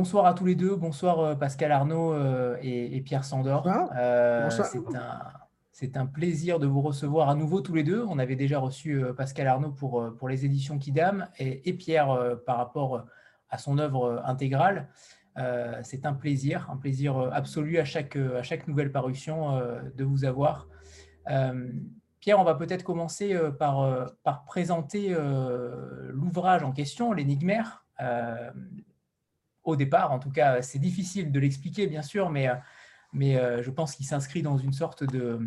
Bonsoir à tous les deux, bonsoir Pascal Arnaud et, Pierre Sandor. C'est un, plaisir de vous recevoir à nouveau tous les deux. On avait déjà reçu Pascal Arnaud pour, pour les éditions Kidam et, et Pierre par rapport à son œuvre intégrale. C'est un plaisir, un plaisir absolu à chaque, à chaque nouvelle parution de vous avoir. Pierre, on va peut-être commencer par, par présenter l'ouvrage en question, l'énigmaire au départ. En tout cas, c'est difficile de l'expliquer, bien sûr, mais, mais euh, je pense qu'il s'inscrit dans une sorte de,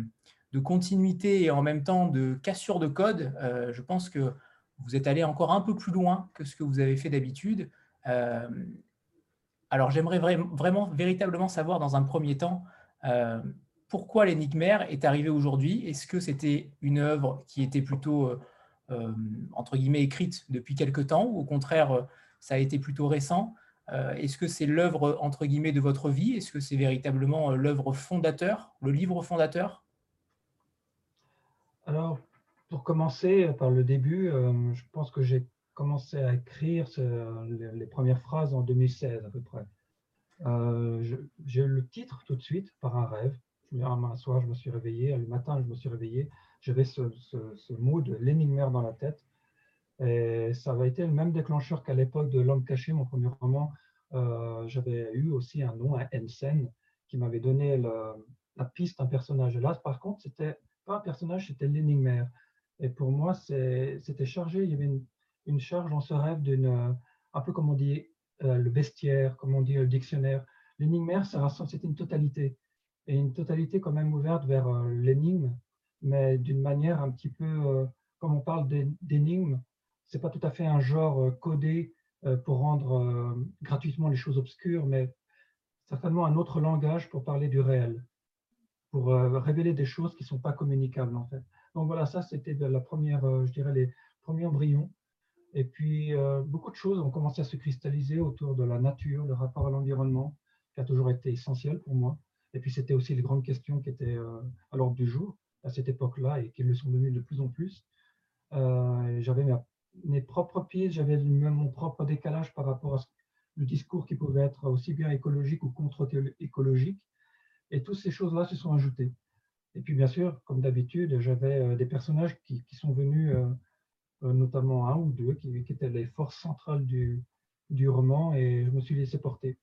continuité et en même temps de cassure de code. Euh, je pense que vous êtes allé encore un peu plus loin que ce que vous avez fait d'habitude. Euh, alors, j'aimerais vraiment, véritablement savoir dans un premier temps pourquoi l'énigmaire est arrivé aujourd'hui? Est-ce que c'était une œuvre qui était plutôt, entre guillemets, écrite depuis quelque temps ou au contraire, ça a été plutôt récent? euh, Est-ce que c'est l'œuvre, entre guillemets, de votre vie? Est-ce que c'est véritablement euh, l'œuvre fondateur, le livre fondateur? Alors, pour commencer par le début, euh, je pense que j'ai commencé à écrire les premières phrases en 2016 à peu près. j'ai eu le titre tout de suite par un rêve. Un soir, je me suis réveillé, le matin, je me suis réveillé, j'avais ce, ce, mot de l'énigmaire dans la tête. Et ça avait été le même déclencheur qu'à l'époque de L'homme caché, mon premier roman. Euh, j'avais eu aussi un nom, un Hensen, qui m'avait donné la piste d'un personnage. Et là, par contre, c'était pas un personnage, c'était l'énigmaire. Et pour moi, c'était chargé, il y avait une, charge en ce rêve d'une, un peu comme on dit euh, le bestiaire, comme on dit le dictionnaire. L'énigmaire, c'était une totalité. Et une totalité quand même ouverte vers euh, l'énigme, mais d'une manière un petit peu, comme on parle d'énigme, c'est pas tout à fait un genre euh, codé euh, pour rendre euh, gratuitement les choses obscures, mais certainement un autre langage pour parler du réel, pour révéler des choses qui ne sont pas communicables en fait. Donc voilà, ça c'était la première, je dirais les premiers embryons. Et puis beaucoup de choses ont commencé à se cristalliser autour de la nature, le rapport à l'environnement, qui a toujours été essentiel pour moi. Et puis c'était aussi les grandes questions qui étaient à l'ordre du jour à cette époque-là et qui le sont devenues de plus en plus. J'avais ma mes propres pieds, j'avais mon propre décalage par rapport à le discours qui pouvait être aussi bien écologique ou contre-écologique. Et toutes ces choses-là se sont ajoutées. Et puis, bien sûr, comme d'habitude, j'avais euh, des personnages qui, sont venus, euh, euh, notamment un ou deux, qui, étaient les forces centrales du, du, roman, et je me suis laissé porter.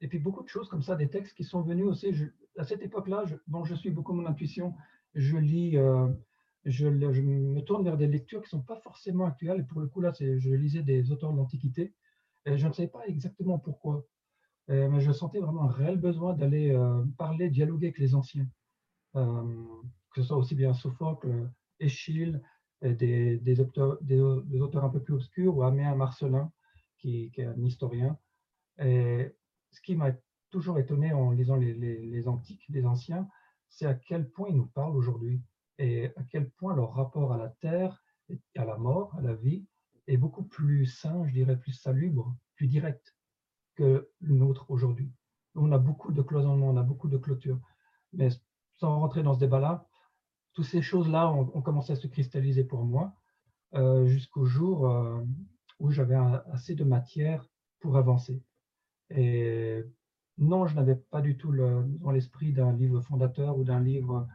Et puis, beaucoup de choses comme ça, des textes qui sont venus aussi. à cette époque-là, bon, je suis beaucoup mon intuition. Je lis je, me tourne vers des lectures qui ne sont pas forcément actuelles. Et pour le coup, là, je lisais des auteurs de l'Antiquité. Je ne savais pas exactement pourquoi. Euh, mais je sentais vraiment un réel besoin d'aller euh, parler, dialoguer avec les anciens. Euh, que ce soit aussi bien Sophocle, Échille, des, auteurs, un peu plus obscurs, ou Améen Marcelin, qui, est un historien. Et ce qui m'a toujours étonné en lisant les, les antiques, les anciens, c'est à quel point ils nous parlent aujourd'hui et à quel point leur rapport à la terre, à la mort, à la vie, est beaucoup plus sain, je dirais, plus salubre, plus direct que le nôtre aujourd'hui. On a beaucoup de cloisonnements, on a beaucoup de clôtures. Mais sans rentrer dans ce débat-là, toutes ces choses-là ont, commencé à se cristalliser pour moi euh, jusqu'au jour euh, où j'avais assez de matière pour avancer. Et non, je n'avais pas du tout dans l'esprit d'un livre fondateur ou d'un livre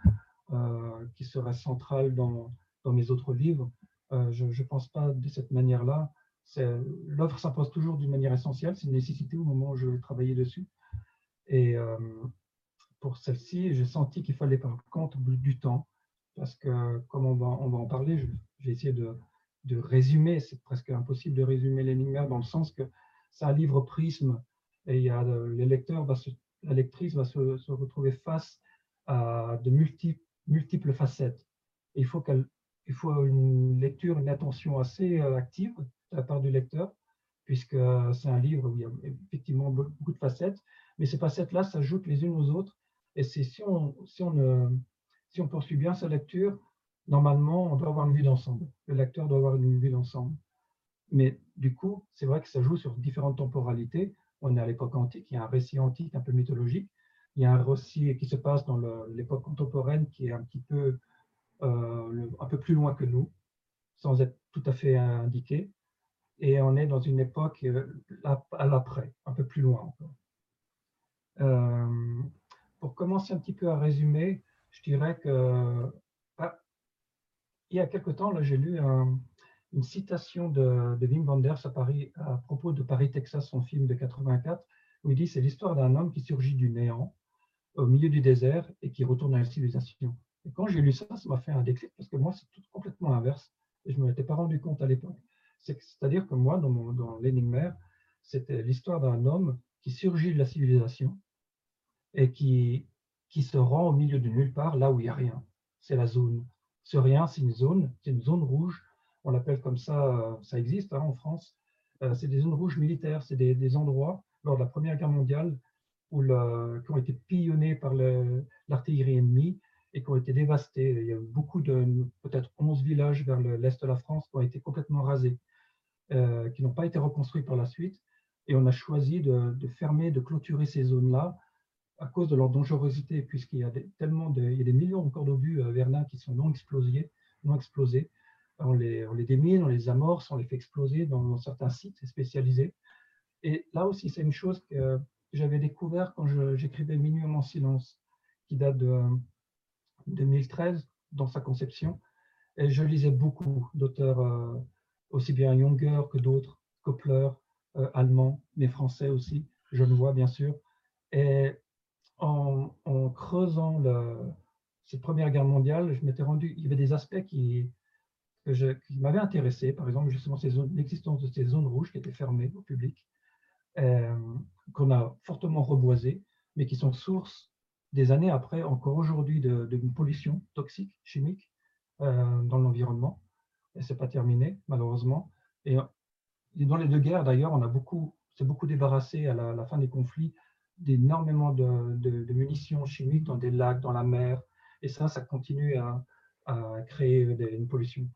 qui serait centrale dans, dans mes autres livres. Euh, je ne pense pas de cette manière-là. L'œuvre s'impose toujours d'une manière essentielle, c'est une nécessité au moment où je vais travailler dessus. Et euh, pour celle-ci, j'ai senti qu'il fallait par contre du temps, parce que comme on va, on va en parler, j'ai essayé de, de résumer, c'est presque impossible de résumer l'énigme dans le sens que c'est un livre prisme et il y a, les lecteurs va la lectrice va se, se retrouver face à de multiples multiples facettes. il faut, il faut une lecture, une attention assez euh, active de la part du lecteur, puisque c'est un livre où il y a effectivement beaucoup de facettes, mais ces facettes-là s'ajoutent les unes aux autres. Et si on, si, on, si on poursuit bien sa lecture, normalement, on doit avoir une vue d'ensemble. Le lecteur doit avoir une vue d'ensemble. Mais du coup, c'est vrai que ça joue sur différentes temporalités. On est à l'époque antique, il y a un récit antique un peu mythologique, il y a un récit qui se passe dans l'époque contemporaine qui est un petit peu, euh, un peu plus loin que nous, sans être tout à fait indiqué. et on est dans une époque à l'après, un peu plus loin encore. pour commencer un petit peu à résumer, je dirais que ah, il y a quelque temps, j'ai lu une citation de, de, Wim Wenders à, à propos de Paris, Texas, son film de 84, où il dit c'est l'histoire d'un homme qui surgit du néant au milieu du désert et qui retourne à la civilisation. Et quand j'ai lu ça, ça m'a fait un déclic parce que moi, c'est tout complètement l'inverse et je ne m'étais pas rendu compte à l'époque. C'est-à-dire que moi, dans, mon, dans l'énigme c'était l'histoire d'un homme qui surgit de la civilisation et qui, qui se rend au milieu de nulle part, là où il n'y a rien. C'est la zone. Ce rien, c'est une zone, c'est une zone rouge. On l'appelle comme ça, euh, ça existe hein, en France. Euh, c'est des zones rouges militaires, c'est des, endroits, lors de la Première Guerre mondiale, qui ont été pillonnés par l'artillerie ennemie et qui ont été dévastés. Il y a beaucoup de, peut-être 11 villages vers l'est de la France qui ont été complètement rasés, euh, qui n'ont pas été reconstruits par la suite. Et on a choisi de, fermer, de clôturer ces zones-là à cause de leur dangerosité, puisqu'il y a des, tellement de, il y a des millions encore d'obus euh, Vernin qui sont non explosés, non explosés. On les, on les démine, on les amorce, on les fait exploser dans, certains sites spécialisés. Et là aussi, c'est une chose que j'avais découvert quand j'écrivais Minuit en silence, qui date de 2013 dans sa conception. Je lisais beaucoup d'auteurs, euh, aussi bien Junger que d'autres, Koppler, euh, allemands, mais français aussi, je le vois bien sûr. Et en, creusant cette Première Guerre mondiale, je m'étais rendu, il y avait des aspects qui, qui m'avaient intéressé, par exemple justement l'existence de ces zones rouges qui étaient fermées au public, euh, qu'on a fortement reboisées, mais qui sont source des années après, encore aujourd'hui, d'une pollution toxique, chimique euh, dans l'environnement. Et ce n'est pas terminé, malheureusement. Et, dans les deux guerres, d'ailleurs, on a beaucoup, s'est beaucoup débarrassé à la, fin des conflits d'énormément de, munitions chimiques dans des lacs, dans la mer, et ça, ça continue à, créer une pollution.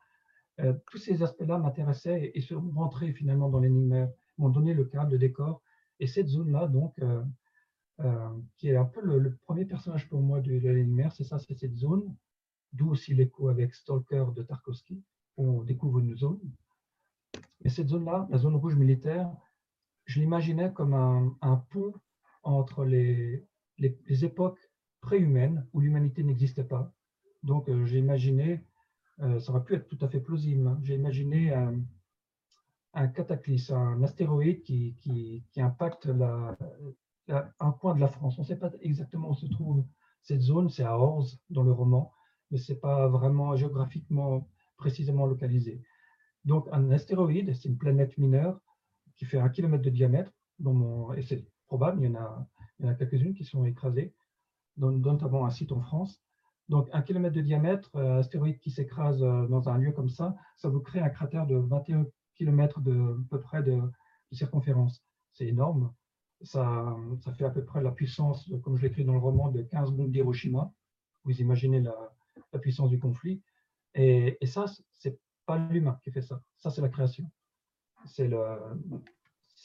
Euh, tous ces aspects-là m'intéressaient et, sont rentrés finalement dans l'énigme, m'ont donné le cadre, le décor. Et cette zone-là, donc, euh, euh, qui est un peu le, premier personnage pour moi de, de l'énigme, c'est ça, c'est cette zone, d'où aussi l'écho avec Stalker de Tarkovsky, on découvre une zone. Et cette zone-là, la zone rouge militaire, je l'imaginais comme un, pont entre les, les, époques préhumaines où l'humanité n'existait pas. Donc, euh, j'ai imaginé, euh, ça aurait pu être tout à fait plausible, hein. j'ai imaginé un, cataclysme, un astéroïde qui, qui, qui impacte un coin de la France. On ne sait pas exactement où se trouve cette zone, c'est à Orz dans le roman, mais ce n'est pas vraiment géographiquement précisément localisé. Donc, un astéroïde, c'est une planète mineure qui fait un kilomètre de diamètre, dont et c'est probable, il y en a, a quelques-unes qui sont écrasées, notamment un site en France. Donc, un kilomètre de diamètre, euh, astéroïde qui s'écrase euh, dans un lieu comme ça, ça vous crée un cratère de 21 km de, à peu près de, circonférence. C'est énorme. Ça, ça, fait à peu près la puissance, comme je l'écris dans le roman, de 15 bombes d'Hiroshima. Vous imaginez la, puissance du conflit. Et, et ça, c'est pas l'humain qui fait ça. Ça, c'est la création. C'est le,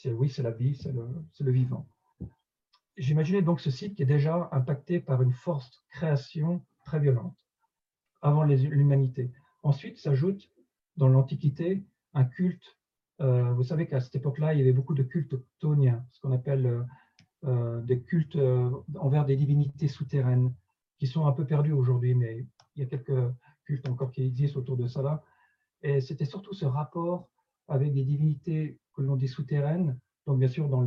oui, c'est la vie, c'est le, le, vivant. J'imaginais donc ce site qui est déjà impacté par une force création très violente, avant l'humanité. Ensuite s'ajoute dans l'Antiquité un culte. Euh, vous savez qu'à cette époque-là, il y avait beaucoup de cultes octoniens, ce qu'on appelle euh, euh, des cultes envers des divinités souterraines, qui sont un peu perdus aujourd'hui, mais il y a quelques cultes encore qui existent autour de ça là. Et c'était surtout ce rapport avec des divinités que l'on dit souterraines. Donc, bien sûr, dans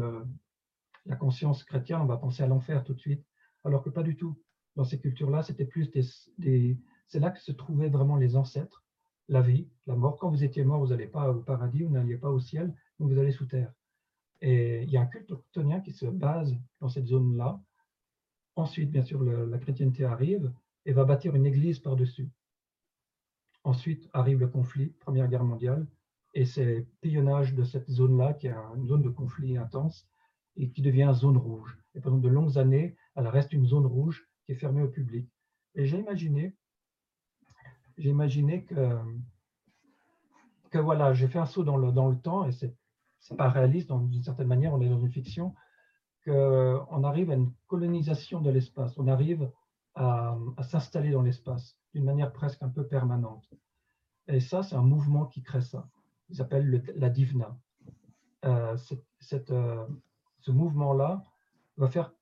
la conscience chrétienne, on va penser à l'enfer tout de suite, alors que pas du tout. Dans ces cultures-là, c'était plus des, c'est là que se trouvaient vraiment les ancêtres, la vie, la mort. Quand vous étiez mort, vous n'allez pas au paradis, vous n'alliez pas au ciel, vous allez sous terre. Et il y a un culte octonien qui se base dans cette zone-là. Ensuite, bien sûr, la chrétienté arrive et va bâtir une église par-dessus. Ensuite arrive le conflit, Première Guerre mondiale, et c'est pillonnage de cette zone-là, qui est une zone de conflit intense, et qui devient zone rouge. Et pendant de longues années, elle reste une zone rouge qui est fermée au public. Et j'ai imaginé, j'ai imaginé que, que voilà, j'ai fait un saut dans le, dans le temps, et c'est n'est pas réaliste d'une certaine manière, on est dans une fiction, qu'on arrive à une colonisation de l'espace, on arrive à, s'installer dans l'espace d'une manière presque un peu permanente. Et ça, c'est un mouvement qui crée ça. Ils appellent la divna. ce mouvement-là va faire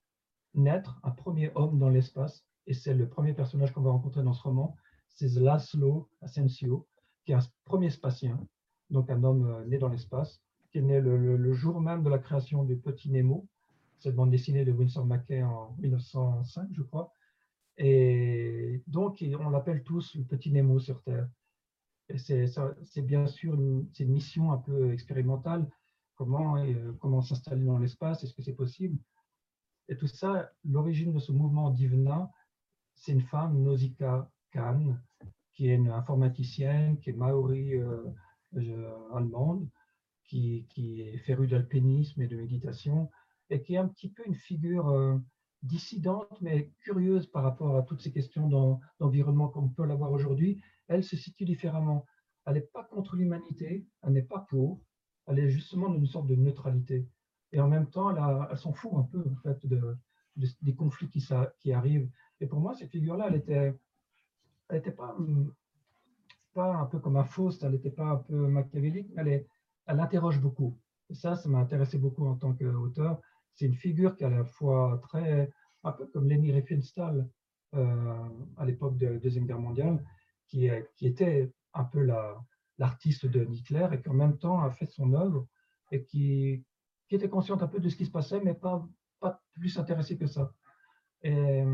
naître un premier homme dans l'espace, et c'est le premier personnage qu'on va rencontrer dans ce roman, c'est Laszlo Asensio, qui est un premier spatien, donc un homme euh, né dans l'espace, qui est né le, jour même de la création du Petit Nemo, cette bande dessinée de Winsor McKay en 1905, je crois. Et donc, on l'appelle tous le Petit Nemo sur Terre. C'est bien sûr une, mission un peu expérimentale. Comment, euh, comment s'installer dans l'espace? Est-ce que c'est possible? Et tout ça, l'origine de ce mouvement Divna, c'est une femme, Nausicaa Qui est une informaticienne, qui est maori euh, allemande, qui, qui, est férue d'alpinisme et de méditation, et qui est un petit peu une figure euh, dissidente, mais curieuse par rapport à toutes ces questions d'environnement qu'on peut l'avoir aujourd'hui. Elle se situe différemment. Elle n'est pas contre l'humanité, elle n'est pas pour, elle est justement dans une sorte de neutralité. Et en même temps, elle, s'en fout un peu en fait, de, des conflits qui, qui arrivent. Et pour moi, cette figure-là, elle était, elle n'était pas, pas un peu comme un Faust, elle n'était pas un peu machiavélique, mais elle, elle interroge beaucoup. Et ça, ça m'a intéressé beaucoup en tant qu'auteur. C'est une figure qui est à la fois très, un peu comme Leni Riefenstahl euh, à l'époque de la Deuxième Guerre mondiale, qui, qui était un peu l'artiste de Hitler et qui en même temps a fait son œuvre et qui, qui était consciente un peu de ce qui se passait, mais pas, pas plus intéressée que ça. Et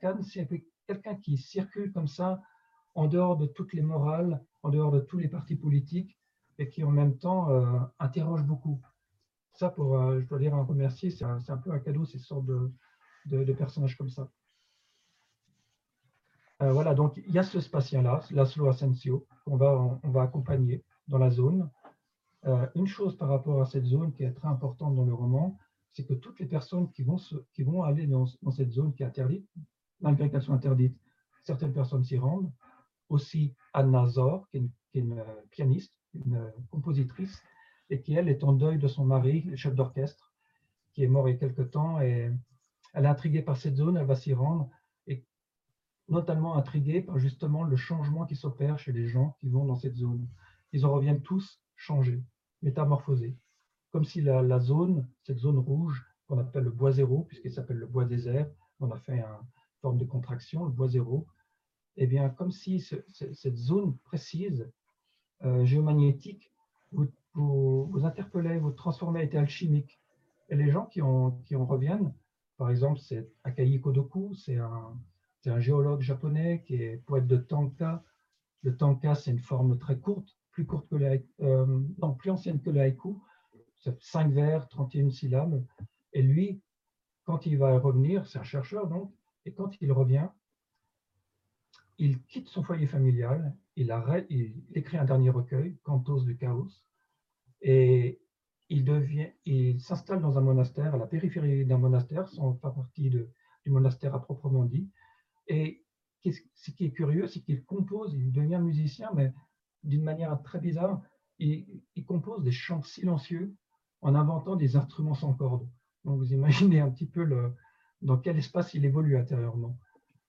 Khan, c'est quelqu'un qui circule comme ça, en dehors de toutes les morales, en dehors de tous les partis politiques, et qui en même temps euh, interroge beaucoup. Ça, pour, euh, je dois dire un remercier, c'est un, peu un cadeau, ces sortes de, personnages comme ça. Euh, voilà, donc il y a ce spatien-là, Laszlo Asensio, qu'on va, accompagner dans la zone. une chose par rapport à cette zone qui est très importante dans le roman, c'est que toutes les personnes qui vont, aller dans, cette zone qui est interdite, malgré qu'elle soit interdite, certaines personnes s'y rendent. Aussi Anna Zor, qui est, une, euh, pianiste, une euh, compositrice, et qui, elle, est en deuil de son mari, le chef d'orchestre, qui est mort il y a quelque temps. Et elle est intriguée par cette zone, elle va s'y rendre, et notamment intriguée par justement le changement qui s'opère chez les gens qui vont dans cette zone. Ils en reviennent tous changés, métamorphosés. Comme si la, la zone, cette zone rouge, qu'on appelle le bois zéro, puisqu'il s'appelle le bois désert, on a fait un, forme de contraction, le bois zéro, eh bien, comme si cette zone précise, euh, géomagnétique, vous, vous, interpellait, vous transformait, était alchimique. Et les gens qui en, reviennent, par exemple, c'est Akai Kodoku, c'est un, géologue japonais qui est poète de tanka. Le tanka, c'est une forme très courte, plus courte que la, euh, plus ancienne que le haïku. C'est 5 vers, 31 syllabes. Et lui, quand il va revenir, c'est un chercheur donc, et quand il revient, il quitte son foyer familial, il, écrit un dernier recueil, Cantos du chaos, et il, il s'installe dans un monastère, à la périphérie d'un monastère, sans faire partie du monastère à proprement dit. Et ce qui est curieux, c'est qu'il compose, il devient musicien, mais d'une manière très bizarre, il, il, compose des chants silencieux en inventant des instruments sans cordes. Donc vous imaginez un petit peu le, dans quel espace il évolue intérieurement?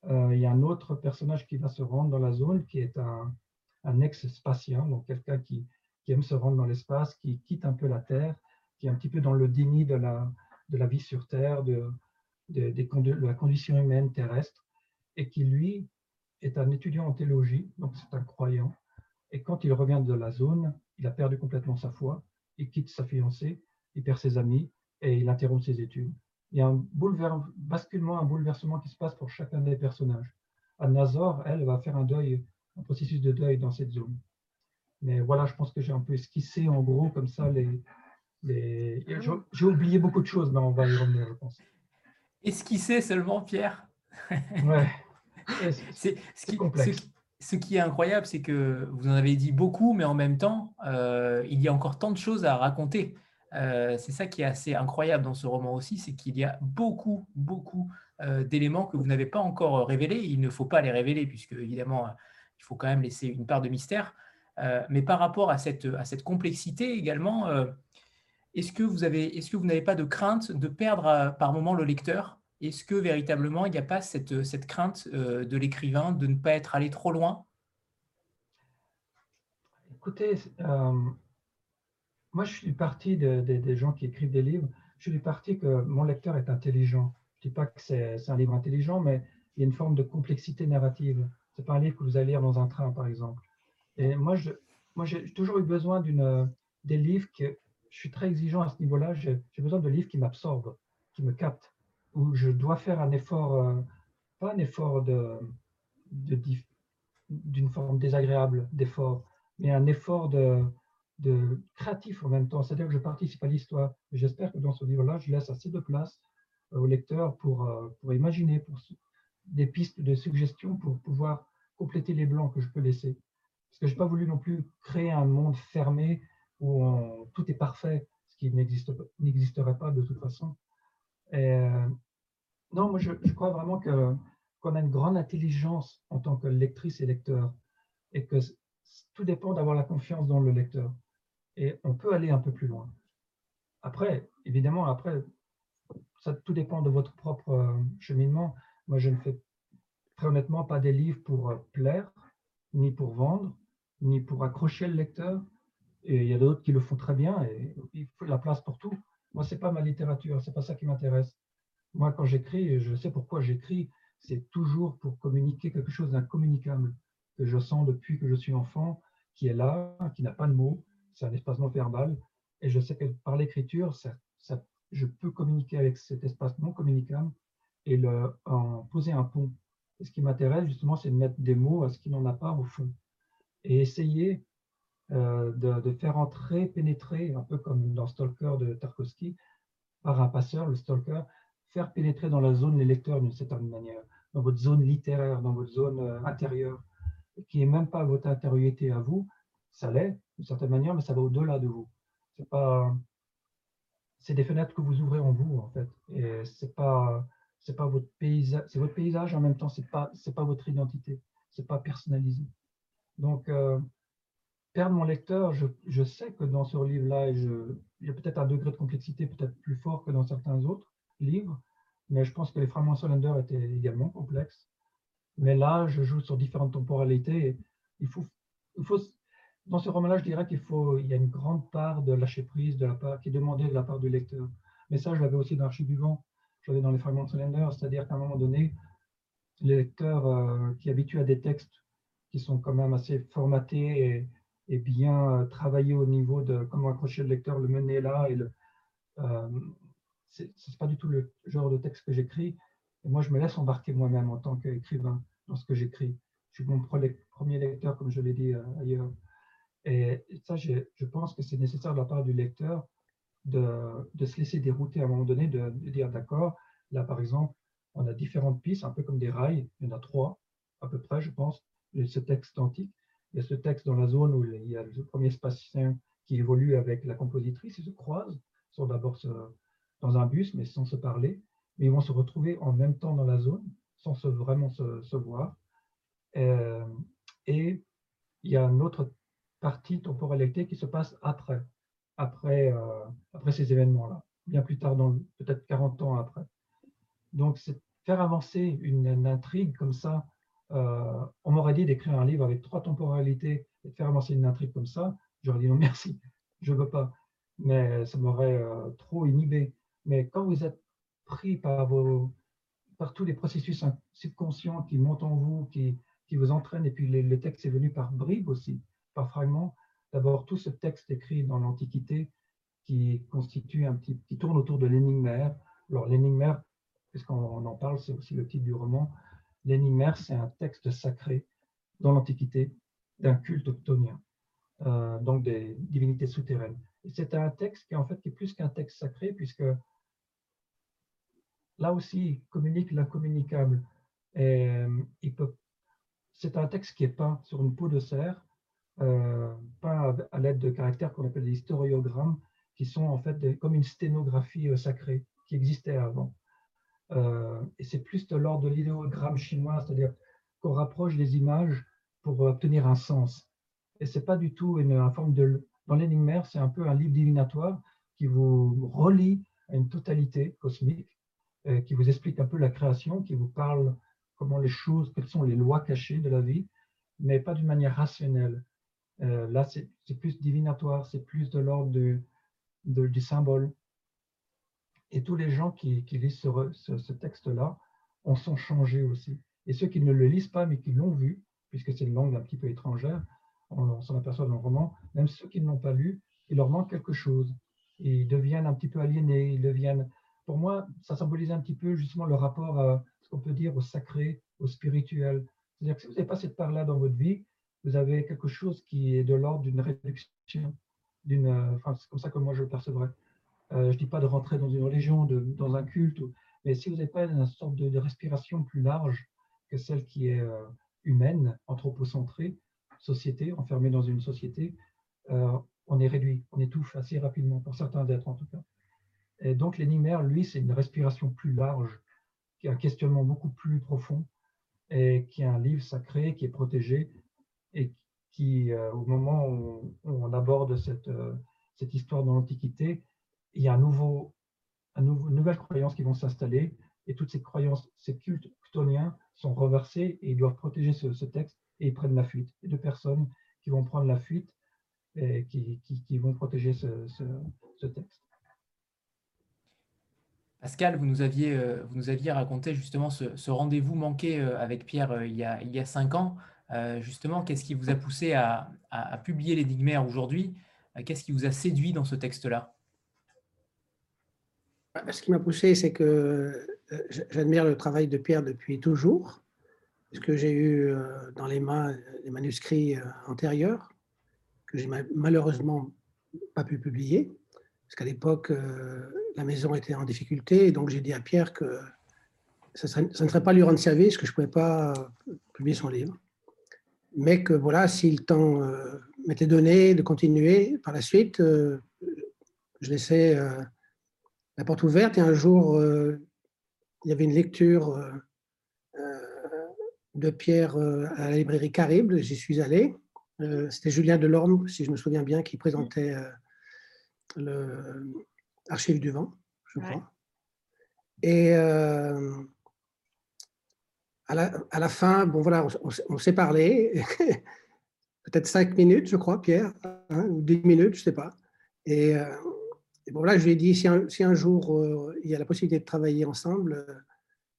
Euh, il y a un autre personnage qui va se rendre dans la zone, qui est un, ex-spatien, donc quelqu'un qui, aime se rendre dans l'espace, qui quitte un peu la Terre, qui est un petit peu dans le déni de la, vie sur Terre, de, de, la condition humaine terrestre, et qui, lui, est un étudiant en théologie, donc c'est un croyant. Et quand il revient de la zone, il a perdu complètement sa foi, il quitte sa fiancée, il perd ses amis, et il interrompt ses études il y a un basculement, un bouleversement qui se passe pour chacun des personnages. Anna-Zor, elle, va faire un deuil, un processus de deuil dans cette zone. Mais voilà, je pense que j'ai un peu esquissé en gros comme ça les. les... J'ai oublié beaucoup de choses, mais on va y revenir, je pense. Esquissé seulement, Pierre Ouais. C'est ce qui, complexe. Ce, qui est incroyable, c'est que vous en avez dit beaucoup, mais en même temps, euh, il y a encore tant de choses à raconter. Euh, c'est ça qui est assez incroyable dans ce roman aussi, c'est qu'il y a beaucoup, beaucoup euh, d'éléments que vous n'avez pas encore révélés. Il ne faut pas les révéler, puisque évidemment, euh, il faut quand même laisser une part de mystère. mais par rapport à cette, à cette complexité également, est-ce que, vous avez, est-ce que vous n'avez pas de crainte de perdre par moment le lecteur? Est-ce que véritablement il n'y a pas cette, cette crainte de l'écrivain de ne pas être allé trop loin? Écoutez, moi, je suis parti des gens qui écrivent des livres. Je suis parti que mon lecteur est intelligent. Je ne dis pas que c'est un livre intelligent, mais il y a une forme de complexité narrative. Ce n'est pas un livre que vous allez lire dans un train, par exemple. Et moi, moi j'ai toujours eu besoin des livres que je suis très exigeant à ce niveau-là. J'ai besoin de livres qui m'absorbent, qui me captent, où je dois faire un effort, euh, pas un effort de, d'une forme désagréable d'effort, mais un effort de, créatif en même temps. C'est-à-dire que je participe à l'histoire. J'espère que dans ce livre-là, je laisse assez de place euh, au lecteur pour, euh, pour imaginer, pour des pistes de suggestions pour pouvoir compléter les blancs que je peux laisser. Parce que je n'ai pas voulu non plus créer un monde fermé où tout est parfait, ce qui n'existerait pas de toute façon. Euh, non, moi je, je crois vraiment qu'on a une grande intelligence en tant que lectrice et lecteur et que tout dépend d'avoir la confiance dans le lecteur et on peut aller un peu plus loin. Après, évidemment, après, ça tout dépend de votre propre euh, cheminement. Moi, je ne fais très honnêtement pas des livres pour euh, plaire, ni pour vendre, ni pour accrocher le lecteur. Et il y a d'autres qui le font très bien et il faut la place pour tout. Moi, c'est pas ma littérature, c'est pas ça qui m'intéresse. Moi, quand j'écris, je sais pourquoi j'écris, c'est toujours pour communiquer quelque chose d'incommunicable que je sens depuis que je suis enfant, qui est là, qui n'a pas de mots, c'est un espace non verbal. Et je sais que par l'écriture, ça, je peux communiquer avec cet espace non communicable et le, en poser un pont. Et ce qui m'intéresse justement, c'est de mettre des mots à ce qui n'en a pas au fond. Et essayer euh, de, faire entrer, pénétrer, un peu comme dans Stalker de Tarkovsky, par un passeur, le stalker, faire pénétrer dans la zone les lecteurs d'une certaine manière, dans votre zone littéraire, dans votre zone euh, intérieure, qui n'est même pas votre intériorité à vous, ça l'est d'une certaine manière, mais ça va au-delà de vous. C'est pas, c'est des fenêtres que vous ouvrez en vous en fait, et c'est pas, c'est pas votre paysage, c'est votre paysage en même temps, c'est pas, c'est pas votre identité, c'est pas personnalisé. Donc euh, perdre mon lecteur, je, je, sais que dans ce livre-là, il y a peut-être un degré de complexité peut-être plus fort que dans certains autres livres, mais je pense que les fragments Solander étaient également complexes. Mais là, je joue sur différentes temporalités. Il faut, il faut dans ce roman-là, je dirais qu'il faut, il y a une grande part de lâcher prise de la part, qui est demandée de la part du lecteur. Mais ça, je l'avais aussi dans Archive du vent, je l'avais dans les fragments de Solander, c'est-à-dire qu'à un moment donné, le lecteur euh, qui habitué à des textes qui sont quand même assez formatés et, bien euh, travaillés au niveau de comment accrocher le lecteur, le mener là, et le, euh, pas du tout le genre de texte que j'écris. Et moi, je me laisse embarquer moi-même en tant qu'écrivain dans ce que j'écris. Je suis mon premier lecteur, comme je l'ai dit euh, ailleurs. Et ça, je, pense que c'est nécessaire de la part du lecteur de, se laisser dérouter à un moment donné, de, dire d'accord, là par exemple, on a différentes pistes, un peu comme des rails, il y en a trois à peu près, je pense, ce texte antique. Il y a ce texte dans la zone où il y a le premier spacien qui évolue avec la compositrice, ils se croisent, ils sont d'abord dans un bus, mais sans se parler, mais ils vont se retrouver en même temps dans la zone, sans se, vraiment se, voir. Euh, et il y a un autre partie temporalité qui se passe après, après, euh, après ces événements-là, bien plus tard, peut-être 40 ans après. Donc, faire avancer une, intrigue comme ça. Euh, on m'aurait dit d'écrire un livre avec trois temporalités et de faire avancer une intrigue comme ça. J'aurais dit non, merci, je ne veux pas. Mais ça m'aurait euh, trop inhibé. Mais quand vous êtes pris par, vos, par tous les processus subconscients qui montent en vous, qui, qui vous entraînent, et puis le texte est venu par bribes aussi, par fragments. D'abord, tout ce texte écrit dans l'Antiquité qui constitue un petit, qui tourne autour de l'énigme Alors, l'énigme puisqu'on en parle, c'est aussi le titre du roman. L'énigme c'est un texte sacré dans l'Antiquité d'un culte octonien, euh, donc des divinités souterraines. C'est un texte qui, en fait, est plus qu'un texte sacré, puisque là aussi, communique l'incommunicable. Euh, c'est un texte qui est peint sur une peau de cerf pas à l'aide de caractères qu'on appelle des historiogrammes, qui sont en fait comme une sténographie euh, sacrée qui existait avant. Euh, et c'est plus de l'ordre de l'idéogramme chinois, c'est-à-dire qu'on rapproche les images pour obtenir un sens. Et c'est pas du tout une, forme de. Dans l'énigmaire, c'est un peu un livre divinatoire qui vous relie à une totalité cosmique, qui vous explique un peu la création, qui vous parle comment les choses, quelles sont les lois cachées de la vie, mais pas d'une manière rationnelle. Là, c'est plus divinatoire, c'est plus de l'ordre du, du symbole. Et tous les gens qui, lisent ce, texte-là en sont changés aussi. Et ceux qui ne le lisent pas, mais qui l'ont vu, puisque c'est une langue un petit peu étrangère, on, s'en aperçoit dans le roman, même ceux qui ne l'ont pas lu, il leur manque quelque chose. ils deviennent un petit peu aliénés, ils deviennent... Pour moi, ça symbolise un petit peu justement le rapport à ce qu'on peut dire au sacré, au spirituel. C'est-à-dire que si vous n'avez pas cette part-là dans votre vie, vous avez quelque chose qui est de l'ordre d'une réduction, d'une, enfin, c'est comme ça que moi je le percevrais. Euh, je ne dis pas de rentrer dans une religion, dans un culte, mais si vous n'avez pas une sorte de, respiration plus large que celle qui est euh, humaine, anthropocentrée, société, enfermée dans une société, euh, on est réduit, on étouffe assez rapidement, pour certains êtres en tout cas. Et donc l'énigmaire, lui, c'est une respiration plus large, qui est un questionnement beaucoup plus profond, et qui est un livre sacré, qui est protégé, et qui, au moment où, on aborde cette, cette histoire dans l'Antiquité, il y a un nouveau, un nouveau, une nouvelle croyance qui vont s'installer et toutes ces croyances, ces cultes ctoniens sont reversés et ils doivent protéger ce, texte et ils prennent la fuite. Et deux personnes qui vont prendre la fuite et qui, qui, vont protéger ce, ce, texte. Pascal, vous nous aviez, euh, vous nous aviez raconté justement ce, rendez-vous manqué euh, avec Pierre euh, il y a, il y a cinq ans. Justement, qu'est-ce qui vous a poussé à, à, à publier l'énigmaire aujourd'hui? Qu'est-ce qui vous a séduit dans ce texte-là? Ce qui m'a poussé, c'est que euh, j'admire le travail de Pierre depuis toujours, puisque j'ai eu euh, dans les mains les manuscrits euh, antérieurs, que j'ai malheureusement pas pu publier, parce qu'à l'époque, la maison était en difficulté, et donc j'ai dit à Pierre que ça, ne serait pas lui rendre service, que je ne pouvais pas publier son livre, mais que voilà, si le temps m'était donné de continuer par la suite, je laissais la porte ouverte et un jour, euh, il y avait une lecture euh, euh, de Pierre à la librairie Caribe, j'y suis allé. C'était Julien Delorme, si je me souviens bien, qui présentait l'Archive du vent, je crois. Et à la, fin, bon voilà, on, s'est parlé, peut-être cinq minutes, je crois, Pierre, hein, ou dix minutes, je ne sais pas. Et et bon, là, je lui ai dit, si un, jour euh, il y a la possibilité de travailler ensemble, euh,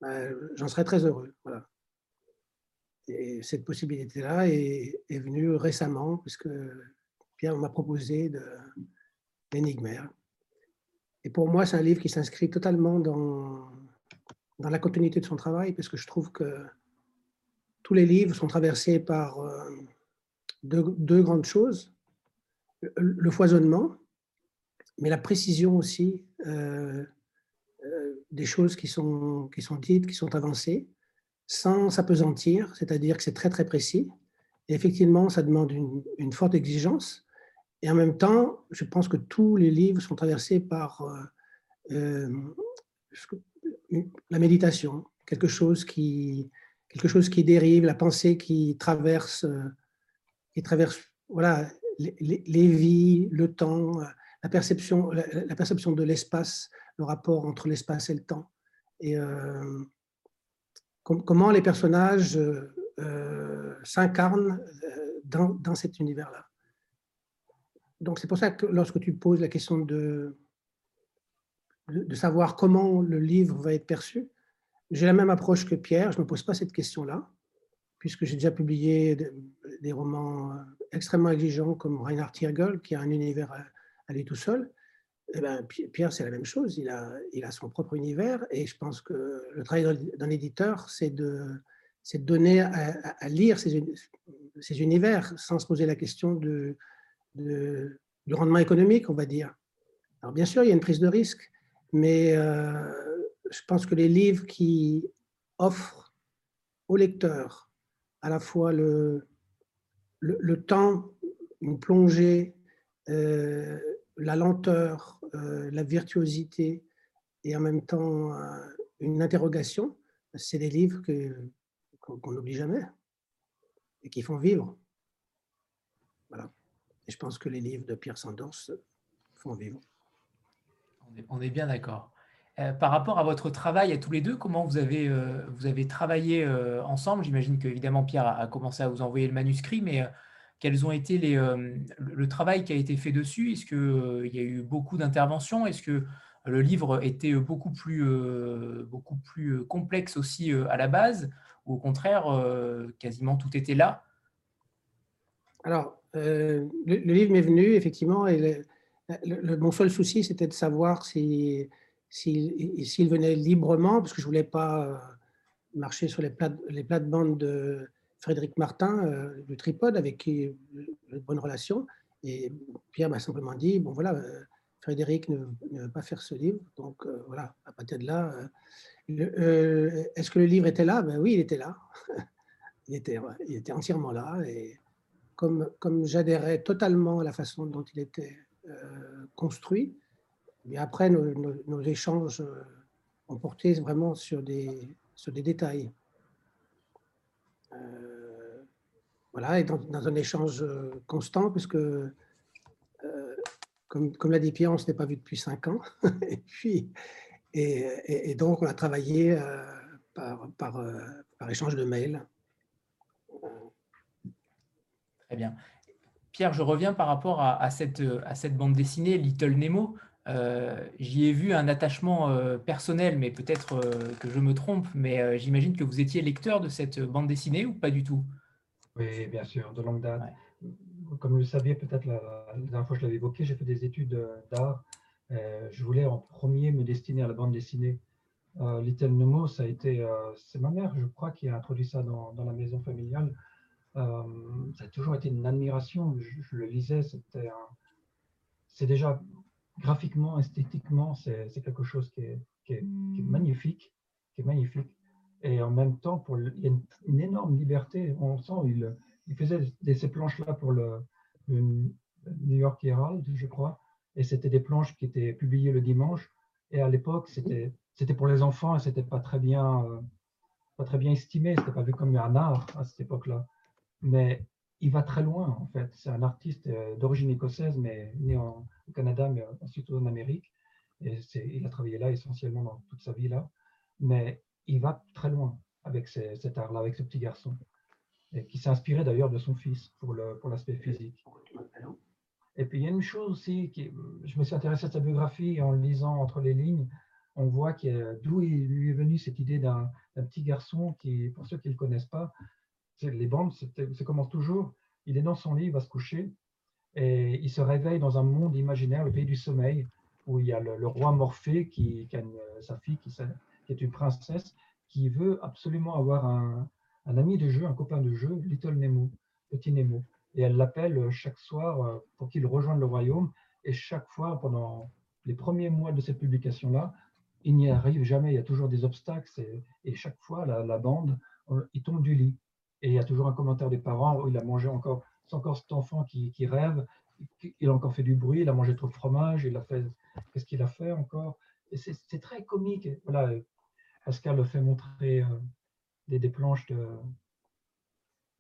bah, j'en serais très heureux. Voilà. Et cette possibilité-là est, venue récemment, puisque Pierre m'a proposé de. Et pour moi, c'est un livre qui s'inscrit totalement dans, dans la continuité de son travail, parce que je trouve que tous les livres sont traversés par euh, deux, grandes choses. Le foisonnement, mais la précision aussi euh, euh, des choses qui sont, qui sont dites, qui sont avancées, sans s'apesantir, c'est-à-dire que c'est très très précis. Et effectivement, ça demande une, une, forte exigence. Et en même temps, je pense que tous les livres sont traversés par euh, la méditation, quelque chose qui, quelque chose qui dérive, la pensée qui traverse, qui traverse voilà, les, vies, le temps, la perception, la, perception de l'espace, le rapport entre l'espace et le temps. Et euh, comment les personnages euh, s'incarnent euh, dans, dans, cet univers-là. Donc c'est pour ça que lorsque tu poses la question de, de, savoir comment le livre va être perçu, j'ai la même approche que Pierre, je ne me pose pas cette question-là, puisque j'ai déjà publié des, romans extrêmement exigeants comme Reinhard Tiergel, qui a un univers aller tout seul. Eh ben, Pierre, c'est la même chose, il a, il a son propre univers et je pense que le travail d'un éditeur, c'est de, de donner à, lire ces, ces, univers sans se poser la question de, de, du rendement économique, on va dire. Alors bien sûr, il y a une prise de risque, mais euh, je pense que les livres qui offrent au lecteur à la fois le, le, temps, une plongée, euh, la lenteur, euh, la virtuosité et en même temps une interrogation, c'est des livres qu'on n'oublie jamais et qui font vivre. Voilà. Et je pense que les livres de Pierre Sandors font vivre. On est, bien d'accord. Euh, par rapport à votre travail à tous les deux, comment vous avez, vous avez travaillé ensemble? J'imagine qu'évidemment Pierre a, commencé à vous envoyer le manuscrit, mais quels ont été les, le travail qui a été fait dessus? Est-ce qu'il y a eu beaucoup d'interventions? Est-ce que le livre était beaucoup plus, beaucoup plus complexe aussi à la base? Ou au contraire, quasiment tout était là? Alors, le, livre m'est venu, effectivement, et mon seul souci, c'était de savoir s'il si, s'il venait librement, parce que je ne voulais pas marcher sur les, plates, les plates-bandes de Frédéric Martin euh, du Tripode, avec qui j'ai une bonne relation. Et Pierre m'a simplement dit, bon voilà, euh, Frédéric ne, veut pas faire ce livre, donc euh, voilà, à partir de là, est-ce que le livre était là? Ben, Oui, il était là. il, était, il était entièrement là. Et comme, comme j'adhérais totalement à la façon dont il était construit, mais après, nos, échanges ont porté vraiment sur des, détails. Euh, voilà, et dans, un échange euh, constant, puisque, euh, comme, l'a dit Pierre, on ne s'était pas vu depuis cinq ans. et, puis, et, donc, on a travaillé par, par, échange de mails. Très bien. Pierre, je reviens par rapport à, à, cette, à cette bande dessinée Little Nemo. Euh, j'y ai vu un attachement euh, personnel, mais peut-être euh, que je me trompe, mais j'imagine que vous étiez lecteur de cette bande dessinée ou pas du tout? Oui, bien sûr, de longue date. Comme vous le saviez, peut-être la, dernière fois que je l'avais évoqué, j'ai fait des études d'art. je voulais en premier me destiner à la bande dessinée. Little Nemo, ça a été, c'est ma mère, je crois, qui a introduit ça dans, la maison familiale. Ça a toujours été une admiration. Je, je le lisais, c'était c'est déjà graphiquement, esthétiquement, c'est quelque chose qui est, qui, est, magnifique, qui est magnifique. Et en même temps, pour il y a une, énorme liberté. On sent, il, il faisait ces planches-là pour le, New York Herald, je crois, et c'était des planches qui étaient publiées le dimanche. Et à l'époque, c'était c'était pour les enfants et c'était pas très bien euh, pas très bien estimé. C'était pas vu comme un art à cette époque-là. Mais il va très loin en fait. C'est un artiste euh, d'origine écossaise, mais né au Canada, mais ensuite en Amérique. Et il a travaillé là essentiellement dans toute sa vie là. Mais il va très loin avec cet art-là, avec ce petit garçon, et qui s'est inspiré d'ailleurs de son fils pour l'aspect physique. Et puis il y a une chose aussi, qui, je me suis intéressé à sa biographie en lisant entre les lignes, on voit d'où lui est venue cette idée d'un petit garçon qui, pour ceux qui ne le connaissent pas, les bandes, ça commence toujours, il est dans son lit, il va se coucher, et il se réveille dans un monde imaginaire, le pays du sommeil, où il y a le, roi Morphée, qui, a sa fille, qui, est une princesse, qui veut absolument avoir un, ami de jeu, un copain de jeu, Little Nemo, Petit Nemo. Et elle l'appelle chaque soir euh, pour qu'il rejoigne le royaume. Et chaque fois, pendant les premiers mois de cette publication-là, il n'y arrive jamais, il y a toujours des obstacles. Et, chaque fois, la, bande, euh, il tombe du lit. Et il y a toujours un commentaire des parents, où il a mangé encore c'est encore cet enfant qui, rêve, il a encore fait du bruit, il a mangé trop de fromage, il a fait, qu'est-ce qu'il a fait encore? C'est très comique. Voilà, Pascal le fait montrer euh, des, planches de,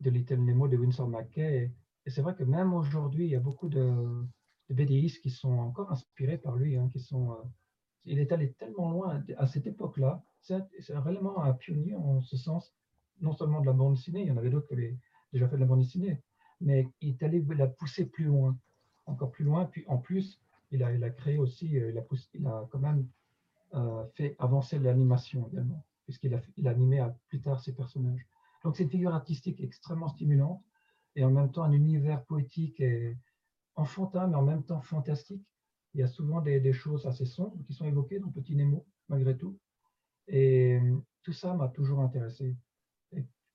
de Little Nemo de Winsor McKay. Et, c'est vrai que même aujourd'hui, il y a beaucoup de, de qui sont encore inspirés par lui, hein. Euh, il est allé tellement loin à cette époque-là. C'est vraiment un pionnier en ce sens, non seulement de la bande dessinée, il y en avait d'autres qui avaient déjà fait de la bande dessinée, mais il est allé la pousser plus loin, encore plus loin. Puis en plus, il a, créé aussi, euh, il a, quand même euh, fait avancer l'animation également, puisqu'il a, animé plus tard ses personnages. Donc c'est une figure artistique extrêmement stimulante et en même temps un univers poétique et enfantin, mais en même temps fantastique. Il y a souvent des, des choses assez sombres qui sont évoquées dans Petit Nemo, malgré tout. Et tout ça m'a toujours intéressé.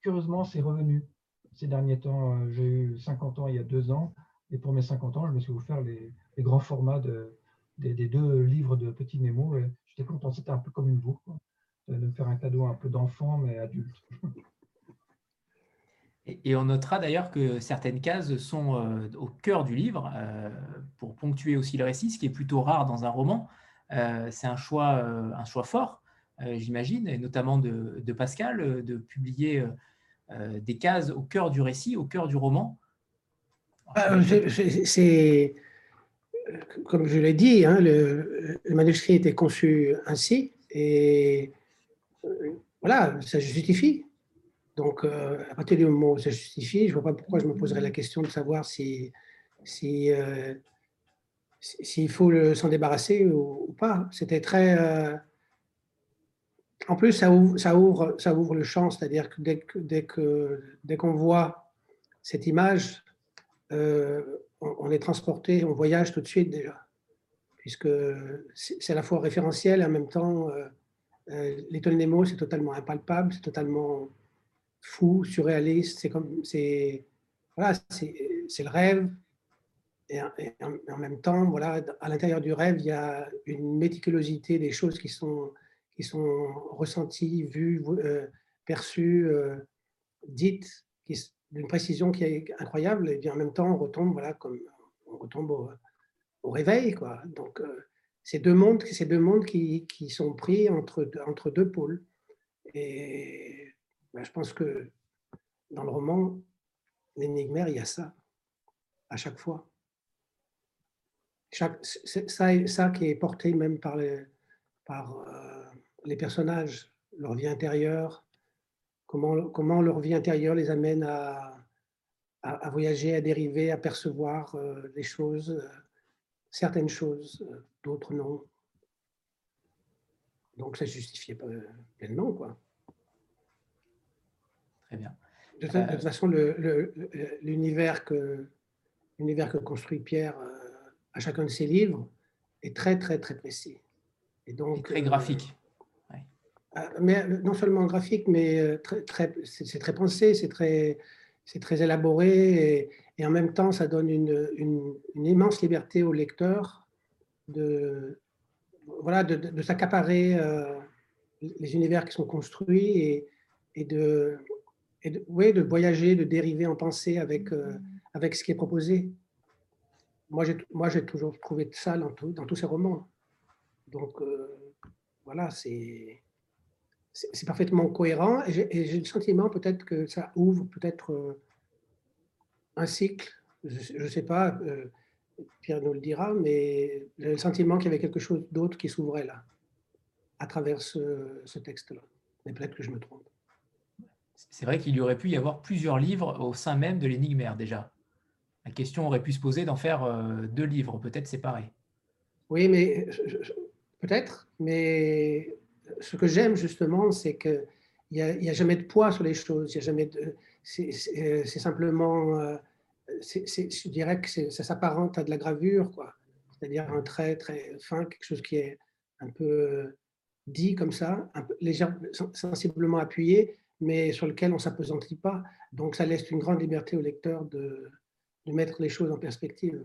Curieusement, c'est revenu ces derniers temps, euh, j'ai eu 50 ans il y a deux ans, et pour mes 50 ans, je me suis offert les, les grands formats de, des, deux livres de Petit Nemo. J'étais content, c'était un peu comme une boucle, de me faire un cadeau un peu d'enfant, mais adulte. Et, on notera d'ailleurs que certaines cases sont euh, au cœur du livre, euh, pour ponctuer aussi le récit, ce qui est plutôt rare dans un roman. C'est un choix, un choix fort, j'imagine, et notamment de, Pascal, de publier euh, des cases au cœur du récit, au cœur du roman ah, C'est, comme je l'ai dit, hein, le, manuscrit était conçu ainsi et euh, voilà, ça justifie. Donc, à partir du moment où ça justifie, je ne vois pas pourquoi je me poserais la question de savoir si, s'il faut s'en débarrasser ou, pas. C'était très. En plus, ça ouvre, le champ, c'est-à-dire que dès, qu'on voit cette image, on, est transporté, on voyage tout de suite déjà, puisque c'est à la fois référentiel et en même temps, euh, euh, l'étoile Nemo, c'est totalement impalpable, c'est totalement fou, surréaliste, c'est comme, c'est, voilà, le rêve. Et, en, même temps, voilà, à l'intérieur du rêve, il y a une méticulosité des choses qui sont, qui sont ressenties, vues, euh, perçues, dites, d'une précision qui est incroyable. Et bien en même temps, on retombe, voilà, on retombe au, réveil. Quoi. Donc, euh, c'est deux mondes, ces deux mondes qui, qui, sont pris entre, entre deux pôles. Et ben, je pense que dans le roman, l'énigmaire, il y a ça, à chaque fois. Chaque, ça, ça qui est porté même par, euh, les personnages, leur vie intérieure, comment, comment leur vie intérieure les amène à, à, voyager, à dériver, à percevoir euh, des choses, euh, certaines choses, euh, d'autres non. Donc ça justifiait pleinement. Quoi. Très bien. De, toute façon, l'univers que, que construit Pierre à chacun de ses livres est très, très, très précis. Et donc, très graphique. Mais non seulement graphique, mais très, c'est très pensé, c'est très, très élaboré et, en même temps, ça donne une, immense liberté au lecteur de, voilà, de, s'accaparer euh, les univers qui sont construits et, de, et de, voyager, de dériver en pensée avec, euh, avec ce qui est proposé. Moi, j'ai toujours trouvé ça dans, tous ces romans. Donc, euh, voilà, c'est c'est parfaitement cohérent et j'ai le sentiment peut-être que ça ouvre peut-être euh, un cycle, je ne sais pas, euh, Pierre nous le dira, mais j'ai le sentiment qu'il y avait quelque chose d'autre qui s'ouvrait là, à travers ce, texte-là. Mais peut-être que je me trompe. C'est vrai qu'il y aurait pu y avoir plusieurs livres au sein même de l'énigmaire déjà. La question aurait pu se poser d'en faire euh, deux livres, peut-être séparés. Oui, mais peut-être, mais ce que j'aime justement, c'est qu'il n'y a, a, jamais de poids sur les choses. Y a jamais de, c'est, simplement, euh, je dirais que ça s'apparente à de la gravure, quoi. C'est-à-dire un trait très fin, quelque chose qui est un peu dit comme ça, légèrement, sensiblement appuyé, mais sur lequel on ne s'apesantit pas. Donc ça laisse une grande liberté au lecteur de mettre les choses en perspective,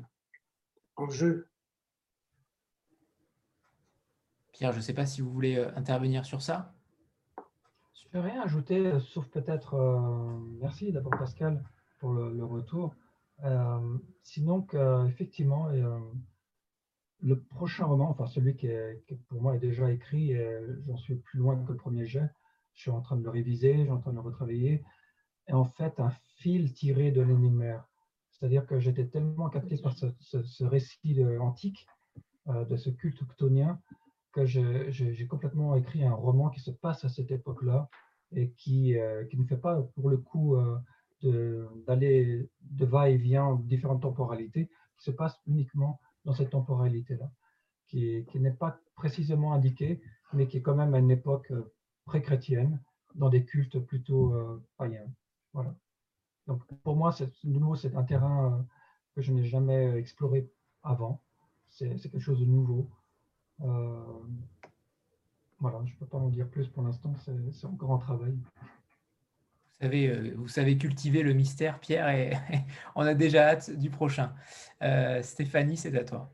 en jeu. Pierre, je ne sais pas si vous voulez euh, intervenir sur ça. Je ne peux rien ajouter, euh, sauf peut-être, euh, merci d'abord Pascal pour le, retour. sinon, effectivement, le prochain roman, enfin celui qui, pour moi est déjà écrit, j'en suis plus loin que le premier jet, je suis en train de le réviser, je suis en train de le retravailler, est en fait un fil tiré de l'énigmaire. C'est-à-dire que j'étais tellement capté par ce, récit antique, de ce culte octonien, que j'ai complètement écrit un roman qui se passe à cette époque-là et qui, euh, qui, ne fait pas pour le coup euh, d'aller de, va-et-vient en différentes temporalités, qui se passe uniquement dans cette temporalité-là, qui, qui n'est pas précisément indiquée, mais qui est quand même à une époque euh, pré-chrétienne, dans des cultes plutôt païens. Voilà. Donc pour moi, de nouveau, c'est un terrain que je n'ai jamais exploré avant. C'est quelque chose de nouveau. Euh, voilà, je ne peux pas en dire plus pour l'instant, c'est encore un travail. Vous savez, euh, vous savez cultiver le mystère, Pierre, et on a déjà hâte du prochain. Euh, Stéphanie, c'est à toi.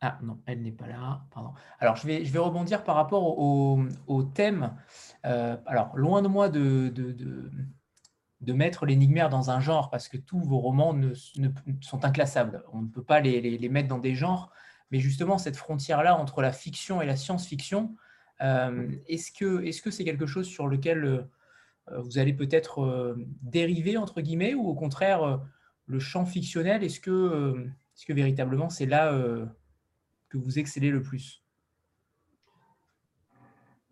Ah non, elle n'est pas là. Pardon. Alors, je vais, je vais rebondir par rapport au, thème. alors, loin de moi de, de mettre l'énigmaire dans un genre parce que tous vos romans ne, sont inclassables. On ne peut pas les, mettre dans des genres, mais justement, cette frontière-là entre la fiction et la science-fiction, euh, est-ce que c'est -ce c'est quelque chose sur lequel euh, vous allez peut-être euh, dériver, entre guillemets, ou au contraire, le champ fictionnel, est-ce que, véritablement c'est là que vous excellez le plus?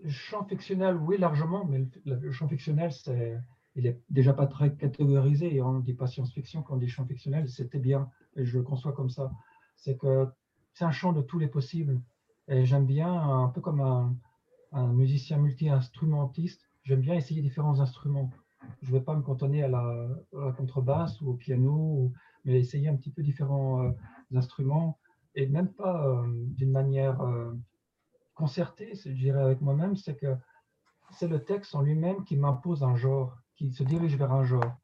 Champ fictionnel, oui, largement, mais le, champ fictionnel, c'est, il est déjà pas très catégorisé. On ne dit pas science-fiction quand on dit champ fictionnel, c'était bien, et je le conçois comme ça. C'est que c'est un champ de tous les possibles. Et j'aime bien, un peu comme un, un musicien multi-instrumentiste, j'aime bien essayer différents instruments. Je ne vais pas me cantonner à la, contrebasse ou au piano, mais essayer un petit peu différents euh, instruments et même pas euh, d'une manière euh, concertée, je dirais avec moi-même, c'est que c'est le texte en lui-même qui m'impose un genre, qui se dirige vers un genre.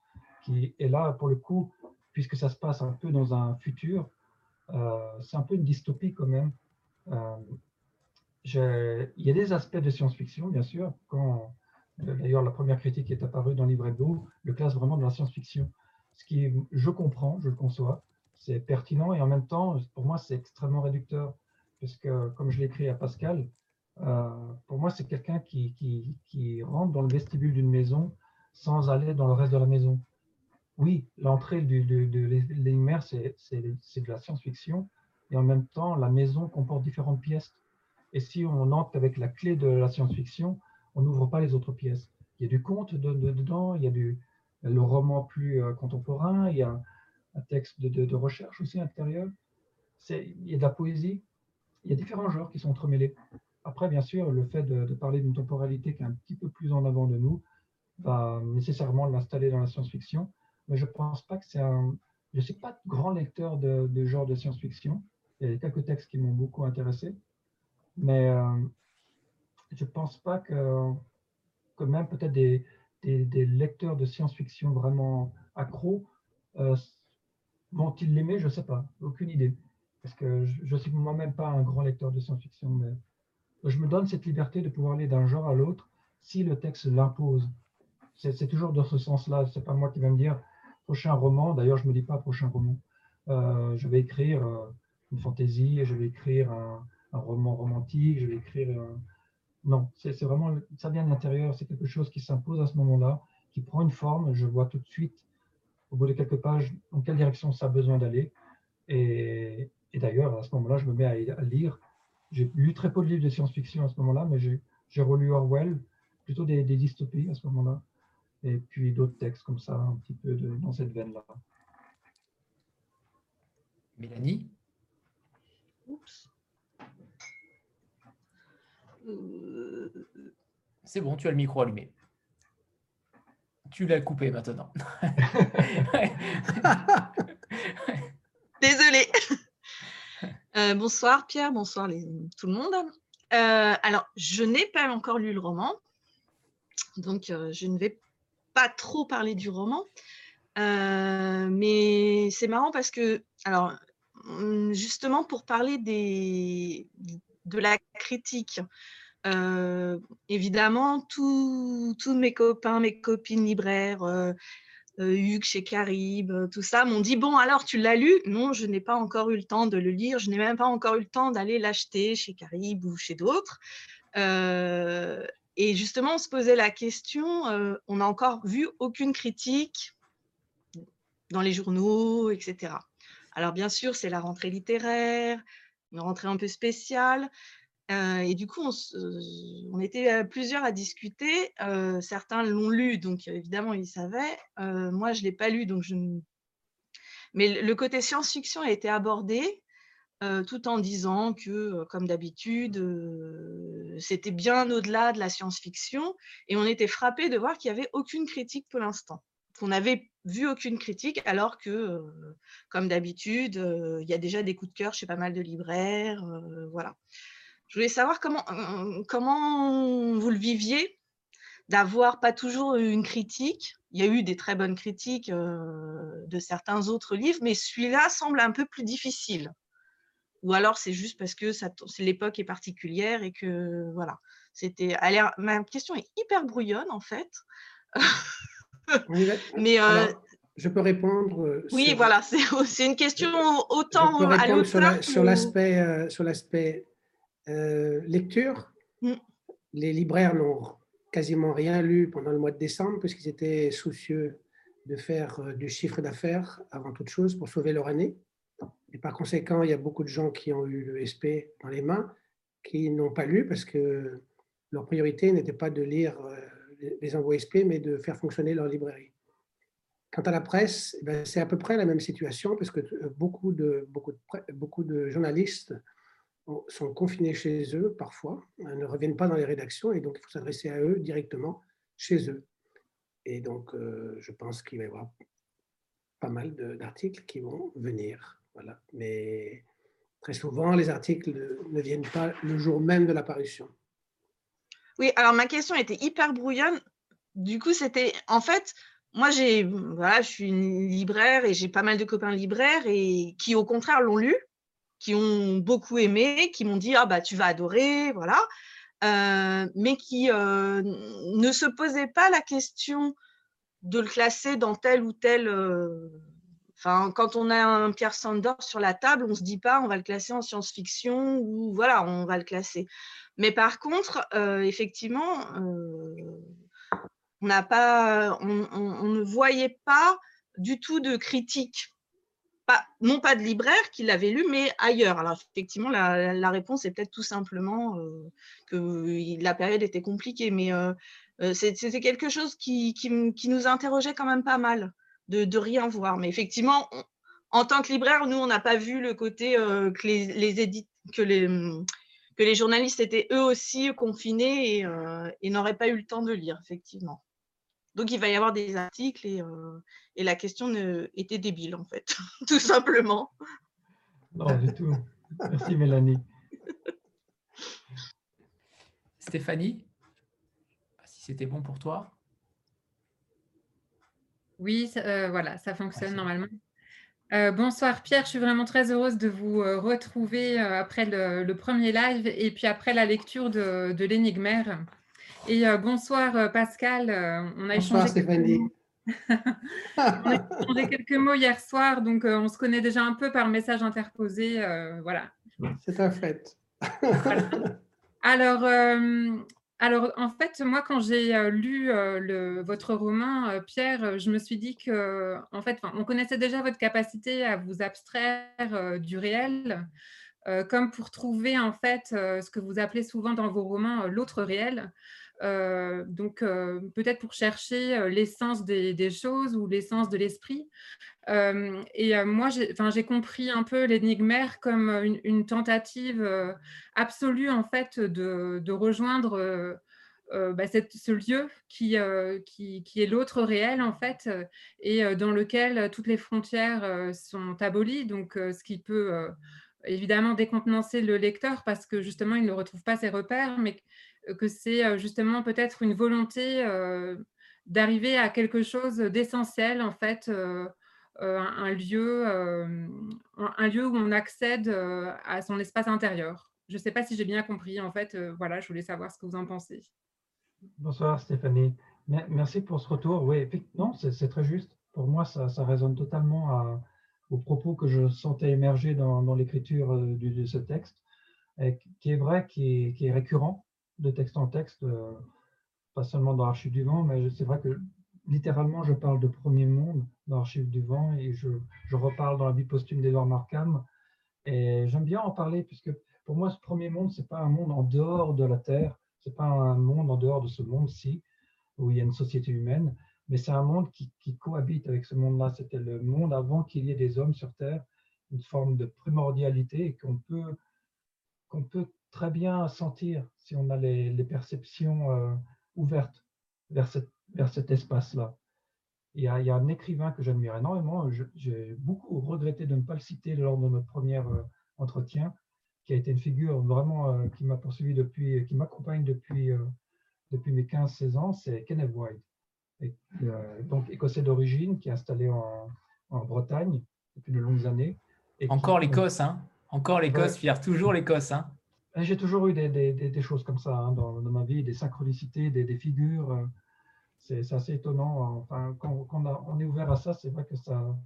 Qui, et là, pour le coup, puisque ça se passe un peu dans un futur, c'est un peu une dystopie quand même. il y a des aspects de science-fiction, bien sûr, quand D'ailleurs, la première critique est apparue dans Livre Hebdo, le classe vraiment de la science-fiction. Ce qui, je comprends, je le conçois, c'est pertinent et en même temps, pour moi, c'est extrêmement réducteur. Parce que, comme je l'ai écrit à Pascal, euh, pour moi, c'est quelqu'un qui, qui, rentre dans le vestibule d'une maison sans aller dans le reste de la maison. Oui, l'entrée de, de, de c'est de la science-fiction, et en même temps, la maison comporte différentes pièces. Et si on entre avec la clé de la science-fiction, on n'ouvre pas les autres pièces. Il y a du conte dedans, il y a du, le roman plus euh, contemporain, il y a un texte de, recherche aussi à l'intérieur, il y a de la poésie, il y a différents genres qui sont entremêlés. Après, bien sûr, le fait de, parler d'une temporalité qui est un petit peu plus en avant de nous va nécessairement l'installer dans la science-fiction, mais je pense pas que c'est un... Je ne suis pas grand lecteur de, de genre de science-fiction. Il y a quelques textes qui m'ont beaucoup intéressé, mais euh, je pense pas que, même peut-être des, des, lecteurs de science-fiction vraiment accros euh, vont-ils l'aimer? Je ne sais pas, aucune idée. Parce que je ne suis moi-même pas un grand lecteur de science-fiction, mais je me donne cette liberté de pouvoir aller d'un genre à l'autre si le texte l'impose. C'est toujours dans ce sens-là. Ce n'est pas moi qui vais me dire prochain roman. D'ailleurs, je me dis pas prochain roman. Euh, je vais écrire euh, une fantaisie, je vais écrire un, un roman romantique, je vais écrire un, non, c'est vraiment, ça vient de l'intérieur, c'est quelque chose qui s'impose à ce moment-là, qui prend une forme, je vois tout de suite, au bout de quelques pages, dans quelle direction ça a besoin d'aller. Et, d'ailleurs, à ce moment-là, je me mets à, lire. J'ai lu très peu de livres de science-fiction à ce moment-là, mais j'ai relu Orwell, plutôt des, dystopies à ce moment-là, et puis d'autres textes comme ça, un petit peu dans cette veine-là. Mélanie? Oups. C'est bon, tu as le micro allumé. Tu l'as coupé maintenant. Désolée. Euh, bonsoir Pierre, bonsoir tout le monde. Euh, alors, je n'ai pas encore lu le roman, donc euh, je ne vais pas trop parler du roman. mais c'est marrant parce que, alors, justement, pour parler des, de la critique. Euh, évidemment, tous mes copains, mes copines libraires, euh, euh, Hugues chez Carib, tout ça, m'ont dit Bon, alors tu l'as lu? Non, je n'ai pas encore eu le temps de le lire, je n'ai même pas encore eu le temps d'aller l'acheter chez Carib ou chez d'autres. Et justement, on se posait la question on n'a encore vu aucune critique dans les journaux, etc. Alors, bien sûr, c'est la rentrée littéraire, une rentrée un peu spéciale. Euh, et du coup, on, était euh, plusieurs à discuter. Euh, certains l'ont lu, donc évidemment, ils savaient. moi, je ne l'ai pas lu, donc je Mais le côté science-fiction a été abordé tout en disant que, comme d'habitude, c'était bien au-delà de la science-fiction. Et on était frappé de voir qu'il n'y avait aucune critique pour l'instant qu'on n'avait vu aucune critique, alors que, euh, comme d'habitude, euh, il y a déjà des coups de cœur chez pas mal de libraires. Euh, voilà. Je voulais savoir comment, comment vous le viviez, d'avoir pas toujours une critique. Il y a eu des très bonnes critiques de certains autres livres, mais celui-là semble un peu plus difficile. Ou alors c'est juste parce que l'époque est particulière et que voilà. C'était. Ma question est hyper brouillonne en fait. Mais euh, je peux répondre. Euh, oui, voilà, c'est une question autant à l'auteur. Sur l'aspect euh, sur l'aspect lecture, mm. les libraires n'ont quasiment rien lu pendant le mois de décembre puisqu'ils étaient soucieux de faire du chiffre d'affaires avant toute chose pour sauver leur année. Et par conséquent, il y a beaucoup de gens qui ont eu le SP dans les mains qui n'ont pas lu parce que leur priorité n'était pas de lire les envois SP, mais de faire fonctionner leur librairie. Quant à la presse, eh ben, c'est à peu près la même situation, parce que beaucoup de, beaucoup de, beaucoup de journalistes sont confinés chez eux parfois, hein, ne reviennent pas dans les rédactions, et donc il faut s'adresser à eux directement chez eux. Et donc, je pense qu'il va y avoir pas mal d'articles qui vont venir. Voilà. Mais très souvent, les articles ne viennent pas le jour même de l'apparition. Oui, alors ma question était hyper brouillonne. Du coup, c'était en fait, moi, j'ai, voilà, je suis une libraire et j'ai pas mal de copains libraires et qui, au contraire, l'ont lu, qui ont beaucoup aimé, qui m'ont dit ah bah tu vas adorer, voilà, euh, mais qui euh, ne se posaient pas la question de le classer dans tel ou tel. Euh, quand on a un Pierre Sandor sur la table, on se dit pas on va le classer en science-fiction ou voilà, on va le classer. Mais par contre, euh, effectivement, euh, on pas, on, ne voyait pas du tout de critique. Non pas de libraire qui l'avait lu, mais ailleurs. Alors effectivement, la, réponse est peut-être tout simplement que la période était compliquée, mais euh, c'était quelque chose qui, nous interrogeait quand même pas mal de, rien voir. Mais effectivement, en tant que libraire, nous, on n'a pas vu le côté euh, que, les, que, les, que les journalistes étaient eux aussi confinés et, euh, n'auraient pas eu le temps de lire, effectivement. Donc, il va y avoir des articles et, et la question était débile, en fait, tout simplement. Non, du tout. Merci, Mélanie. Stéphanie c'était bon pour toi Oui, euh, voilà, ça fonctionne normalement. Euh, bonsoir Pierre, je suis vraiment très heureuse de vous euh, retrouver après le, premier live et puis après la lecture de, de l'énigmaire. Et bonsoir Pascal, on a échangé Stéphanie. on a échangé quelques mots hier soir, donc on se connaît déjà un peu par message interposé. voilà. C'est un fait. Alors, alors, en fait, moi, quand j'ai lu le, votre roman, Pierre, je me suis dit que, fait, on connaissait déjà votre capacité à vous abstraire du réel, comme pour trouver, en fait, ce que vous appelez souvent dans vos romans l'autre réel. Donc, peut-être pour chercher l'essence des, choses ou l'essence de l'esprit. et moi, j'ai compris un peu l'énigmaire comme une, tentative absolue, en fait, de, rejoindre bah, ce lieu qui, qui, qui est l'autre réel, en fait, et dans lequel toutes les frontières sont abolies. Donc, ce qui peut évidemment décontenancer le lecteur parce que justement, il ne retrouve pas ses repères, mais que c'est justement peut-être une volonté d'arriver à quelque chose d'essentiel, en fait, un, lieu, un lieu où on accède à son espace intérieur. Je ne sais pas si j'ai bien compris, en fait, voilà, je voulais savoir ce que vous en pensez. Bonsoir Stéphanie. Merci pour ce retour. Oui, non, c'est très juste. Pour moi, ça, résonne totalement aux propos que je sentais émerger dans, l'écriture de, ce texte, qui est vrai, qui est récurrent de texte en texte, euh, pas seulement dans Archives du vent, mais c'est vrai que littéralement, je parle de premier monde dans Archives du vent et je, reparle dans la vie posthume d'Edouard Markham. Et j'aime bien en parler puisque pour moi, ce premier monde, ce n'est pas un monde en dehors de la Terre, ce n'est pas un monde en dehors de ce monde-ci où il y a une société humaine, mais c'est un monde qui, qui cohabite avec ce monde-là. C'était le monde avant qu'il y ait des hommes sur Terre, une forme de primordialité et qu'on peut, qu'on peut très bien sentir si on a les, perceptions euh, ouvertes vers, vers cet espace-là. Il, y a un écrivain que j'admire énormément, j'ai beaucoup regretté de ne pas le citer lors de notre premier euh, entretien, qui a été une figure vraiment euh, qui m'a poursuivi depuis, qui m'accompagne depuis, depuis mes 15-16 ans, c'est Kenneth White. donc écossais d'origine, qui est installé en, Bretagne depuis de longues années. Encore l'Écosse, hein Encore l'Écosse, Pierre, toujours l'Écosse, hein j'ai toujours eu des, choses comme ça hein, dans, ma vie, des synchronicités, des, figures. Euh, c'est assez étonnant. Enfin, quand, on est ouvert à ça, c'est vrai que ça,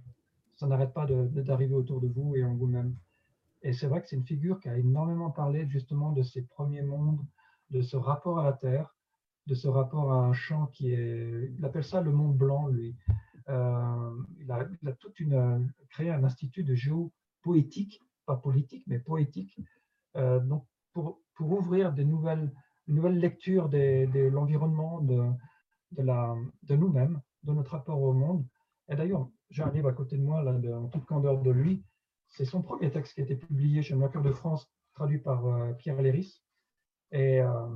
n'arrête pas d'arriver autour de vous et en vous-même. Et c'est vrai que c'est une figure qui a énormément parlé justement de ces premiers mondes, de ce rapport à la Terre, de ce rapport à un champ qui est, il appelle ça le monde blanc, lui. Euh, il, a, il, a, toute une, créé un institut de géopoétique, pas politique, mais poétique. Euh, donc, pour, ouvrir des nouvelles une nouvelle lecture de, l'environnement, de, de, de nous-mêmes, de notre rapport au monde. Et d'ailleurs, j'ai un livre à côté de moi, là, en toute candeur de lui. C'est son premier texte qui a été publié chez Mercure de France, traduit par euh, Pierre Léris. Et euh,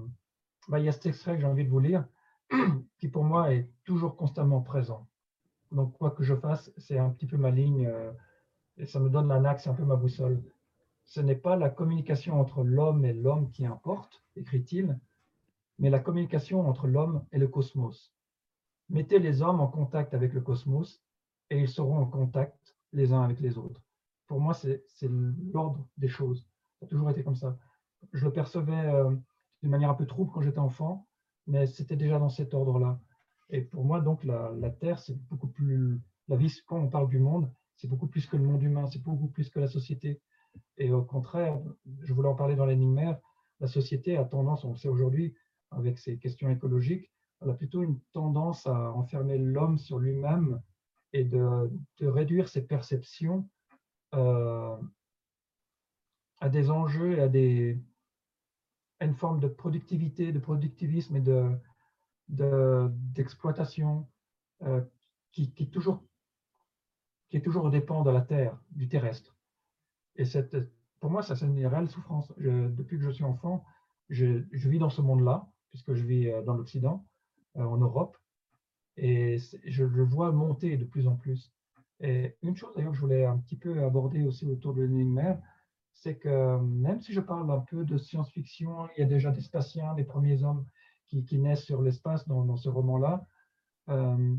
bah, il y a cet extrait que j'ai envie de vous lire, qui pour moi est toujours constamment présent. Donc, quoi que je fasse, c'est un petit peu ma ligne, euh, et ça me donne un axe, un peu ma boussole. Ce n'est pas la communication entre l'homme et l'homme qui importe, écrit-il, mais la communication entre l'homme et le cosmos. Mettez les hommes en contact avec le cosmos et ils seront en contact les uns avec les autres. Pour moi, c'est l'ordre des choses. Ça a toujours été comme ça. Je le percevais euh, d'une manière un peu trouble quand j'étais enfant, mais c'était déjà dans cet ordre-là. Et pour moi, donc, la, Terre, c'est beaucoup plus. La vie, quand on parle du monde, c'est beaucoup plus que le monde humain, c'est beaucoup plus que la société. Et au contraire, je voulais en parler dans l'énigme la société a tendance, on le sait aujourd'hui, avec ces questions écologiques, elle a plutôt une tendance à enfermer l'homme sur lui-même et de, réduire ses perceptions euh, à des enjeux et à, des, une forme de productivité, de productivisme et de, d'exploitation euh, qui, qui, toujours, qui est toujours dépend de la terre, du terrestre. Et cette, pour moi, ça, c'est une réelle souffrance. depuis que je suis enfant, je, je vis dans ce monde-là, puisque je vis euh, dans l'Occident, euh, en Europe, et je le vois monter de plus en plus. Et une chose d'ailleurs que je voulais un petit peu aborder aussi autour de l'énigme c'est que même si je parle un peu de science-fiction, il y a déjà des spatiens, des premiers hommes qui, qui naissent sur l'espace dans, ce roman-là, euh,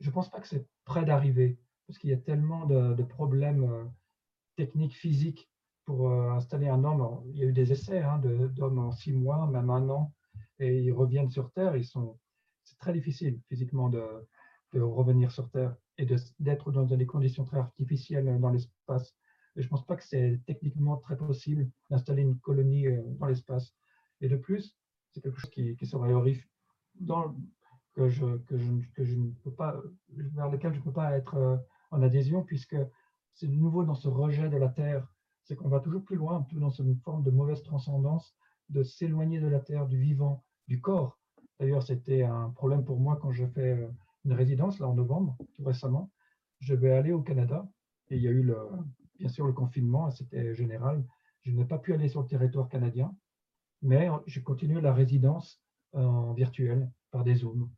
je ne pense pas que c'est près d'arriver, parce qu'il y a tellement de, problèmes euh, techniques, physiques pour euh, installer un homme. il y a eu des essais hein, d'hommes en six mois, même un an, et ils reviennent sur Terre. Ils sont, c'est très difficile physiquement de, revenir sur Terre et d'être dans des conditions très artificielles dans l'espace. Je ne pense pas que c'est techniquement très possible d'installer une colonie dans l'espace. Et de plus, c'est quelque chose qui, serait horrifique, dans, que, je, que, je, que je ne peux pas, vers lequel je ne peux pas être euh, en adhésion, puisque c'est de nouveau dans ce rejet de la Terre, c'est qu'on va toujours plus loin, un peu dans une forme de mauvaise transcendance, de s'éloigner de la Terre, du vivant, du corps. D'ailleurs, c'était un problème pour moi quand je fais euh, une résidence, là en novembre, tout récemment. Je vais aller au Canada, et il y a eu bien sûr le confinement, c'était général. Je n'ai pas pu aller sur le territoire canadien, mais j'ai continué la résidence en virtuel par des Zooms.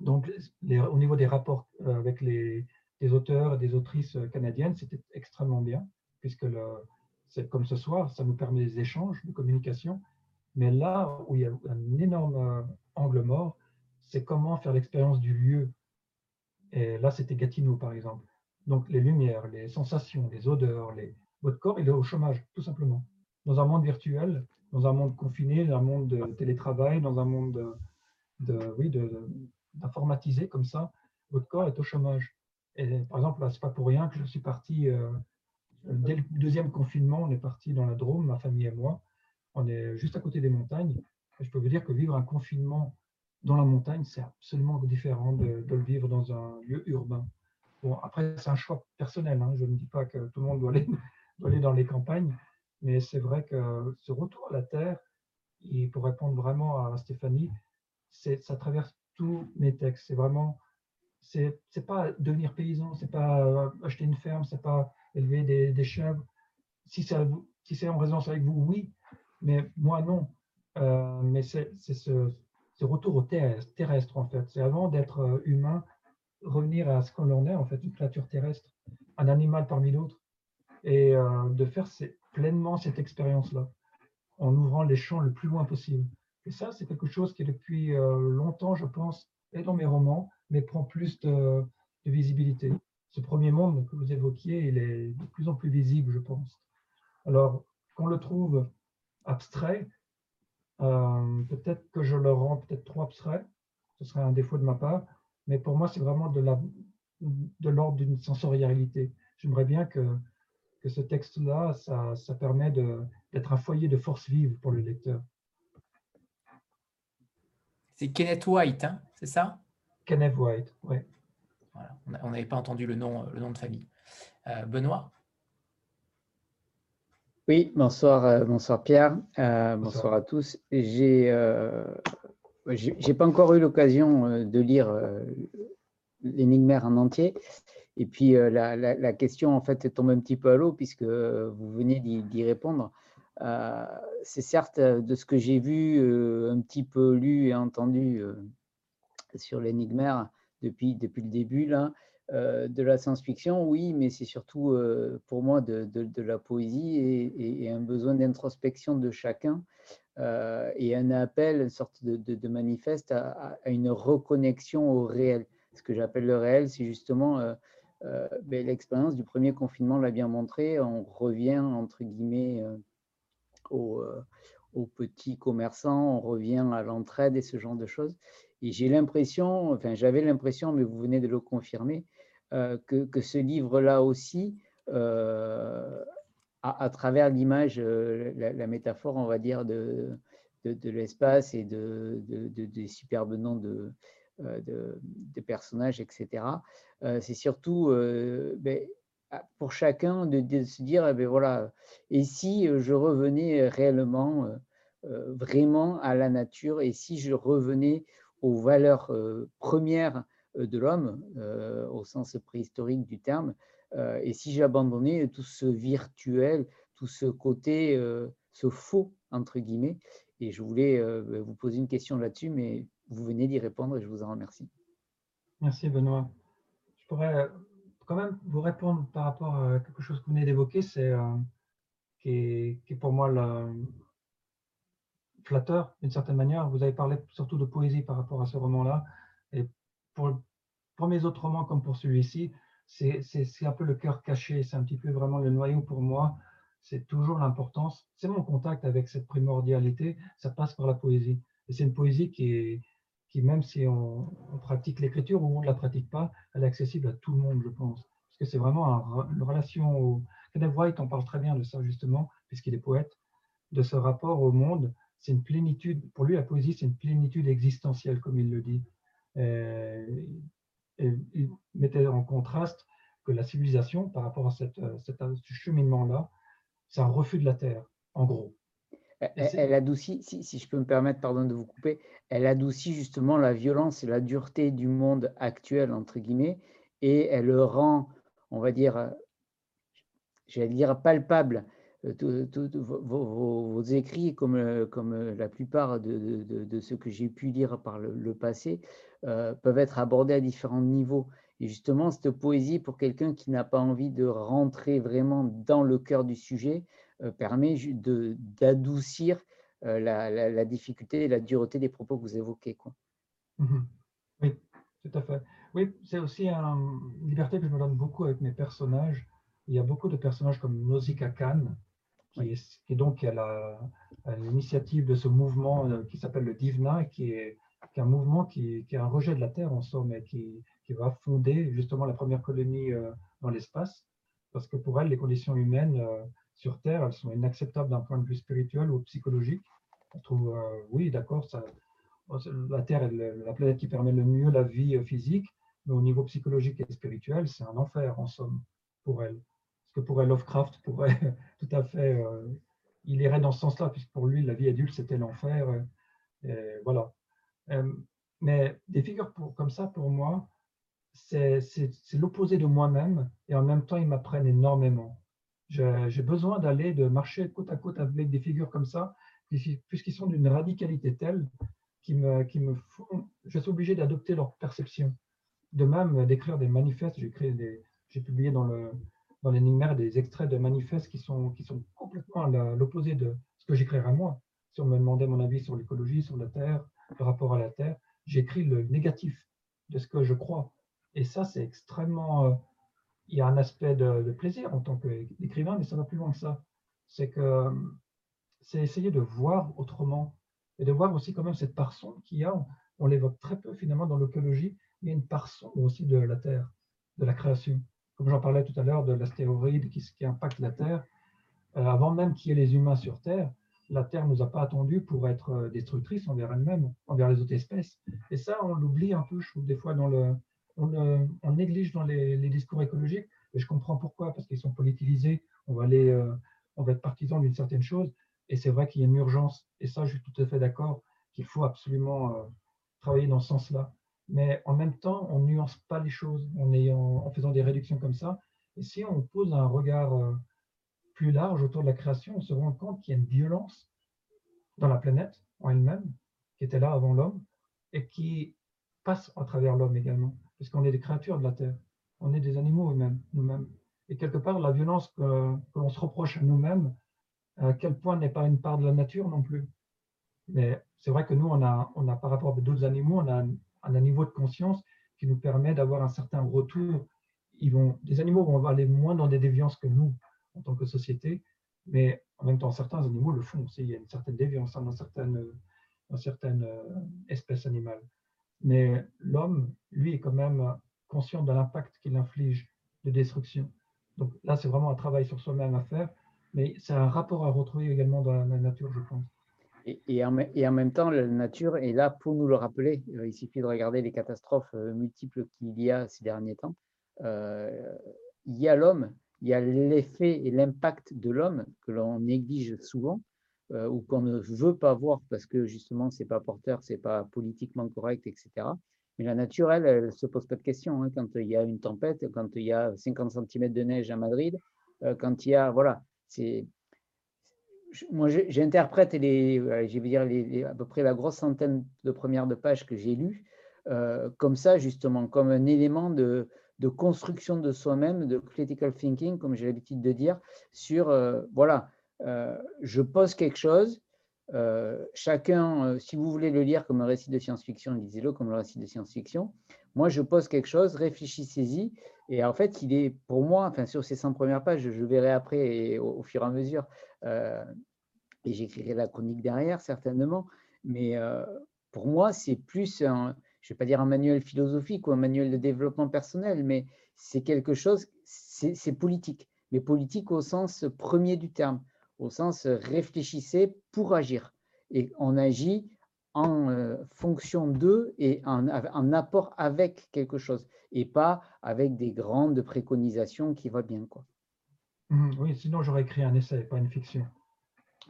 Donc, au niveau des rapports euh, avec les, auteurs et des autrices canadiennes, c'était extrêmement bien, puisque c'est comme ce soir, ça nous permet des échanges, de communication. Mais là où il y a un énorme euh, angle mort, c'est comment faire l'expérience du lieu. Et là, c'était Gatineau, par exemple. Donc, les lumières, les sensations, les odeurs, les... votre corps, il est au chômage, tout simplement. Dans un monde virtuel, dans un monde confiné, dans un monde de télétravail, dans un monde de, oui, d'informatiser comme ça, votre corps est au chômage. Par exemple, c'est pas pour rien que je suis parti, euh, dès le deuxième confinement, on est parti dans la Drôme, ma famille et moi. On est juste à côté des montagnes. Je peux vous dire que vivre un confinement dans la montagne, c'est absolument différent de, le vivre dans un lieu urbain. Bon, après, c'est un choix personnel. Hein. Je ne dis pas que tout le monde doit aller, doit aller dans les campagnes, mais c'est vrai que ce retour à la terre, et pour répondre vraiment à Stéphanie, ça traverse tous mes textes. C'est vraiment, c'est pas devenir paysan, c'est pas euh, acheter une ferme, c'est pas élever des, des chèvres. Si c'est si en résonance avec vous, oui, mais moi non. Euh, mais c'est ce, ce, retour au terrestre, terrestre en fait. C'est avant d'être euh, humain, revenir à ce qu'on en est en fait, une créature terrestre, un animal parmi d'autres, et de faire pleinement cette expérience-là, en ouvrant les champs le plus loin possible. Et ça, c'est quelque chose qui, depuis longtemps, je pense, est dans mes romans, mais prend plus de, visibilité. Ce premier monde que vous évoquiez, il est de plus en plus visible, je pense. Alors, qu'on le trouve abstrait, euh, peut-être que je le rends peut-être trop abstrait, ce serait un défaut de ma part, mais pour moi, c'est vraiment de l'ordre d'une sensorialité. J'aimerais bien que que ce texte-là, ça, ça, permet d'être un foyer de force vive pour le lecteur. C'est Kenneth White, hein, c'est ça? Kenneth White, oui. Voilà. On n'avait pas entendu le nom, le nom de famille. Euh, Benoît? Oui, bonsoir, euh, bonsoir Pierre, euh, bonsoir. à tous. J'ai euh, j'ai pas encore eu l'occasion de lire l'énigmaire en entier. Et puis la, la, question en fait tombe un petit peu à l'eau puisque vous venez d'y répondre. C'est certes de ce que j'ai vu, un petit peu lu et entendu sur l'énigmaire depuis, depuis le début là, euh, de la science-fiction, oui, mais c'est surtout euh, pour moi de, la poésie et, un besoin d'introspection de chacun euh, et un appel, une sorte de, manifeste à, une reconnexion au réel. Ce que j'appelle le réel, c'est justement ben, l'expérience du premier confinement l'a bien montré. On revient, entre guillemets, aux, aux petits commerçants, on revient à l'entraide et ce genre de choses. Et j'ai l'impression, enfin j'avais l'impression, mais vous venez de le confirmer, euh, que, ce livre-là aussi, euh, à, travers l'image, euh, la, métaphore, on va dire, de, de, l'espace et de, des superbes noms de, de, personnages, etc., c'est surtout ben, pour chacun de, se dire, eh ben voilà, et si je revenais réellement, vraiment à la nature, et si je revenais aux valeurs premières de l'homme, au sens préhistorique du terme, et si j'abandonnais tout ce virtuel, tout ce côté, ce faux, entre guillemets, et je voulais vous poser une question là-dessus, mais vous venez d'y répondre et je vous en remercie. Merci Benoît. Je pourrais quand même vous répondre par rapport à quelque chose que vous venez d'évoquer, c'est qui, est, pour moi le, flatteur d'une certaine manière. Vous avez parlé surtout de poésie par rapport à ce roman-là. Et pour, pour mes autres romans, comme pour celui-ci, c'est un peu le cœur caché. C'est un petit peu vraiment le noyau pour moi. C'est toujours l'importance. C'est mon contact avec cette primordialité. Ça passe par la poésie. Et c'est une poésie qui même si on, pratique l'écriture ou on ne la pratique pas, elle est accessible à tout le monde, je pense. Parce que c'est vraiment une relation. Au... Kenneth White en parle très bien de ça, justement, puisqu'il est poète, de ce rapport au monde c'est une plénitude, pour lui la poésie c'est une plénitude existentielle comme il le dit. Euh, et, il mettait en contraste que la civilisation par rapport à cette, cet cheminement-là, c'est un refus de la terre, en gros. Elle, adoucit, si, si, je peux me permettre, pardon de vous couper, elle adoucit justement la violence et la dureté du monde actuel, entre guillemets, et elle le rend, on va dire, j'allais dire palpable, euh, vos, écrits, comme, euh, euh, la plupart de, de, ce que j'ai pu lire par le, passé, peuvent être abordés à différents niveaux. Et justement, cette poésie, pour quelqu'un qui n'a pas envie de rentrer vraiment dans le cœur du sujet, permet d'adoucir la, difficulté et la dureté des propos que vous évoquez. Mmh oui, tout à fait. Oui, c'est aussi une liberté que je me donne beaucoup avec mes personnages. Il y a beaucoup de personnages comme Nausicaa Khan, qui est, donc à l'initiative de ce mouvement euh, qui s'appelle le Divna, qui est, qui est un mouvement qui, est un rejet de la Terre en somme, et qui, va fonder justement la première colonie euh, dans l'espace, parce que pour elle, les conditions humaines euh, sur Terre, elles sont inacceptables d'un point de vue spirituel ou psychologique. On trouve, oui, d'accord, la Terre est la planète qui permet le mieux la vie physique, mais au niveau psychologique et spirituel, c'est un enfer en somme pour elle que pour Lovecraft pourrait tout à fait, euh, il irait dans ce sens-là, puisque pour lui, la vie adulte, c'était l'enfer. Euh, voilà. Euh, mais des figures pour, comme ça, pour moi, c'est l'opposé de moi-même, et en même temps, ils m'apprennent énormément. J'ai besoin d'aller, de marcher côte à côte avec des figures comme ça, puisqu'ils sont d'une radicalité telle qui me, qui me je suis obligé d'adopter leur perception. De même, d'écrire des manifestes, j'ai publié dans le, dans l'énigmaire des extraits de manifestes qui sont, qui sont complètement à l'opposé de ce que j'écrirais moi. Si on me demandait mon avis sur l'écologie, sur la Terre, le rapport à la Terre, j'écris le négatif de ce que je crois. Et ça, c'est extrêmement... Euh, il y a un aspect de, plaisir en tant qu'écrivain, mais ça va plus loin que ça. C'est que c'est essayer de voir autrement et de voir aussi quand même cette part sombre qu'il y a. On l'évoque très peu finalement dans l'écologie, a une part sombre aussi de la Terre, de la création comme j'en parlais tout à l'heure de l'astéroïde qui, impacte la Terre, euh, avant même qu'il y ait les humains sur Terre, la Terre ne nous a pas attendus pour être euh, destructrice envers elle-même, envers les autres espèces. Et ça, on l'oublie un peu, je trouve, des fois, dans le, on, néglige dans les, discours écologiques. Et je comprends pourquoi, parce qu'ils sont politisés. On va euh, être partisan d'une certaine chose. Et c'est vrai qu'il y a une urgence. Et ça, je suis tout à fait d'accord qu'il faut absolument travailler dans ce sens-là. Mais en même temps, on nuance pas les choses en, faisant des réductions comme ça. Et si on pose un regard euh, plus large autour de la création, on se rend compte qu'il y a une violence dans la planète en elle-même, qui était là avant l'homme, et qui passe à travers l'homme également, puisqu'on est des créatures de la Terre. On est des animaux eux-mêmes, nous-mêmes. Et quelque part, la violence que, l'on se reproche à nous-mêmes, à quel point n'est pas une part de la nature non plus. Mais c'est vrai que nous, on a, on a par rapport à d'autres animaux, on a un, niveau de conscience qui nous permet d'avoir un certain retour. Ils vont, des animaux vont aller moins dans des déviances que nous, en tant que société, mais en même temps, certains animaux le font aussi. Il y a une certaine déviance hein, dans certaines, dans certaines euh, espèces animales. Mais l'homme, lui, est quand même conscient de l'impact qu'il inflige de destruction. Donc là, c'est vraiment un travail sur soi-même à faire, mais c'est un rapport à retrouver également dans la nature, je pense. Et, en, même temps, la nature est là pour nous le rappeler. Euh, il suffit de regarder les catastrophes euh, multiples qu'il y a ces derniers temps. Euh, il y a l'homme, il y a l'effet et l'impact de l'homme que l'on néglige souvent ou qu'on ne veut pas voir parce que justement, ce n'est pas porteur, ce n'est pas politiquement correct, etc. Mais la nature, elle, ne se pose pas de questions. Hein. Quand il y a une tempête, quand il y a 50 cm de neige à Madrid, quand il y a. Voilà, c'est moi, j'interprète les, je vais dire les, à peu près la grosse centaine de premières de pages que j'ai lues euh, comme ça, justement, comme un élément de, construction de soi-même, de critical thinking, comme j'ai l'habitude de dire, sur, euh, voilà, euh, je pose quelque chose, chacun, si vous voulez le lire comme un récit de science-fiction, lisez-le comme un récit de science-fiction. Moi, je pose quelque chose, réfléchissez-y. Et en fait, il est pour moi, enfin, sur ces 100 premières pages, je verrai après et au fur et à mesure, et j'écrirai la chronique derrière, certainement. Mais euh, pour moi, c'est plus, un, je ne vais pas dire un manuel philosophique ou un manuel de développement personnel, mais c'est quelque chose, c'est politique. Mais politique au sens premier du terme, au sens réfléchissez pour agir. Et on agit en euh, fonction d'eux et en, en, apport avec quelque chose, et pas avec des grandes préconisations qui vont bien. Quoi. Mmh, oui, sinon j'aurais écrit un essai, pas une fiction.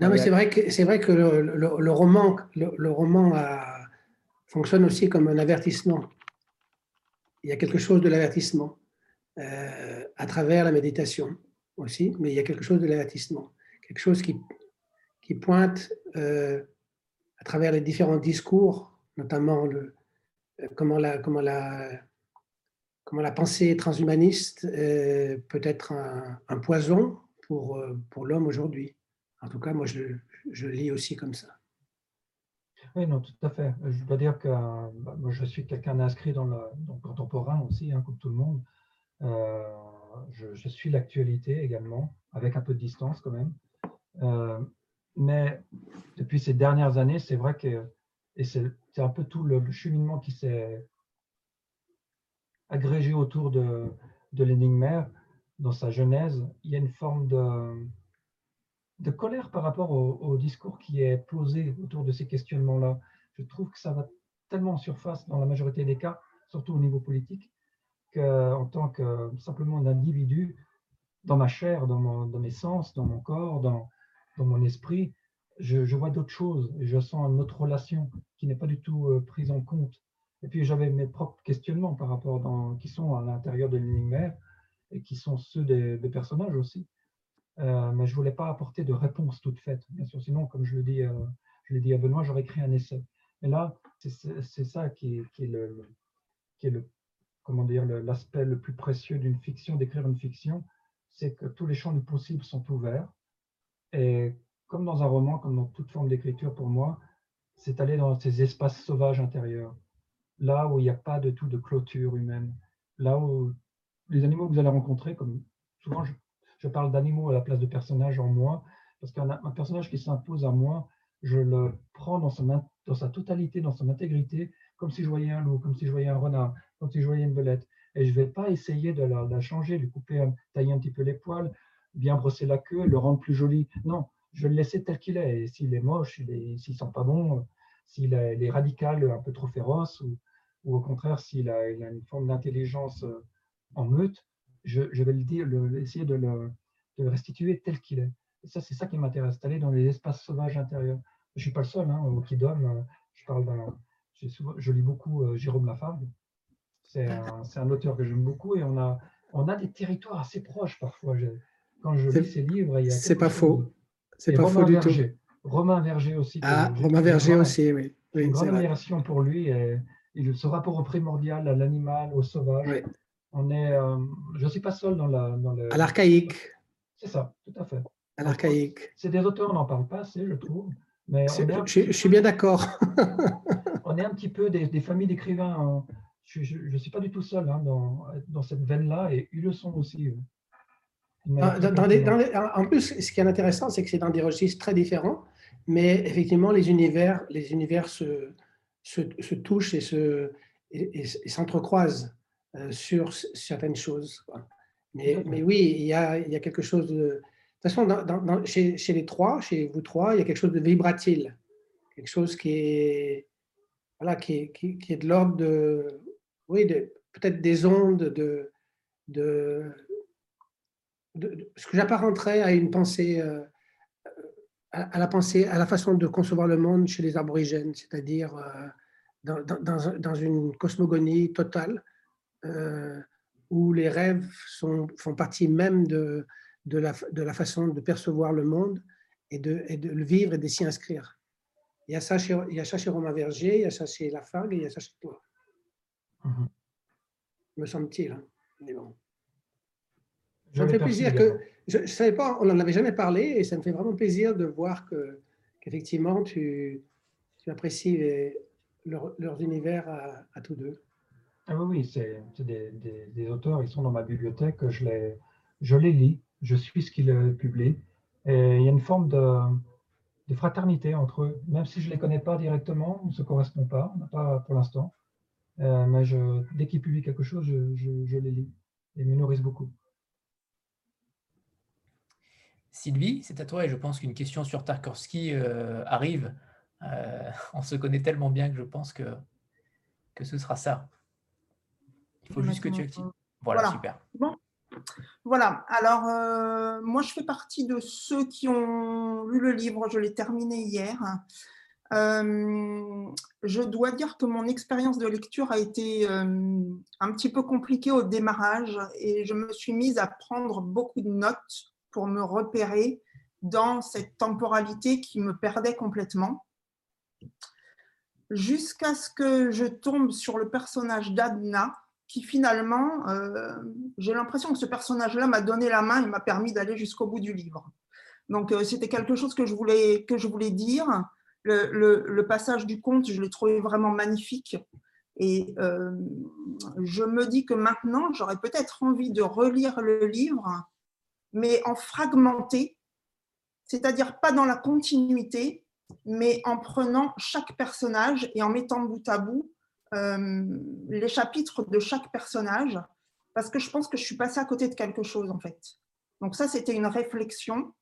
Non, mais c'est vrai que, c'est vrai que le, roman, le, roman fonctionne aussi comme un avertissement. Il y a quelque chose de l'avertissement euh, à travers la méditation aussi, mais il y a quelque chose de l'avertissement, quelque chose qui, qui pointe euh, à travers les différents discours, notamment le, comment, la, comment la, la pensée transhumaniste euh, peut être un, poison pour, euh, pour l'homme aujourd'hui? En tout cas, moi, je, je lis aussi comme ça. Oui, non, tout à fait. Je dois dire que bah, moi, je suis quelqu'un d'inscrit dans le, contemporain aussi, hein, comme tout le monde. Euh, je, suis l'actualité également, avec un peu de distance quand même. mais depuis ces dernières années, c'est vrai que, et c'est un peu tout le cheminement qui s'est agrégé autour de, de l'énigme dans sa genèse, il y a une forme de, colère par rapport au, discours qui est posé autour de ces questionnements-là. Je trouve que ça va tellement en surface dans la majorité des cas, surtout au niveau politique, qu'en tant que simplement un individu, dans ma chair, dans, mes sens, dans mon corps, dans, mon esprit, je, vois d'autres choses je sens une autre relation qui n'est pas du tout euh, prise en compte et puis j'avais mes propres questionnements par rapport qui sont à l'intérieur de l'énigme et qui sont ceux des, personnages aussi. Euh, mais je ne voulais pas apporter de réponse toute faite, bien sûr. Sinon, comme je le euh, l'ai dit à Benoît, j'aurais écrit un essai. Et là, c'est ça qui est, le, qui est le, comment dire, l'aspect le, plus précieux d'une fiction, d'écrire une fiction, c'est que tous les champs du possible sont ouverts. Et comme dans un roman, comme dans toute forme d'écriture pour moi, c'est aller dans ces espaces sauvages intérieurs là où il n'y a pas de tout de clôture humaine, là où les animaux que vous allez rencontrer, comme souvent je, parle d'animaux à la place de personnages en moi, parce qu'un un personnage qui s'impose à moi, je le prends dans, sa totalité, dans son intégrité, comme si je voyais un loup, comme si je voyais un renard, comme si je voyais une belette. Et je ne vais pas essayer de la, changer, de couper, tailler un petit peu les poils, bien brosser la queue, le rendre plus joli. Non, je vais le laisser tel qu'il est. Et s'il est moche, s'il ne sent pas bon, s'il est, radical, un peu trop féroce, ou au contraire, s'il a, a, une forme d'intelligence euh, en meute, je, vais le dire, essayer de le, restituer tel qu'il est. Et ça, c'est ça qui m'intéresse, d'aller dans les espaces sauvages intérieurs. Je ne suis pas le seul, hein, au Kidom, je parle d'un, je lis beaucoup euh, Jérôme Lafargue. C'est un, un, auteur que j'aime beaucoup et on a, on a des territoires assez proches parfois. quand je lis ses livres, il y a. C'est pas faux. C'est pas faux du tout. Romain Verger aussi. Ah, Romain Verger aussi, oui. une grande admiration pour lui et, ce rapport au primordial, à l'animal, au sauvage. On est, euh, je ne suis pas seul dans, la, dans le. À l'archaïque. C'est ça, tout à fait. À l'archaïque. C'est des auteurs, on n'en parle pas assez, je trouve. Mais je, suis bien d'accord. on est un petit peu des, familles d'écrivains. Hein. Je ne suis pas du tout seul hein, dans, dans, cette veine-là et ils le sont aussi. Ah, en plus, ce qui est intéressant, c'est que c'est dans des registres très différents, mais effectivement, les univers, les univers se, se, se touchent et se et, s'entrecroisent euh, sur certaines choses. Mais, mais, oui, il y, a, il y a quelque chose de. De toute façon, dans, chez, chez, les trois, chez vous trois, il y a quelque chose de vibratile, quelque chose qui est, voilà, qui est, qui, est de l'ordre de, oui, de, peut-être des ondes de, de, ce que j'apparenterais à une pensée, euh, à, la pensée, à la façon de concevoir le monde chez les aborigènes, c'est-à-dire euh, dans, dans, dans, une cosmogonie totale euh, où les rêves sont, font partie même de, de, la, de la façon de percevoir le monde et de, et de le vivre et de s'y inscrire. Il y, a ça chez, il y a ça chez Romain Verger, il y a ça chez Lafargue et il y a ça chez toi. Mm-hmm. Me semble-t-il. Hein. Mais bon. Ça me fait plaisir que. Je ne savais pas, on n'en avait jamais parlé et ça me fait vraiment plaisir de voir que, qu'effectivement tu, tu apprécies leurs univers à, tous deux. Ah oui, oui c'est, des, des, auteurs, ils sont dans ma bibliothèque, je les, je les lis, je suis ce qu'ils publient. Et il y a une forme de, de, fraternité entre eux, même si je ne les connais pas directement, on ne se correspond pas, pas pour l'instant. Euh, mais je, dès qu'ils publient quelque chose, je, je, je les lis et me nourrissent beaucoup. Sylvie, c'est à toi et je pense qu'une question sur Tarkovsky euh, arrive. Euh, on se connaît tellement bien que je pense que, que ce sera ça. Il faut juste que tu actives. Voilà, super. Bon. Voilà, alors euh, moi je fais partie de ceux qui ont lu le livre, je l'ai terminé hier. je dois dire que mon expérience de lecture a été un petit peu compliquée au démarrage et je me suis mise à prendre beaucoup de notes pour me repérer dans cette temporalité qui me perdait complètement. Jusqu'à ce que je tombe sur le personnage d'Adna, qui finalement, euh, j'ai l'impression que ce personnage-là m'a donné la main et m'a permis d'aller jusqu'au bout du livre. Donc euh, c'était quelque chose que je voulais, que je voulais dire. Le, passage du conte, je l'ai trouvé vraiment magnifique. Et euh, je me dis que maintenant, j'aurais peut-être envie de relire le livre mais en fragmenté, c'est-à-dire pas dans la continuité, mais en prenant chaque personnage et en mettant bout à bout euh, les chapitres de chaque personnage, parce que je pense que je suis passée à côté de quelque chose en fait. Donc ça, c'était une réflexion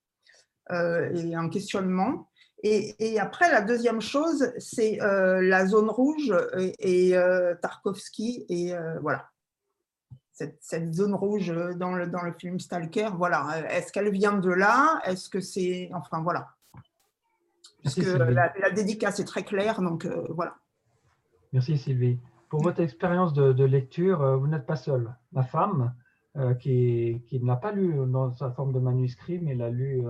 euh, et un questionnement. Et, après, la deuxième chose, c'est euh, la zone rouge et, et Tarkovsky. Et voilà cette, zone rouge dans le, dans le film Stalker, voilà. Est-ce qu'elle vient de là? Est-ce que c'est. Enfin, voilà. Parce que la, dédicace est très claire, donc euh, voilà. Merci Sylvie. Pour votre expérience de, lecture, euh, vous n'êtes pas seule. Ma femme, euh, qui, qui ne l'a pas lu dans sa forme de manuscrit, mais l'a lu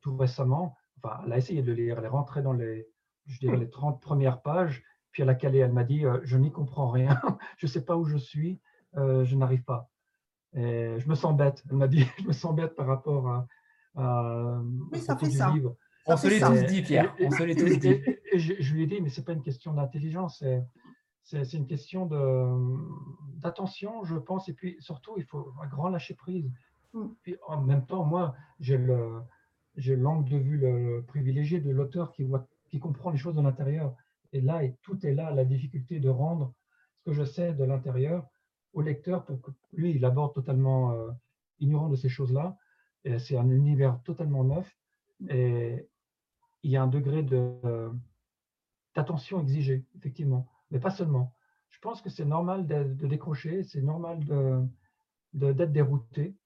tout récemment, enfin, elle a essayé de lire, elle est rentrée dans les, je dirais, les 30 premières pages, puis elle a calé, elle m'a dit, je n'y comprends rien, je ne sais pas où je suis, euh, je n'arrive pas. Et je me sens bête. Elle m'a dit, je me sens bête par rapport à, oui, ça fait ça. livre. On se l'est tous dit, Pierre. On se l'est tous dit. Et, je, lui ai dit, mais c'est pas une question d'intelligence, c'est une question d'attention, je pense. Et puis surtout, il faut un grand lâcher prise. Mm. Puis en même temps, moi, j'ai le j'ai l'angle de vue le privilégié de l'auteur qui voit, qui comprend les choses de l'intérieur. Et là, et tout est là, la difficulté de rendre ce que je sais de l'intérieur au lecteur pour que lui, il aborde totalement euh, ignorant de ces choses-là. C'est un univers totalement neuf. Et il y a un degré de, d'attention exigé, effectivement. Mais pas seulement. Je pense que c'est normal de, décrocher, c'est normal de, d'être dérouté.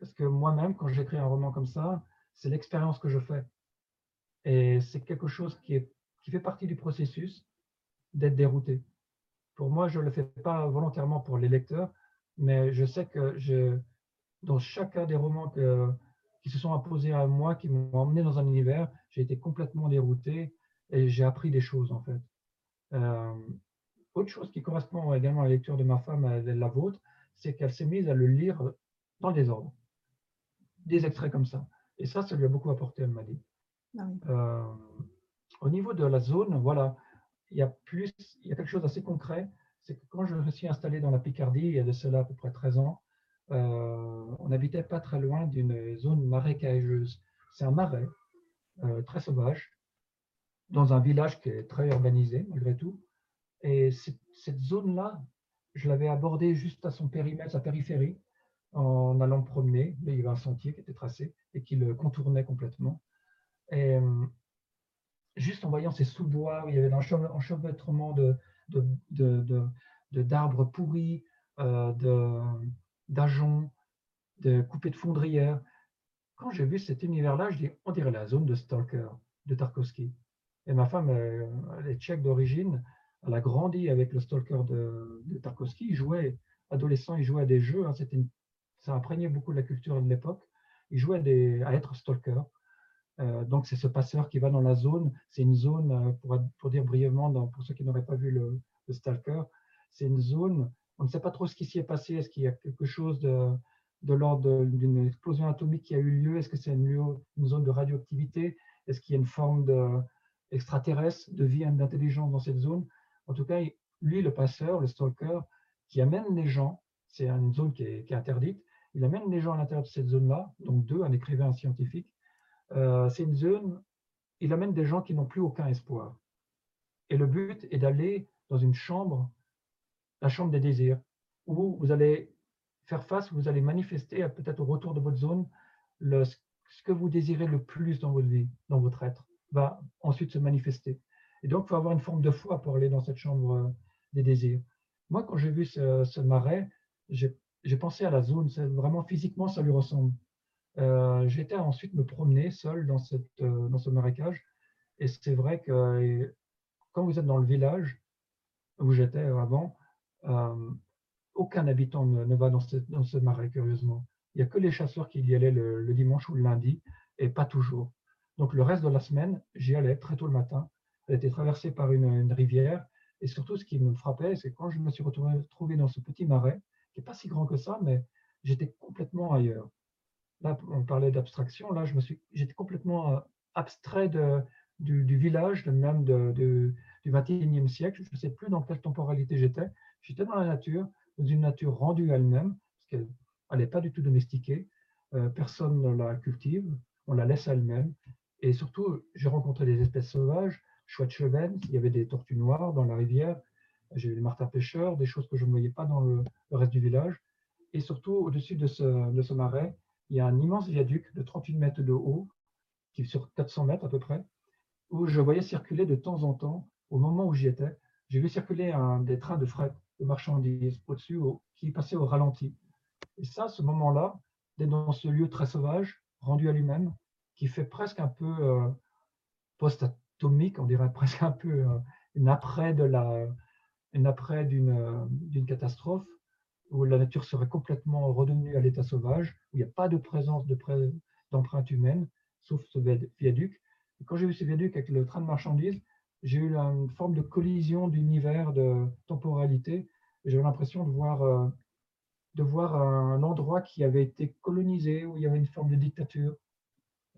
Parce que moi-même, quand j'écris un roman comme ça, c'est l'expérience que je fais. Et c'est quelque chose qui fait partie du processus d'être dérouté. Pour moi, je ne le fais pas volontairement pour les lecteurs, mais je sais que je, dans chacun des romans que, qui se sont imposés à moi, qui m'ont emmené dans un univers, j'ai été complètement dérouté et j'ai appris des choses en fait. Euh, autre chose qui correspond également à la lecture de ma femme, à la vôtre, c'est qu'elle s'est mise à le lire dans le désordre. Des extraits comme ça. Et ça, ça lui a beaucoup apporté, elle m'a dit. Ah euh, au niveau de la zone, voilà, il y a plus, il y a quelque chose d'assez concret. C'est que quand je me suis installé dans la Picardie, il y a de cela à peu près 13 ans, euh, on n'habitait pas très loin d'une zone marécageuse. C'est un marais euh, très sauvage, dans un village qui est très urbanisé malgré tout. Et cette zone-là, je l'avais abordée juste à son périmètre, sa périphérie, en allant promener. Il y avait un sentier qui était tracé et qui le contournait complètement. Et euh, juste en voyant ces sous-bois, où il y avait un enchevêtrement de, d'arbres de, pourris, euh, d'ajoncs, de coupées de fondrières. Quand j'ai vu cet univers-là, je dis, on dirait la zone de Stalker de Tarkovsky. Et ma femme, elle est tchèque d'origine, elle a grandi avec le Stalker de, Tarkovsky. Il jouait, adolescent, il jouait à des jeux. Hein. Ça imprégnait beaucoup de la culture de l'époque. Il jouait à être Stalker. Euh, donc, c'est ce passeur qui va dans la zone. C'est une zone, euh, pour, pour, dire brièvement, pour ceux qui n'auraient pas vu le, Stalker, c'est une zone, on ne sait pas trop ce qui s'y est passé. Est-ce qu'il y a quelque chose de, l'ordre d'une explosion atomique qui a eu lieu? Est-ce que c'est une, zone de radioactivité? Est-ce qu'il y a une forme de, extraterrestre, de vie, d'intelligence dans cette zone? En tout cas, lui, le passeur, le stalker, qui amène les gens, c'est une zone qui est, interdite, il amène les gens à l'intérieur de cette zone-là, donc deux, un écrivain, un scientifique. Euh, c'est une zone, il amène des gens qui n'ont plus aucun espoir. Et le but est d'aller dans une chambre, la chambre des désirs, où vous allez faire face, vous allez manifester peut-être au retour de votre zone ce que vous désirez le plus dans votre vie, dans votre être, va ensuite se manifester. Et donc, il faut avoir une forme de foi pour aller dans cette chambre euh, des désirs. Moi, quand j'ai vu ce, ce marais, j'ai pensé à la zone, vraiment physiquement, ça lui ressemble. Euh, J'étais ensuite me promener seul euh, dans ce marécage. Et c'est vrai que quand vous êtes dans le village où j'étais avant, euh, aucun habitant ne, va dans ce, marais, curieusement. Il n'y a que les chasseurs qui y allaient le, dimanche ou le lundi, et pas toujours. Donc le reste de la semaine, j'y allais très tôt le matin. Elle était traversée par une, rivière. Et surtout, ce qui me frappait, c'est quand je me suis retrouvé dans ce petit marais, pas si grand que ça, mais j'étais complètement ailleurs. Là, on parlait d'abstraction, là, j'étais complètement euh, abstrait de, du, village, même de, du 21e siècle. Je ne sais plus dans quelle temporalité j'étais. J'étais dans la nature, dans une nature rendue elle-même, parce qu'elle n'est pas du tout domestiquée. Euh, personne ne la cultive, on la laisse elle-même. Et surtout, j'ai rencontré des espèces sauvages, chouette chevenne, il y avait des tortues noires dans la rivière, j'ai eu les martins pêcheurs, des choses que je ne voyais pas dans le, reste du village. Et surtout, au-dessus de ce, de ce marais, il y a un immense viaduc de 38 mètres de haut, qui est sur 400 mètres à peu près, où je voyais circuler de temps en temps, au moment où j'y étais, j'ai vu circuler des trains de fret, de marchandises au-dessus, qui passaient au ralenti. Et ça, ce moment-là, d'être dans ce lieu très sauvage, rendu à lui-même, qui fait presque un peu euh, post-atomique, on dirait presque un peu euh, une après après euh, d'une catastrophe où la nature serait complètement redevenue à l'état sauvage, où il n'y a pas de présence d'empreinte humaine, sauf ce viaduc. Et quand j'ai vu ce viaduc avec le train de marchandises, j'ai eu une forme de collision d'univers, de temporalité. J'avais l'impression de voir, euh, de voir un endroit qui avait été colonisé, où il y avait une forme de dictature.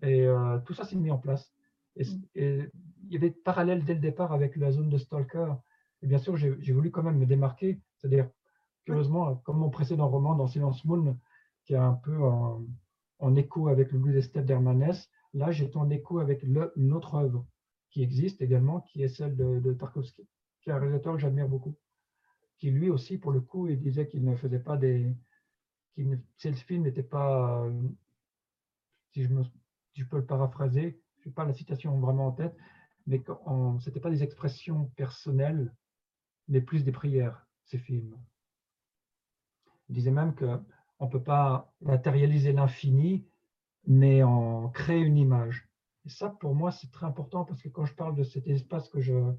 Et euh, tout ça s'est mis en place. Et, mm. et, il y avait parallèle dès le départ avec la zone de Stalker, et bien sûr, j'ai voulu quand même me démarquer, c'est-à-dire, curieusement, comme mon précédent roman dans Silence Moon, qui est un peu en, écho avec le blues des steppes d'Hermanès, là, j'étais en écho avec le, une autre œuvre qui existe également, qui est celle de, Tarkovsky, qui est un réalisateur que j'admire beaucoup, qui lui aussi, pour le coup, il disait qu'il ne faisait pas des... Qu le film n'était pas, si je, me, si je peux le paraphraser, je n'ai pas la citation vraiment en tête, mais ce n'était pas des expressions personnelles mais plus des prières, ces films. Il disait même qu'on ne peut pas matérialiser l'infini mais en créer une image. Et ça, pour moi, c'est très important parce que quand je parle de cet espace que je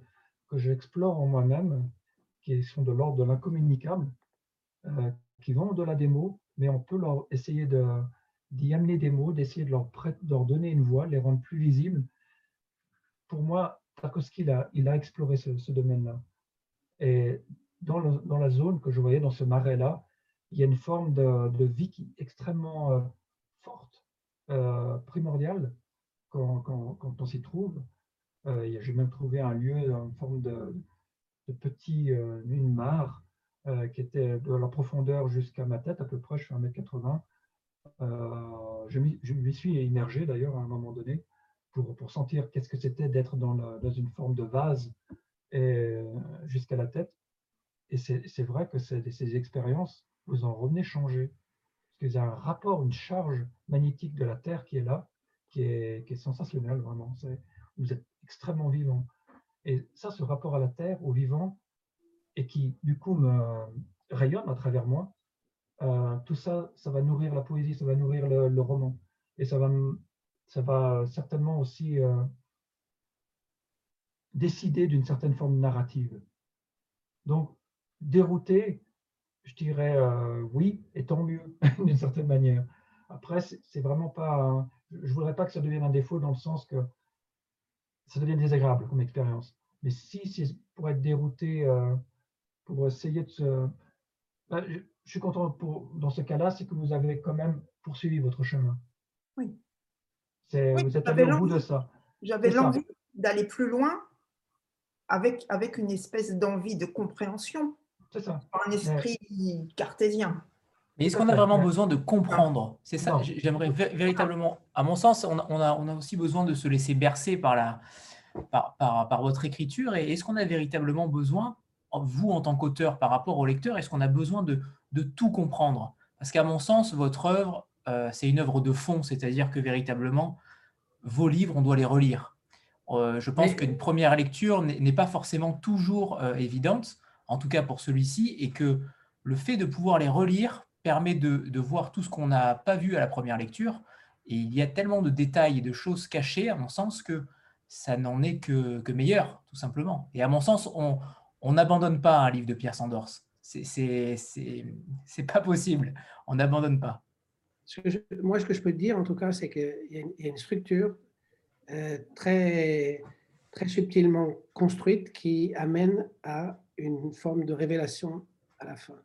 que j'explore en moi-même, qui sont de l'ordre de l'incommunicable, euh, qui vont de la démo, mais on peut leur essayer d'y amener des mots, d'essayer de leur, leur donner une voix, les rendre plus visibles. Pour moi, Tarkovsky, il a, il a exploré ce, domaine-là. Et dans, la zone que je voyais, dans ce marais-là, il y a une forme de, vie qui est extrêmement euh, forte, euh, primordiale, quand, on s'y trouve. Euh, J'ai même trouvé un lieu en forme de, petit, une mare qui était de la profondeur jusqu'à ma tête, à peu près, je fais 1m80. Euh, je m'y suis immergé d'ailleurs à un moment donné pour, pour sentir qu'est-ce que c'était d'être dans, une forme de vase jusqu'à la tête. Et c'est vrai que ces expériences, vous en revenez changé. Parce qu'il y a un rapport, une charge magnétique de la Terre qui est là, qui est, qui est sensationnel vraiment. Vous êtes extrêmement vivant. Et ça, ce rapport à la Terre, au vivant, et qui du coup me rayonne à travers moi, euh, tout ça, ça va nourrir la poésie, ça va nourrir le, roman. Et ça va, ça va certainement aussi euh, décider d'une certaine forme narrative. Donc, dérouter, je dirais euh, oui, et tant mieux, d'une certaine manière. Après, c'est vraiment pas. je ne voudrais pas que ça devienne un défaut dans le sens que ça devient désagréable comme expérience. Mais si c'est pour être dérouté, euh, pour essayer de se... Ben, je, suis content pour, dans ce cas-là, c'est que vous avez quand même poursuivi votre chemin. Oui. vous êtes allé au bout de ça. J'avais l'envie d'aller plus loin avec, avec une espèce d'envie de compréhension. C'est ça. Un esprit cartésien. Mais est-ce qu'on a vraiment besoin de comprendre? C'est ça, j'aimerais véritablement, à mon sens, on a, on a, aussi besoin de se laisser bercer par, la, par, par, votre écriture. Et est-ce qu'on a véritablement besoin, vous en tant qu'auteur par rapport au lecteur, est-ce qu'on a besoin de, de tout comprendre? Parce qu'à mon sens, votre œuvre, euh, c'est une œuvre de fond, c'est-à-dire que véritablement, vos livres, on doit les relire. Euh, je pense qu'une première lecture n'est pas forcément toujours euh, évidente, en tout cas pour celui-ci, et que le fait de pouvoir les relire permet de, voir tout ce qu'on n'a pas vu à la première lecture. Et il y a tellement de détails et de choses cachées, à mon sens, que ça n'en est que, meilleur, tout simplement. Et à mon sens, on n'abandonne pas un livre de Pierre Sandors. C'est pas possible. On n'abandonne pas. moi, ce que je peux te dire, en tout cas, c'est qu'il y, a une structure euh, très, très subtilement construite qui amène à une forme de révélation à la fin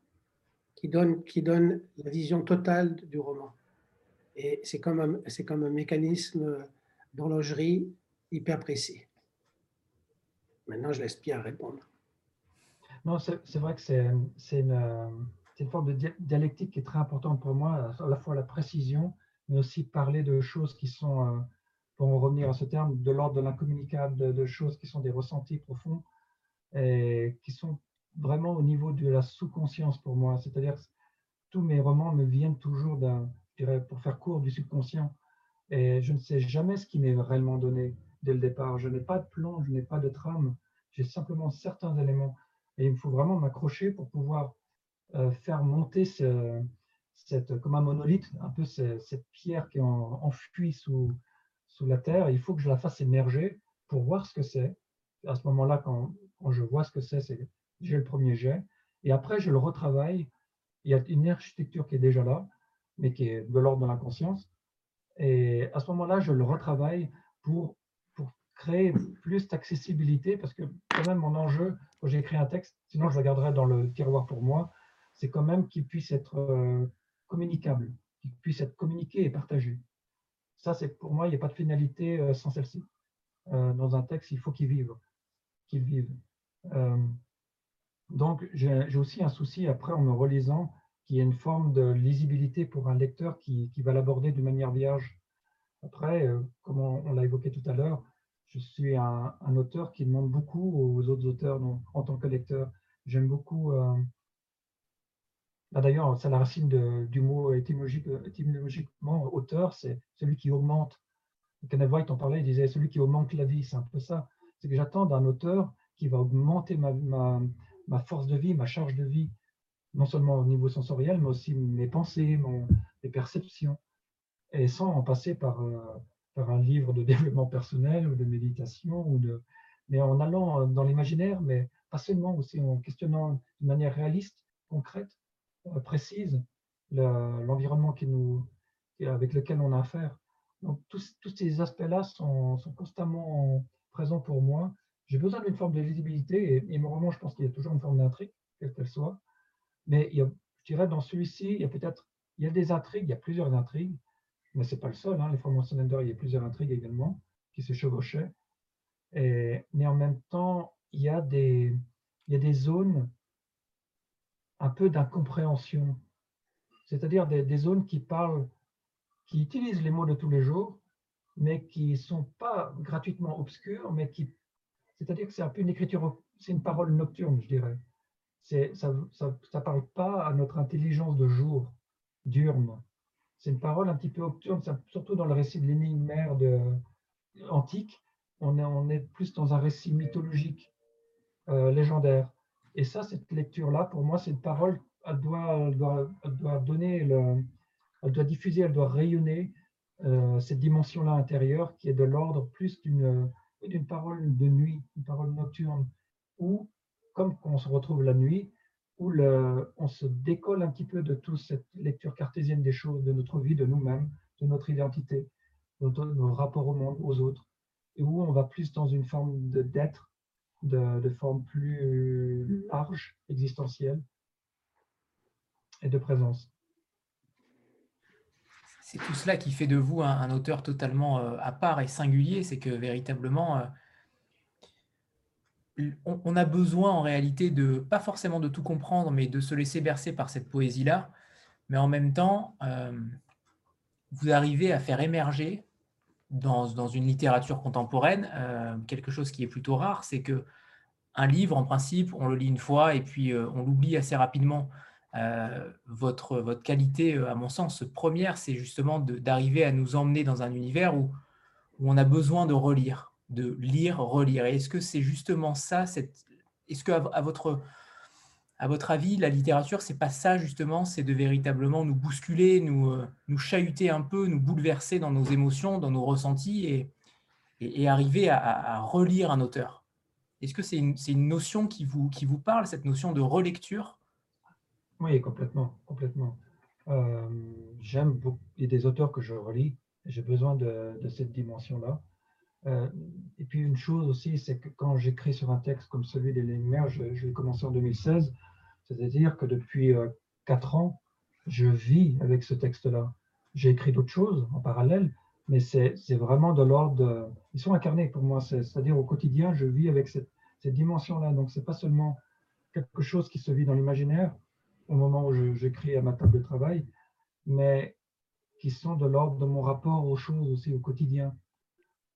qui donne, qui donne la vision totale du roman. Et c'est comme, un, comme un mécanisme d'horlogerie hyper précis. Maintenant, je laisse Pierre répondre. Non, c'est, vrai que c'est, une, une, forme de dialectique qui est très importante pour moi, à la fois la précision, mais aussi parler de choses qui sont, euh, pour en revenir à ce terme, de l'ordre de l'incommunicable, de, choses qui sont des ressentis profonds qui sont vraiment au niveau de la sous-conscience pour moi. C'est-à-dire que tous mes romans me viennent toujours pour faire court, du subconscient. Et je ne sais jamais ce qui m'est réellement donné dès le départ. Je n'ai pas de plan, je n'ai pas de trame. J'ai simplement certains éléments. Et il me faut vraiment m'accrocher pour pouvoir euh, faire monter ce, cette, comme un monolithe, un peu cette pierre qui est enfuie sous, sous la terre. Il faut que je la fasse émerger pour voir ce que c'est. À ce moment-là, quand, quand je vois ce que c'est, j'ai le premier jet, et après je le retravaille. Il y a une architecture qui est déjà là, mais qui est de l'ordre de l'inconscience. Et à ce moment-là, je le retravaille pour, pour créer plus d'accessibilité, parce que quand même mon enjeu, quand j'écris un texte, sinon je le garderai dans le tiroir pour moi, c'est quand même qu'il puisse être euh, communicable, qu'il puisse être communiqué et partagé. Ça, c'est pour moi, il n'y a pas de finalité euh, sans celle-ci. Euh, dans un texte, il faut qu'il vive, qu'il vive. Donc, j'ai aussi un souci après en me relisant qu'il y ait une forme de lisibilité pour un lecteur qui, va l'aborder d'une manière vierge. Après, euh, comme on, l'a évoqué tout à l'heure, je suis un, auteur qui demande beaucoup aux autres auteurs en tant que lecteur. J'aime beaucoup. Euh, bah, d'ailleurs, c'est la racine du mot étymologiquement auteur, c'est celui qui augmente. Kenneth White en parlait, il disait celui qui augmente la vie, c'est un peu ça. C'est que j'attends d'un auteur qui va augmenter ma, ma force de vie, ma charge de vie, non seulement au niveau sensoriel, mais aussi mes pensées, mes perceptions. et sans en passer par, par un livre de développement personnel ou de méditation, ou de, mais en allant dans l'imaginaire, mais pas seulement, aussi en questionnant de manière réaliste, concrète, précise, l'environnement qui nous, avec lequel on a affaire. Donc, tous, tous ces aspects-là sont, sont, constamment présents pour moi. J'ai besoin d'une forme de lisibilité et, et mon roman, je pense qu'il y a toujours une forme d'intrigue, quelle qu'elle soit. Mais je dirais, dans celui-ci, il y a peut-être il y a des intrigues, il y a plusieurs intrigues, mais ce n'est pas le seul. Hein. Les formations Slender, il y a plusieurs intrigues également qui se chevauchaient. Et, mais en même temps, il y a des, il y a des zones un peu d'incompréhension, c'est-à-dire des, des, zones qui parlent qui utilisent les mots de tous les jours, mais qui ne sont pas gratuitement obscures, mais qui, c'est-à-dire que c'est un peu une écriture, c'est une parole nocturne, je dirais. Ça ne parle pas à notre intelligence de jour, diurne. C'est une parole un petit peu nocturne, surtout dans le récit de l'énigme de, antique. On est, plus dans un récit mythologique, euh, légendaire. Et ça, cette lecture-là, pour moi, c'est une parole, elle doit, donner le, elle doit diffuser, elle doit rayonner euh, cette dimension-là intérieure qui est de l'ordre plus d'une d'une parole de nuit, une parole nocturne, où, comme on se retrouve la nuit, où on se décolle un petit peu de toute cette lecture cartésienne des choses, de notre vie, de nous-mêmes, de notre identité, de nos rapports au monde, aux autres, et où on va plus dans une forme d'être, de, forme plus large, existentielle, et de présence c'est tout cela qui fait de vous un, auteur totalement euh, à part et singulier, c'est que véritablement, euh, on, a besoin en réalité de, pas forcément de tout comprendre, mais de se laisser bercer par cette poésie-là, mais en même temps, euh, vous arrivez à faire émerger dans, dans une littérature contemporaine quelque chose qui est plutôt rare, c'est que un livre, en principe, on le lit une fois et puis on l'oublie assez rapidement. Euh, votre, qualité, euh, à mon sens, première, c'est justement d'arriver à nous emmener dans un univers où, on a besoin de relire, de lire, relire. Est-ce que c'est justement ça Est-ce que à, votre, avis, la littérature, c'est pas ça justement C'est de véritablement nous bousculer, nous, euh, chahuter un peu, nous bouleverser dans nos émotions, dans nos ressentis et, arriver à, relire un auteur? Est-ce que c'est une, une, notion qui vous, qui vous parle, cette notion de relecture? Oui, complètement, complètement. Euh, j'aime beaucoup, a des auteurs que je relis, j'ai besoin de, cette dimension-là. Euh, et puis une chose aussi, c'est que quand j'écris sur un texte comme celui des Lumières, je, l'ai commencé en 2016, c'est-à-dire que depuis euh, quatre ans, je vis avec ce texte-là. J'ai écrit d'autres choses en parallèle, mais c'est vraiment de l'ordre Ils sont incarnés pour moi, c'est-à-dire au quotidien, je vis avec cette, cette dimension-là. Donc, c'est pas seulement quelque chose qui se vit dans l'imaginaire, au moment où j'écris à ma table de travail, mais qui sont de l'ordre de mon rapport aux choses aussi au quotidien,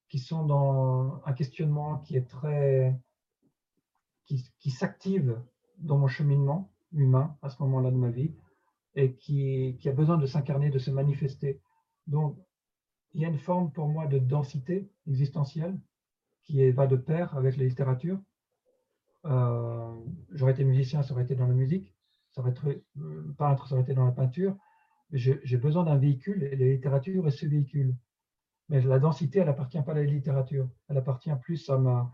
qui sont dans un questionnement qui est très, qui, qui s'active dans mon cheminement humain à ce moment-là de ma vie et qui, qui a besoin de s'incarner, de se manifester. Donc, il y a une forme pour moi de densité existentielle qui va de pair avec la littérature. Euh, J'aurais été musicien, ça aurait été dans la musique ça aurait été euh, peintre, ça aurait été dans la peinture. J'ai besoin d'un véhicule et la littérature est ce véhicule. Mais la densité, elle n'appartient pas à la littérature. Elle appartient plus à,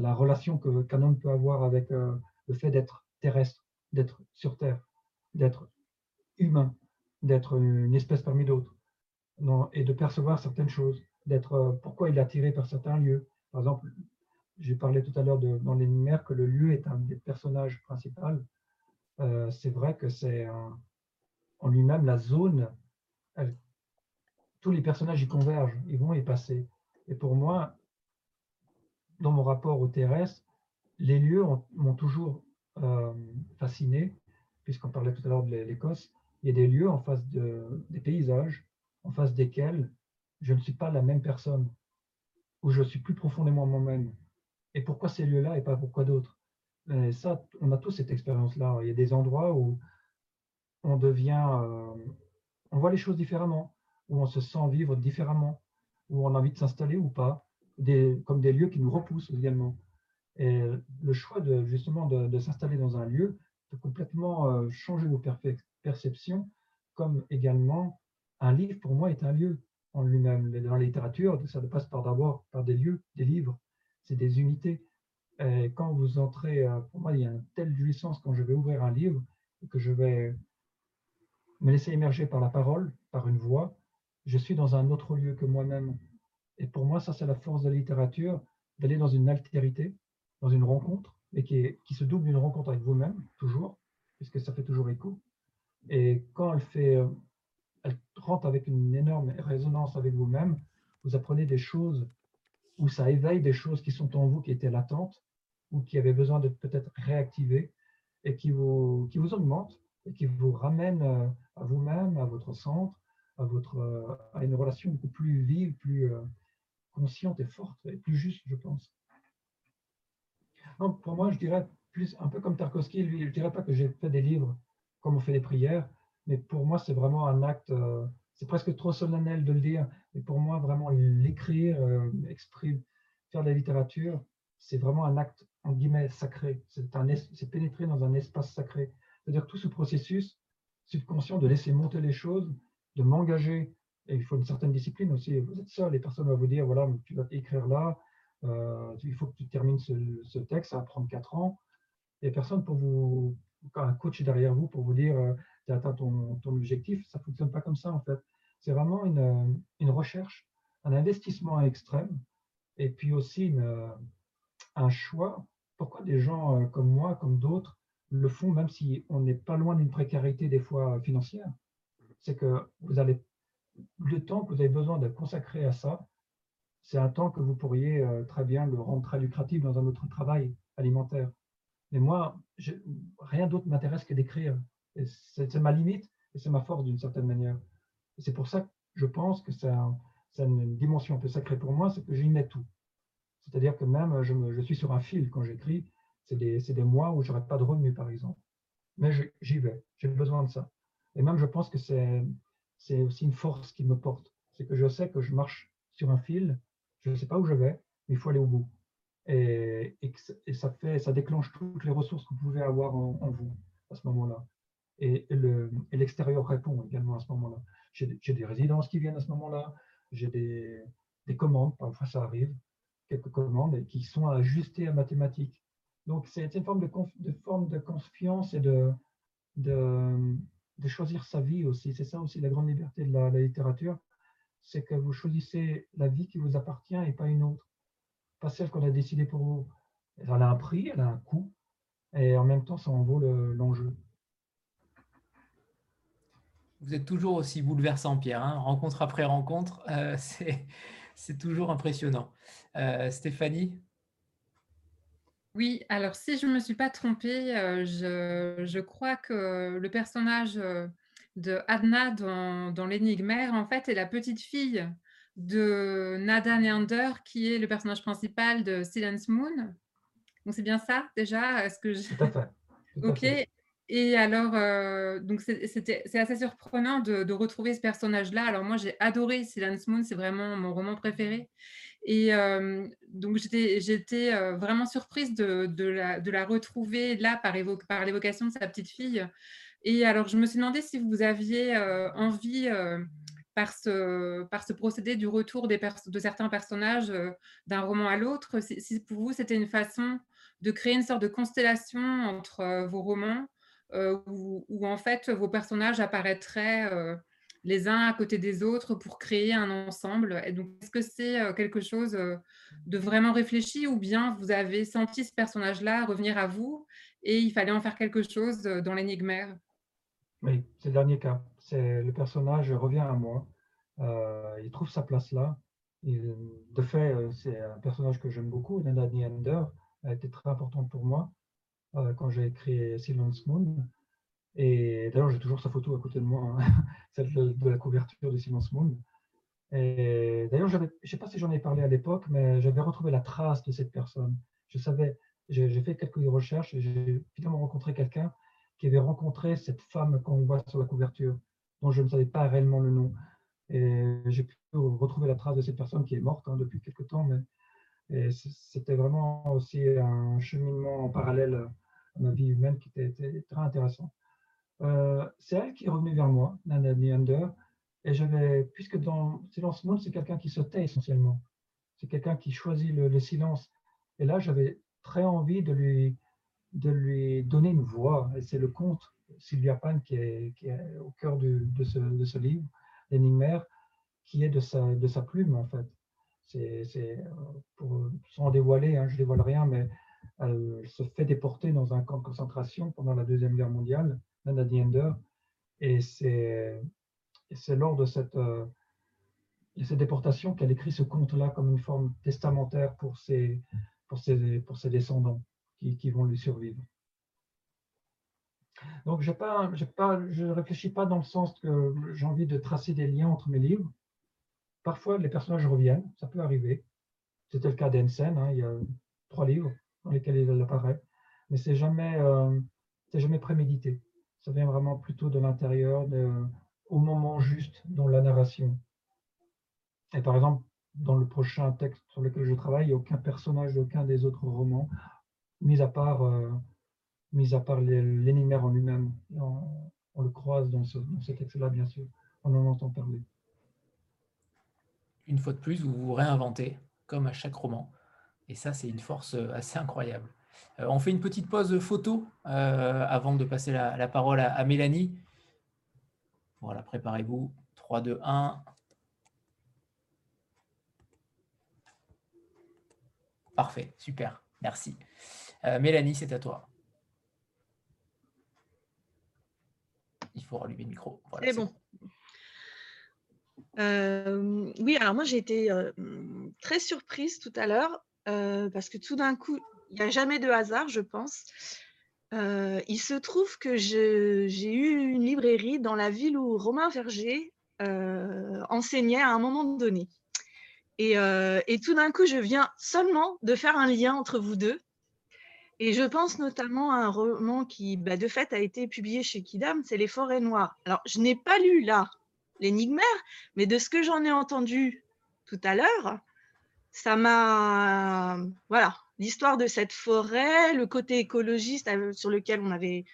la relation que qu'un homme peut avoir avec euh, le fait d'être terrestre, d'être sur Terre, d'être humain, d'être une espèce parmi d'autres, et de percevoir certaines choses, d'être euh, pourquoi il est attiré par certains lieux. Par exemple, j'ai parlé tout à l'heure dans les lumières que le lieu est un des personnages principaux euh, c'est vrai que c'est en lui-même la zone, tous les personnages y convergent, ils vont y passer. Et pour moi, dans mon rapport au terrestre, les lieux m'ont toujours euh, fasciné, puisqu'on parlait tout à l'heure de l'Écosse. Il y a des lieux en face de, des paysages, en face desquels je ne suis pas la même personne, où je suis plus profondément moi-même. Et pourquoi ces lieux-là et pas pourquoi d'autres? Ça, on a tous cette expérience-là. Il y a des endroits où on devient, euh, on voit les choses différemment, où on se sent vivre différemment, où on a envie de s'installer ou pas, comme des lieux qui nous repoussent également. Le choix de justement de, s'installer dans un lieu peut complètement euh, changer vos perceptions, comme également un livre, pour moi, est un lieu en lui-même. Dans la littérature, ça passe par d'abord par des lieux, des livres, c'est des unités. Et quand vous entrez, euh, pour moi, il y a une telle jouissance quand je vais ouvrir un livre et que je vais me laisser émerger par la parole, par une voix, je suis dans un autre lieu que moi-même. Et pour moi, ça, c'est la force de la littérature, d'aller dans une altérité, dans une rencontre, et qui, qui se double d'une rencontre avec vous-même, toujours, puisque ça fait toujours écho. Et quand elle fait, euh, elle rentre avec une énorme résonance avec vous-même, vous apprenez des choses, ou ça éveille des choses qui sont en vous, qui étaient latentes, ou qui avaient besoin d'être peut-être réactivées, et qui vous, qui vous augmentent, et qui vous ramènent euh, à vous-même, à votre centre, à, votre, euh, à une relation beaucoup plus vive, plus consciente et forte, et plus juste, je pense. Pour moi, je dirais plus un peu comme Tarkovsky, lui, je ne dirais pas que j'ai fait des livres comme on fait des prières, mais pour moi, c'est vraiment un acte, euh, c'est presque trop solennel de le dire, mais pour moi, vraiment, l'écrire, euh, faire de la littérature, c'est vraiment un acte, en guillemets, sacré. C'est pénétrer dans un espace sacré. C'est-à-dire tout ce processus subconscient de laisser monter les choses, de m'engager, et il faut une certaine discipline aussi. Vous êtes seul, les personnes vont vous dire, voilà, tu vas écrire là, euh, il faut que tu termines ce, texte, ça va prendre quatre ans. Et personne pour vous, un coach derrière vous pour vous dire euh, tu as atteint ton, objectif. Ça ne fonctionne pas comme ça en fait. C'est vraiment une, euh, une, recherche, un investissement extrême et puis aussi un choix. Pourquoi des gens comme moi, comme d'autres, le font même si on n'est pas loin d'une précarité des fois financière C'est que vous allez le temps que vous avez besoin de consacrer à ça, c'est un temps que vous pourriez euh, très bien le rendre très lucratif dans un autre travail alimentaire. Mais moi, rien d'autre m'intéresse que d'écrire. C'est ma limite et c'est ma force d'une certaine manière. C'est pour ça que je pense que c'est une dimension un peu sacrée pour moi, c'est que j'y mets tout. C'est-à-dire que même je, suis sur un fil quand j'écris, c'est des, des, mois où je n'aurai pas de revenus, par exemple. Mais j'y vais, j'ai besoin de ça. Et même je pense que c'est aussi une force qui me porte. C'est que je sais que je marche sur un fil je ne sais pas où je vais, mais il faut aller au bout. Et, et, ça, fait, ça déclenche toutes les ressources que vous pouvez avoir en, vous à ce moment-là. Et, et l'extérieur répond également à ce moment-là. J'ai des résidences qui viennent à ce moment-là, j'ai des, des, commandes, parfois ça arrive, quelques commandes qui sont ajustées à mathématiques. Donc c'est une forme de, forme de confiance et de, de, de choisir sa vie aussi. C'est ça aussi la grande liberté de la littérature, c'est que vous choisissez la vie qui vous appartient et pas une autre. Pas celle qu'on a décidée pour vous. Elle a un prix, elle a un coût, et en même temps, ça en vaut l'enjeu. vous êtes toujours aussi bouleversant, Pierre. Hein. rencontre après rencontre, euh, c'est toujours impressionnant. Euh, Stéphanie? Oui, alors si je ne me suis pas trompée, euh, je, je, crois que le personnage de Adna dans, dans l'énigmaire, en fait, est la petite fille de Nada Neander, qui est le personnage principal de Silence Moon. Donc, c'est bien ça, déjà? Est-ce que je... ok. Et alors, euh, donc c'est assez surprenant de, retrouver ce personnage-là. Alors moi, j'ai adoré Silence Moon, c'est vraiment mon roman préféré. Et euh, donc j'étais euh, vraiment surprise de, de, la, retrouver là par, par l'évocation de sa petite fille. Et alors, je me suis demandé si vous aviez euh, envie, par, ce, par ce procédé du retour des de certains personnages d'un roman à l'autre, si, pour vous, c'était une façon de créer une sorte de constellation entre vos romans, où, où, en fait vos personnages apparaîtraient les uns à côté des autres pour créer un ensemble. Et donc, est-ce que c'est quelque chose de vraiment réfléchi ou bien vous avez senti ce personnage-là revenir à vous et il fallait en faire quelque chose dans l'énigmaire oui, c'est le dernier cas. C'est le personnage revient à moi. Euh, il trouve sa place là. de fait, euh, c'est un personnage que j'aime beaucoup. Nana Neander a été très importante pour moi euh, quand j'ai écrit Silence Moon. Et d'ailleurs, j'ai toujours sa photo à côté de moi, hein, celle de, la couverture de Silence Moon. Et d'ailleurs, je ne sais pas si j'en ai parlé à l'époque, mais j'avais retrouvé la trace de cette personne. Je savais, j'ai fait quelques recherches et j'ai finalement rencontré quelqu'un qui avait rencontré cette femme qu'on voit sur la couverture, dont je ne savais pas réellement le nom. Et j'ai pu retrouver la trace de cette personne qui est morte hein, depuis quelque temps, mais c'était vraiment aussi un cheminement en parallèle à ma vie humaine qui était, très intéressant. Euh, c'est elle qui est revenue vers moi, Nana Neander, Et j'avais, puisque dans Silence Moon, c'est quelqu'un qui se tait essentiellement. C'est quelqu'un qui choisit le, silence. Et là, j'avais très envie de lui, de lui donner une voix. Et c'est le conte Sylvia Pan qui est, au cœur de, ce, livre, L'énigmaire, qui est de sa plume, en fait. Pour, sans dévoiler, hein, je ne dévoile rien, mais elle se fait déporter dans un camp de concentration pendant la Deuxième Guerre mondiale, Nana Diender, et c'est lors de cette, euh, déportation qu'elle écrit ce conte-là comme une forme testamentaire pour ses, descendants qui, vont lui survivre. Donc, je ne réfléchis pas dans le sens que j'ai envie de tracer des liens entre mes livres. Parfois, les personnages reviennent, ça peut arriver. C'était le cas d'Ensen, hein, il y a trois livres dans lesquels il apparaît, mais c'est jamais, euh, jamais prémédité. Ça vient vraiment plutôt de l'intérieur, au moment juste dans la narration. Et par exemple, dans le prochain texte sur lequel je travaille, il n'y a aucun personnage d'aucun des autres romans, mis à part, euh, part l'énigmaire en lui-même. On, le croise dans ce texte-là, bien sûr. On en entend parler. Une fois de plus, vous vous réinventez, comme à chaque roman. Et ça, c'est une force euh, assez incroyable. Euh, on fait une petite pause photo euh, avant de passer la, parole à, Mélanie. Voilà, préparez-vous. 3, 2, 1. Parfait, super, merci. Mélanie, c'est à toi. Il faut rallumer le micro. c'est bon. Oui, alors moi j'ai été très surprise tout à l'heure parce que tout d'un coup, il n'y a jamais de hasard, je pense. il se trouve que j'ai eu une librairie dans la ville où Romain Verger enseignait à un moment donné. Et, tout d'un coup, je viens seulement de faire un lien entre vous deux. Et je pense notamment à un roman qui, bah, de fait, a été publié chez Kidam, c'est Les Forêts Noires. Alors, je n'ai pas lu là l'énigmaire, mais de ce que j'en ai entendu tout à l'heure, ça m'a. Voilà, l'histoire de cette forêt, le côté écologiste euh, sur lequel on avait,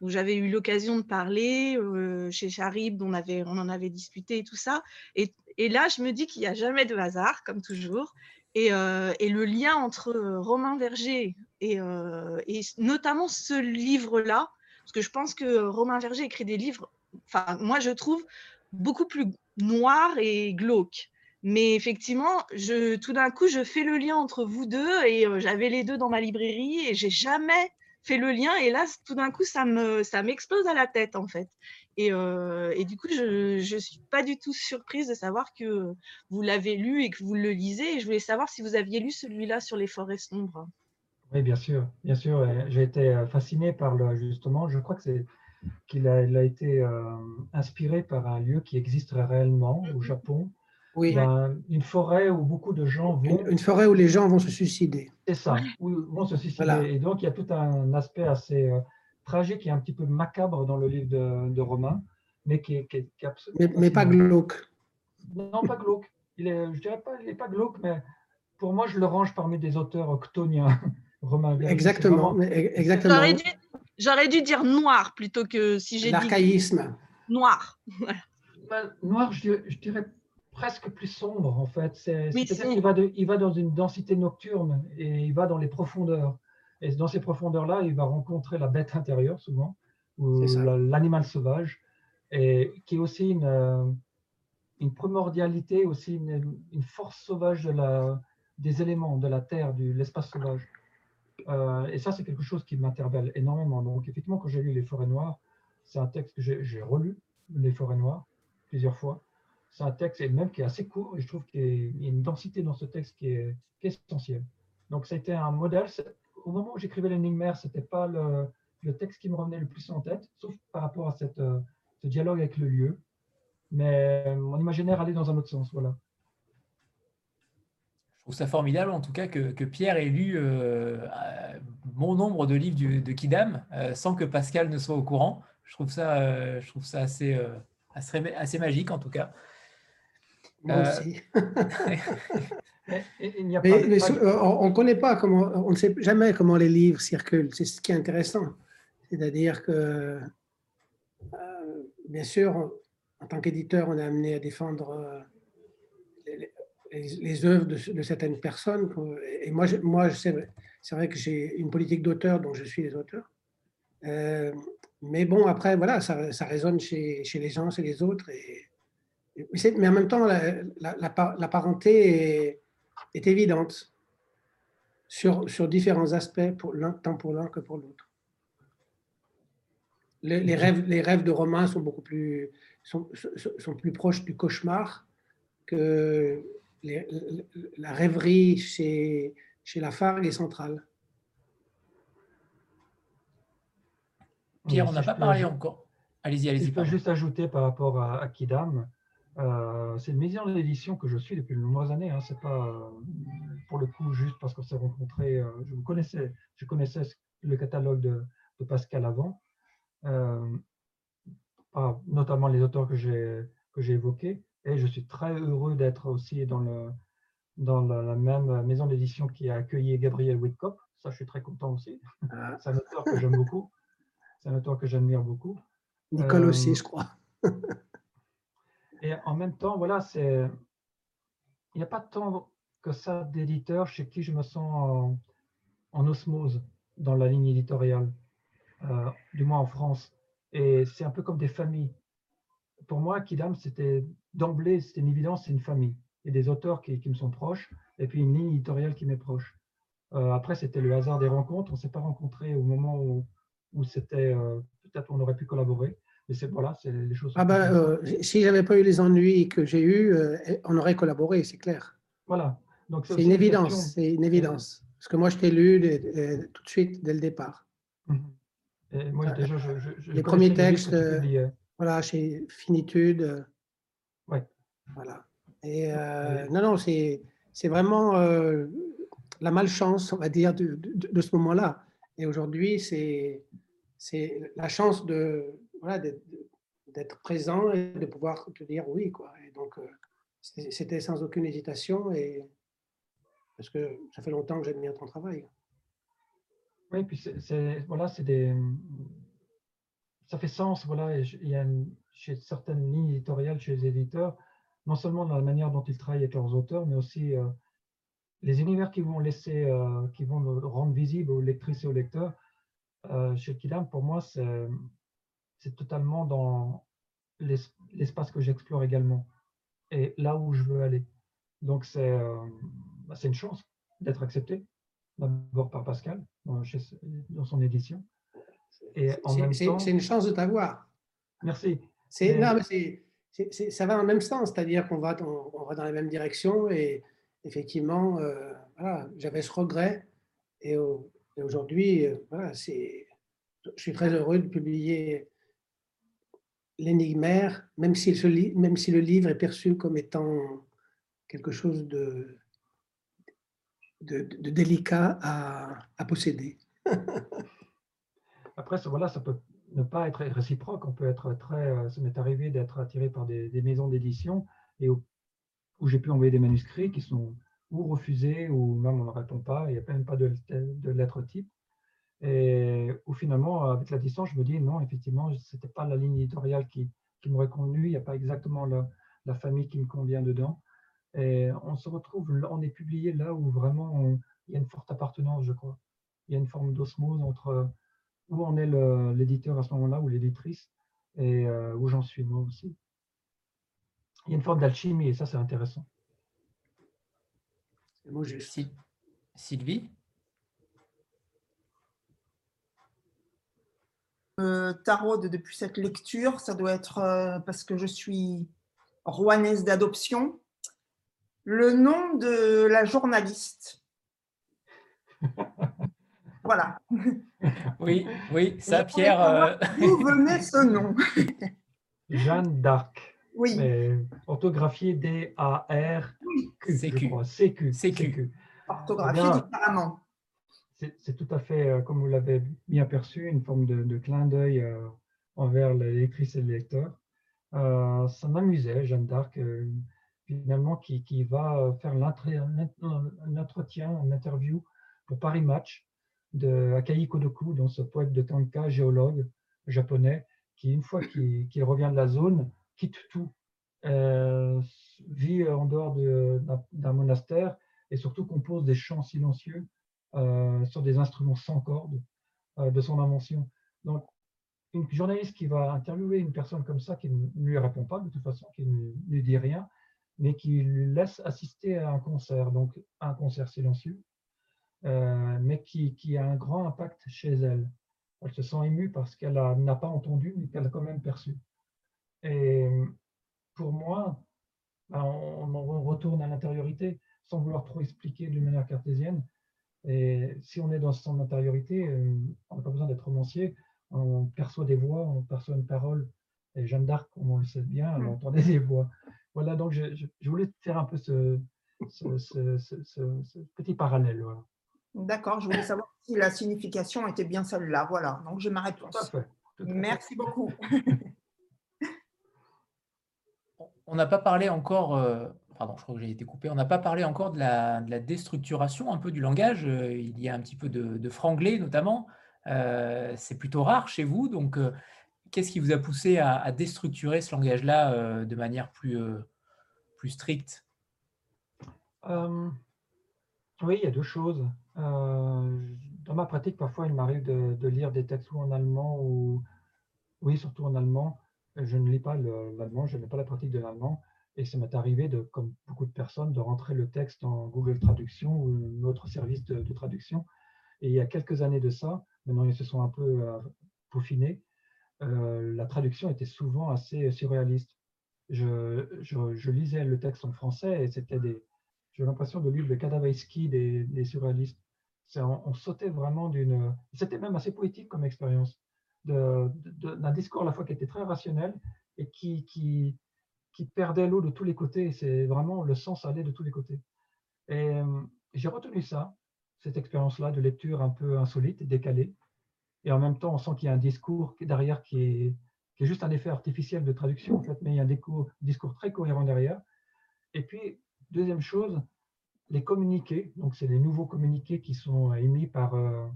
où j'avais eu l'occasion de parler euh, chez Charib, on, avait, on en avait discuté et tout ça. Et, là, je me dis qu'il n'y a jamais de hasard, comme toujours. Et, euh, le lien entre Romain Verger et, et notamment ce livre-là, parce que je pense que Romain Verger écrit des livres, enfin, moi, je trouve beaucoup plus noirs et glauques. Mais effectivement, tout d'un coup, je fais le lien entre vous deux et euh, j'avais les deux dans ma librairie et j'ai jamais fait le lien. Et là, tout d'un coup, ça me, ça m'explose à la tête en fait. Et, euh, du coup, je ne suis pas du tout surprise de savoir que vous l'avez lu et que vous le lisez. Et je voulais savoir si vous aviez lu celui-là sur les forêts sombres. Oui, bien sûr, bien sûr. J'ai été euh, fasciné par le justement. Je crois que c'est qu'il a, il a été inspiré par un lieu qui existe réellement au mm-hmm. Japon oui. une forêt où beaucoup de gens vont. Une, forêt où les gens vont se suicider. C'est ça, où vont se suicider. Et donc, il y a tout un aspect assez euh, tragique et un petit peu macabre dans le livre de, de Romain, mais qui est, qui mais, pas glauque. Non, pas glauque. Il est, je dirais pas, il n'est pas glauque, mais pour moi, je le range parmi des auteurs octoniens. Romain Exactement. exactement. J'aurais dû, dire noir plutôt que si j'ai dit. L'archaïsme. Noir. Ben, noir, je je dirais presque plus sombre en fait. C'est qu'il va, il va dans une densité nocturne et il va dans les profondeurs. Et dans ces profondeurs-là, il va rencontrer la bête intérieure souvent, ou l'animal sauvage, et qui est aussi une, euh, une primordialité, aussi une, une, force sauvage de la, des éléments, de la terre, de l'espace sauvage. Euh, et ça, c'est quelque chose qui m'interpelle énormément. Donc, effectivement, quand j'ai lu Les Forêts Noires, c'est un texte que j'ai relu, Les Forêts Noires, plusieurs fois c'est un texte même qui est assez court et je trouve qu'il y a une densité dans ce texte qui est, essentielle. Donc ça a été un modèle. Au moment où j'écrivais l'énigmaire, ce n'était pas le, texte qui me revenait le plus en tête, sauf par rapport à euh, ce dialogue avec le lieu. Mais mon imaginaire allait dans un autre sens. Voilà. Je trouve ça formidable en tout cas que, Pierre ait lu euh, mon nombre de livres de Kidam euh, sans que Pascal ne soit au courant. Je trouve ça, je trouve ça assez, assez, assez magique en tout cas. Moi euh, aussi. mais, on ne connaît pas comment, on ne sait jamais comment les livres circulent. C'est ce qui est intéressant. C'est-à-dire que, euh, bien sûr, en tant qu'éditeur, on est amené à défendre les, œuvres de, certaines personnes. Et moi, moi c'est vrai que j'ai une politique d'auteur dont je suis les auteurs. mais bon, après, voilà, ça, ça résonne chez, chez, les gens, chez les autres. Et, mais en même temps, la, la, parenté est, est, évidente sur, sur différents aspects, pour tant pour l'un que pour l'autre. Les, rêves, les rêves de Romain sont beaucoup plus, sont, sont plus proches du cauchemar que la rêverie chez, chez la Fargue est centrale. Pierre, on n'a pas parlé encore. Allez-y, allez-y. Je peux juste ajouter par rapport à, Kidam, euh, c'est une maison d'édition que je suis depuis de nombreuses années. Hein. C'est pas pour le coup juste parce qu'on s'est rencontrés. Euh, je connaissais, je connaissais le catalogue de, Pascal avant, euh, notamment les auteurs que j'ai que j'ai évoqués. Et je suis très heureux d'être aussi dans, le, dans la, même maison d'édition qui a accueilli Gabriel Whitcop. Ça, je suis très content aussi. Ah. C'est un auteur que j'aime beaucoup. C'est un auteur que j'admire beaucoup. Nicole aussi, euh, je crois. et en même temps, voilà, c'est. Il n'y a pas tant que ça d'éditeurs chez qui je me sens en, osmose dans la ligne éditoriale, euh, du moins en France. Et c'est un peu comme des familles. Pour moi, Kidam, c'était d'emblée, c'était une évidence, c'est une famille. Il y a des auteurs qui, me sont proches, et puis une ligne éditoriale qui m'est proche. Euh, après, c'était le hasard des rencontres. On ne s'est pas rencontrés au moment où, où c'était, euh, peut-être on aurait pu collaborer. Mais c'est voilà, c'est les choses. Ah ben, euh, si j'avais pas eu les ennuis que j'ai eus, on aurait collaboré, c'est clair. Voilà. Donc c'est une, évidence, c'est une évidence. Parce que moi, je t'ai lu tout de suite dès le départ. Mhm. Et moi, déjà, je, les premiers textes, voilà, chez Finitude. Voilà. Et euh, non, non, c'est vraiment euh, la malchance, on va dire, de, de, ce moment-là. Et aujourd'hui, c'est la chance de voilà, d'être présent et de pouvoir te dire oui. Quoi. Et donc, euh, c'était sans aucune hésitation, et, parce que ça fait longtemps que j'admire ton travail. Oui, puis c'est voilà, c'est des ça fait sens. Voilà, il y a chez certaines lignes éditoriales, chez les éditeurs, non seulement dans la manière dont ils travaillent avec leurs auteurs, mais aussi euh, les univers qu'ils vont laisser, euh, qui vont le rendre visible aux lectrices et aux lecteurs. Euh, chez Kidam, pour moi, c'est totalement dans l'espace que j'explore également et là où je veux aller. Donc, c'est bah, une chance d'être accepté, d'abord par Pascal dans, dans, son édition. C'est une chance de t'avoir. Merci. C'est ça va dans le même sens, c'est-à-dire qu'on va, on, va dans la même direction et effectivement, euh, voilà, j'avais ce regret et, aujourd'hui, euh, voilà, je suis très heureux de publier L'énigmaire, même, si même si le livre est perçu comme étant quelque chose de, de, délicat à, à posséder. Après, voilà, ça peut ne pas être réciproque. On peut être très. Euh, ça m'est arrivé d'être attiré par des, maisons d'édition et où, j'ai pu envoyer des manuscrits qui sont ou refusés ou même on ne répond pas. Il n'y a même pas de, de lettre type. Et où finalement, avec la distance, je me dis non, effectivement, ce n'était pas la ligne éditoriale qui, qui m'aurait convenu. Il n'y a pas exactement la, la, famille qui me convient dedans. Et on se retrouve, on est publié là où vraiment il y a une forte appartenance, je crois. Il y a une forme d'osmose entre où en est l'éditeur à ce moment-là ou l'éditrice et euh, où j'en suis moi aussi. Il y a une forme d'alchimie et ça, c'est intéressant. Moi, je... Sylvie? Euh, Tarot, depuis cette lecture, ça doit être euh, parce que je suis rouanaise d'adoption. Le nom de la journaliste. Voilà. Oui, oui, ça, Pierre. Euh, D'où venait ce nom Jeanne d'Arc. Oui. orthographié D-A-R-Q. CQ. CQ. Orthographié différemment. C'est tout à fait, euh, comme vous l'avez bien perçu, une forme de, clin d'œil euh, envers les lectrices et les lecteurs. ça m'amusait, Jeanne d'Arc, finalement, qui, qui, va faire un entretien, une interview pour Paris Match de Akai Kodoku, dans ce poète de tanka, géologue japonais, qui, une fois qu'il revient de la zone, quitte tout, vit en dehors d'un monastère et surtout compose des chants silencieux sur des instruments sans cordes de son invention. Donc, une journaliste qui va interviewer une personne comme ça, qui ne lui répond pas de toute façon, qui ne lui dit rien, mais qui laisse assister à un concert, donc un concert silencieux, euh, mais qui, qui, a un grand impact chez elle. Elle se sent émue parce qu'elle n'a pas entendu, mais qu'elle a quand même perçu. Et pour moi, ben, on, on, retourne à l'intériorité sans vouloir trop expliquer d'une manière cartésienne. Et si on est dans son intériorité, euh, on n'a pas besoin d'être romancier, on perçoit des voix, on perçoit une parole. Et Jeanne d'Arc, comme on le sait bien, elle mm. entendait des voix. Voilà, donc je, voulais faire un peu ce, petit parallèle. D'accord, je voulais savoir si la signification était bien celle-là. Voilà, donc je m'arrête là. Merci beaucoup. on n'a pas parlé encore, euh, pardon, je crois que j'ai été coupé, on n'a pas parlé encore de la, déstructuration un peu du langage. Euh, il y a un petit peu de, franglais notamment. Euh, c'est plutôt rare chez vous, donc qu'est-ce qui vous a poussé à, déstructurer ce langage-là euh, de manière plus, euh, plus stricte? Euh, Oui, il y a deux choses. dans ma pratique, parfois, il m'arrive de, lire des textes ou en allemand ou, oui, surtout en allemand. Je ne lis pas l'allemand, je n'ai pas la pratique de l'allemand. Et ça m'est arrivé, de, comme beaucoup de personnes, de rentrer le texte dans Google Traduction ou notre service de, traduction. Et il y a quelques années de ça, maintenant ils se sont un peu peaufinés, euh, la traduction était souvent assez surréaliste. Je, lisais le texte en français et c'était des. J'ai l'impression de lire le Kadavaïski des, des surréalistes. On, sautait vraiment d'une. C'était même assez poétique comme expérience, d'un discours à la fois qui était très rationnel et qui, qui, qui perdait l'eau de tous les côtés. C'est vraiment le sens allait de tous les côtés. Et euh, j'ai retenu ça, cette expérience-là de lecture un peu insolite, décalée et en même temps, on sent qu'il y a un discours derrière qui est, qui est, juste un effet artificiel de traduction, en fait, mais il y a un discours très cohérent derrière. Et puis, deuxième chose, les communiqués, donc c'est les nouveaux communiqués qui sont émis par, euh,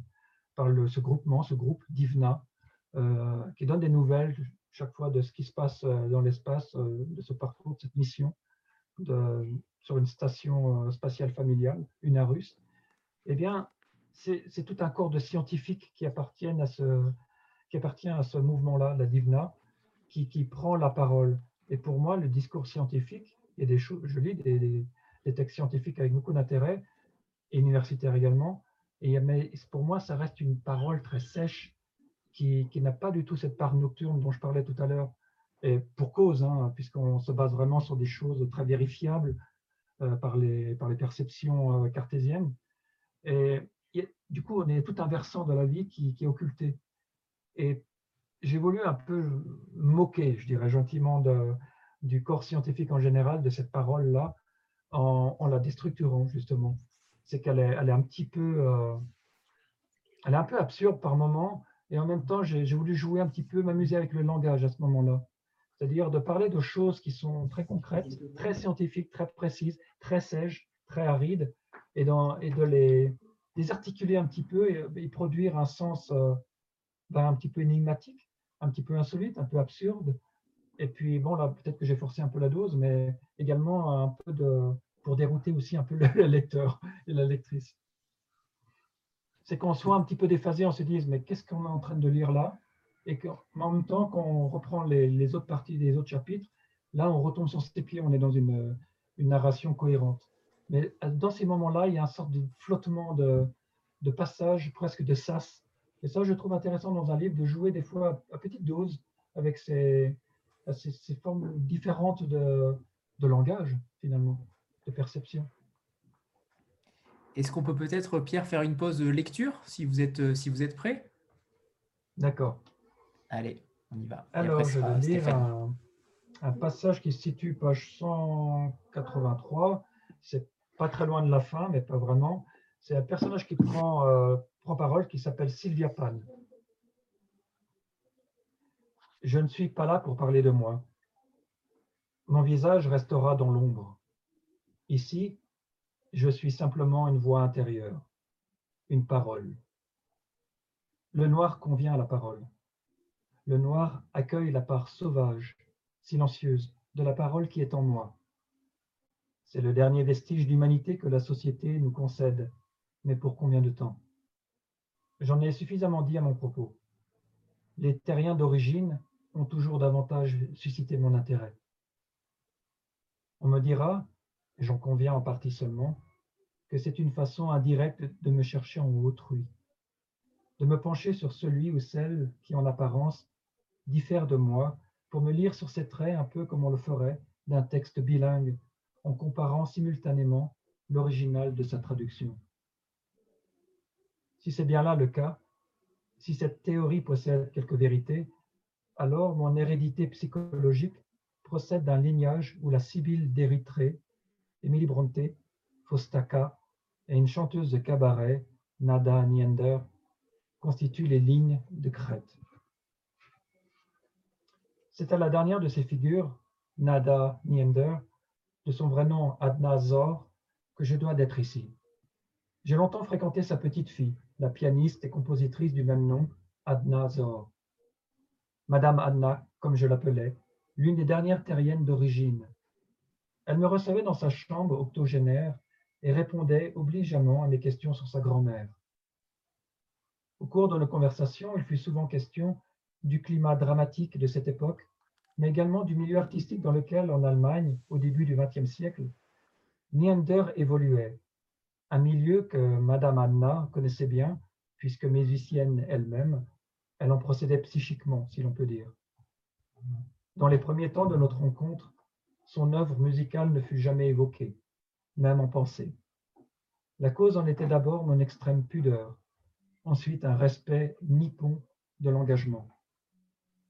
par ce groupement, ce groupe DIVNA, euh, qui donne des nouvelles chaque fois de ce qui se passe euh, dans l'espace, de ce parcours, de cette mission sur une station spatiale familiale, une Arus. Eh bien, c'est tout un corps de scientifiques qui appartiennent à ce, qui appartient à ce mouvement-là, la Divna, qui, qui, prend la parole. Et pour moi, le discours scientifique, a des choses, je lis des, textes scientifiques avec beaucoup d'intérêt, et universitaires également, et, mais pour moi, ça reste une parole très sèche, qui, qui n'a pas du tout cette part nocturne dont je parlais tout à l'heure, et pour cause, hein, puisqu'on se base vraiment sur des choses très vérifiables euh, par, les, par les perceptions euh, cartésiennes. Et du coup, on est tout un versant de la vie qui, est occulté. Et j'ai voulu un peu moquer, je dirais gentiment, de, du corps scientifique en général, de cette parole-là, en, la déstructurant, justement. C'est qu'elle est, elle est un petit peu... Euh, elle est un peu absurde par moment, et en même temps, j'ai voulu jouer un petit peu, m'amuser avec le langage à ce moment-là. C'est-à-dire de parler de choses qui sont très concrètes, très scientifiques, très précises, très sèches, très arides, et, dans, et de les, désarticuler un petit peu et, produire un sens euh, ben, un petit peu énigmatique, un petit peu insolite, un peu absurde. Et puis, bon, là, peut-être que j'ai forcé un peu la dose, mais également un peu de, pour dérouter aussi un peu le, lecteur et la lectrice. C'est qu'on soit un petit peu déphasé, on se dise, mais qu'est-ce qu'on est en train de lire là? Et qu'en même temps, quand on reprend les, autres parties des autres chapitres, là, on retombe sur ses pieds, on est dans une, une narration cohérente. Mais euh, dans ces moments-là, il y a une sorte de flottement de, de passage, presque de sas. Et ça, je trouve intéressant dans un livre de jouer des fois à petite dose avec ces, ces, formes différentes de, de, langage, finalement, de perception. Est-ce qu'on peut peut-être, Pierre, faire une pause de lecture, si vous êtes, si vous êtes prêt? D'accord. Allez, on y va. Alors, je vais lire un, un, passage qui se situe page 183. C'est pas très loin de la fin, mais pas vraiment. C'est un personnage qui prend, euh, prend parole qui s'appelle Sylvia Pan. Je ne suis pas là pour parler de moi. Mon visage restera dans l'ombre. Ici, je suis simplement une voix intérieure, une parole. Le noir convient à la parole. Le noir accueille la part sauvage, silencieuse, de la parole qui est en moi. C'est le dernier vestige d'humanité que la société nous concède, mais pour combien de temps? J'en ai suffisamment dit à mon propos. Les terriens d'origine ont toujours davantage suscité mon intérêt. On me dira, et j'en conviens en partie seulement, que c'est une façon indirecte de me chercher en autrui, de me pencher sur celui ou celle qui, en apparence, diffère de moi pour me lire sur ses traits un peu comme on le ferait d'un texte bilingue en comparant simultanément l'original de sa traduction. Si c'est bien là le cas, si cette théorie possède quelques vérités, alors mon hérédité psychologique procède d'un lignage où la Sibylle d'Érythrée, Émilie Brontë, Fostaka et une chanteuse de cabaret, Nada Niender, constituent les lignes de crête. C'est à la dernière de ces figures, Nada Niender, de son vrai nom Adna Zor, que je dois d'être ici. J'ai longtemps fréquenté sa petite fille, la pianiste et compositrice du même nom, Adna Zor. Madame Adna, comme je l'appelais, l'une des dernières terriennes d'origine. Elle me recevait dans sa chambre octogénaire et répondait obligeamment à mes questions sur sa grand-mère. Au cours de nos conversations, il fut souvent question du climat dramatique de cette époque, mais également du milieu artistique dans lequel, en Allemagne, au début du XXe siècle, Neander évoluait, un milieu que Madame Anna connaissait bien, puisque musicienne elle-même, elle en procédait psychiquement, si l'on peut dire. Dans les premiers temps de notre rencontre, son œuvre musicale ne fut jamais évoquée, même en pensée. La cause en était d'abord mon extrême pudeur, ensuite un respect nippon de l'engagement.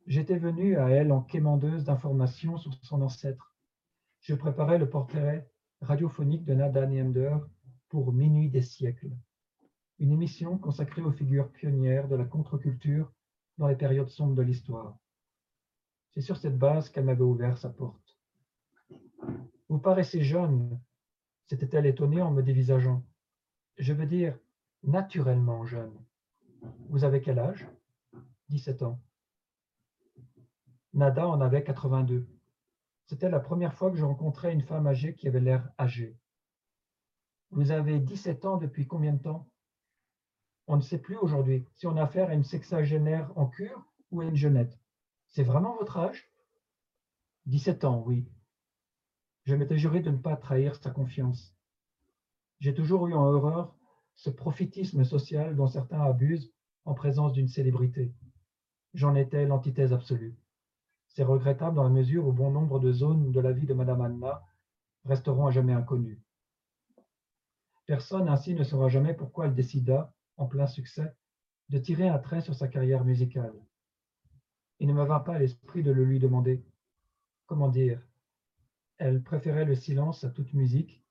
J'étais venu à elle en quémandeuse d'informations sur son ancêtre. Je préparais le portrait radiophonique de Nada Neander pour Minuit des siècles, une émission consacrée aux figures pionnières de la contre-culture dans les périodes sombres de l'histoire. C'est sur cette base qu'elle m'avait ouvert sa porte. Vous paraissez jeune, s'était-elle étonnée en me dévisageant. Je veux dire, naturellement jeune. Vous avez quel âge? 17 ans. Nada en avait 82. C'était la première fois que je rencontrais une femme âgée qui avait l'air âgée. Vous avez 17 ans depuis combien de temps? On ne sait plus aujourd'hui si on a affaire à une sexagénaire en cure ou à une jeunette. C'est vraiment votre âge? 17 ans, oui. Je m'étais juré de ne pas trahir sa confiance. J'ai toujours eu en horreur ce profitisme social dont certains abusent en présence d'une célébrité. J'en étais l'antithèse absolue. C'est regrettable dans la mesure où bon nombre de zones de la vie de Madame Anna resteront à jamais inconnues. Personne ainsi ne saura jamais pourquoi elle décida, en plein succès, de tirer un trait sur sa carrière musicale. Il ne me vint pas à l'esprit de le lui demander. Comment dire? Elle préférait le silence à toute musique,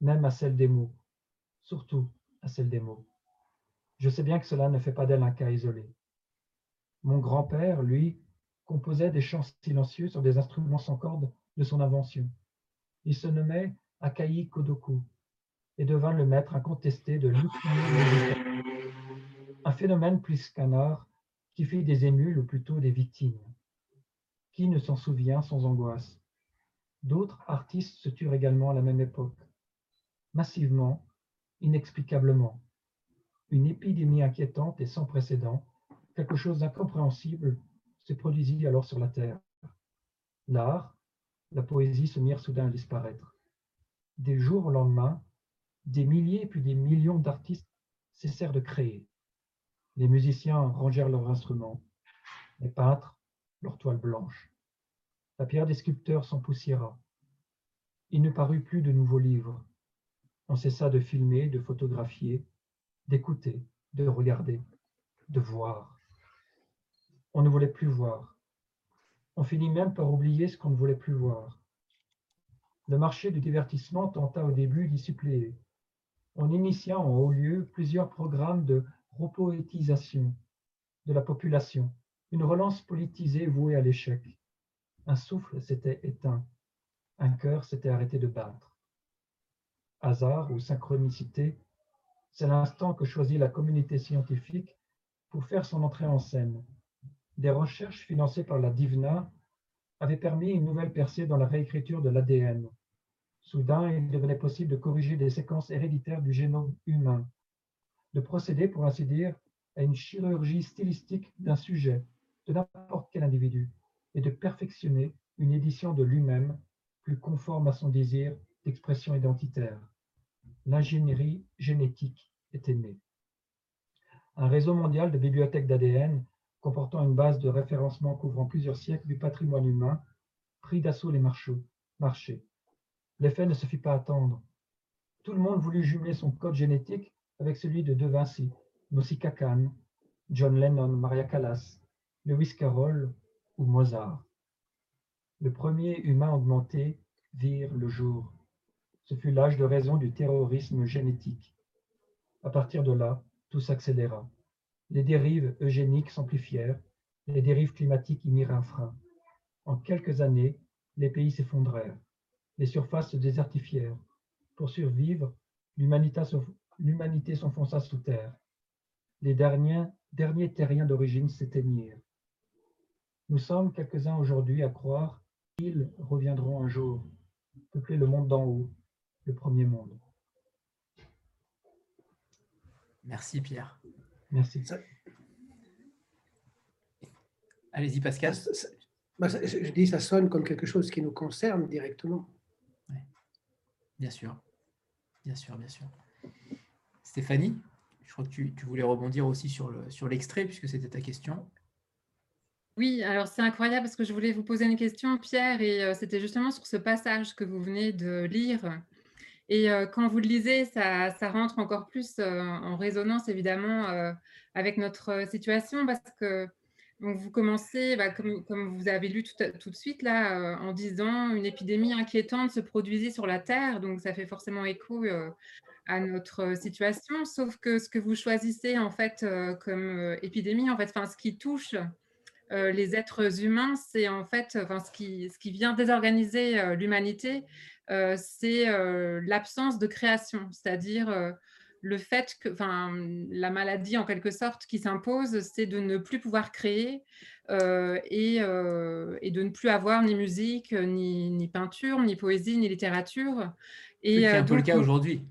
même à celle des mots, surtout à celle des mots. Je sais bien que cela ne fait pas d'elle un cas isolé. Mon grand-père, lui, composait des chants silencieux sur des instruments sans cordes de son invention. Il se nommait Akai Kodoku, et devint le maître incontesté de l'outil Un phénomène plus qu'un art qui fit des émules ou plutôt des victimes. Qui ne s'en souvient sans angoisse D'autres artistes se turent également à la même époque. Massivement, inexplicablement. Une épidémie inquiétante et sans précédent, quelque chose d'incompréhensible, se produisit alors sur la Terre. L'art, la poésie se mirent soudain à disparaître. Des jours au lendemain, des milliers puis des millions d'artistes cessèrent de créer. Les musiciens rangèrent leurs instruments, les peintres leurs toiles blanches. La pierre des sculpteurs s'empoussiéra. Il ne parut plus de nouveaux livres. On cessa de filmer, de photographier, d'écouter, de regarder, de voir. On ne voulait plus voir. On finit même par oublier ce qu'on ne voulait plus voir. Le marché du divertissement tenta au début d'y suppléer on initia en haut lieu plusieurs programmes de repoétisation de la population, une relance politisée vouée à l'échec. Un souffle s'était éteint, un cœur s'était arrêté de battre. Hasard ou synchronicité, c'est l'instant que choisit la communauté scientifique pour faire son entrée en scène. Des recherches financées par la DIVNA avait permis une nouvelle percée dans la réécriture de l'ADN. Soudain, il devenait possible de corriger des séquences héréditaires du génome humain, de procéder, pour ainsi dire, à une chirurgie stylistique d'un sujet, de n'importe quel individu, et de perfectionner une édition de lui-même plus conforme à son désir d'expression identitaire. L'ingénierie génétique était née. Un réseau mondial de bibliothèques d'ADN comportant une base de référencement couvrant plusieurs siècles du patrimoine humain prit d'assaut les marchés. L'effet ne se fit pas attendre. Tout le monde voulut jumeler son code génétique avec celui de De Vinci, Nausicaa Khan, John Lennon, Maria Callas, Lewis Carroll ou Mozart. Le premier humain augmenté vire le jour. Ce fut l'âge de raison du terrorisme génétique. À partir de là, tout s'accéléra. Les dérives eugéniques s'amplifièrent, les dérives climatiques y mirent un frein. En quelques années, les pays s'effondrèrent, les surfaces se désertifièrent. Pour survivre, l'humanité s'enfonça sous terre. Les derniers, derniers terriens d'origine s'éteignirent. Nous sommes quelques-uns aujourd'hui à croire qu'ils reviendront un jour, peupler le monde d'en haut, le premier monde. Merci Pierre. Merci. Allez-y, Pascal. Je dis, ça sonne comme quelque chose qui nous concerne directement. Bien sûr. Bien sûr, bien sûr. Stéphanie, je crois que tu, voulais rebondir aussi sur l'extrait, sur puisque c'était ta question. Oui, alors c'est incroyable parce que je voulais vous poser une question, Pierre, et euh, c'était justement sur ce passage que vous venez de lire. Et quand vous le lisez, ça, rentre encore plus en résonance, évidemment, avec notre situation, parce que vous commencez, bah, comme, vous avez lu tout, de suite, là, en disant une épidémie inquiétante se produisit sur la Terre, donc ça fait forcément écho à notre situation, sauf que ce que vous choisissez, en fait, comme épidémie, en fait, ce qui touche les êtres humains, c'est en fait, ce qui, ce qui vient désorganiser l'humanité, euh, c'est euh, l'absence de création, c'est-à-dire euh, le fait que, enfin, la maladie en quelque sorte qui s'impose, c'est de ne plus pouvoir créer et, de ne plus avoir ni musique, ni, peinture, ni poésie, ni littérature. Et, c'est un peu le cas aujourd'hui.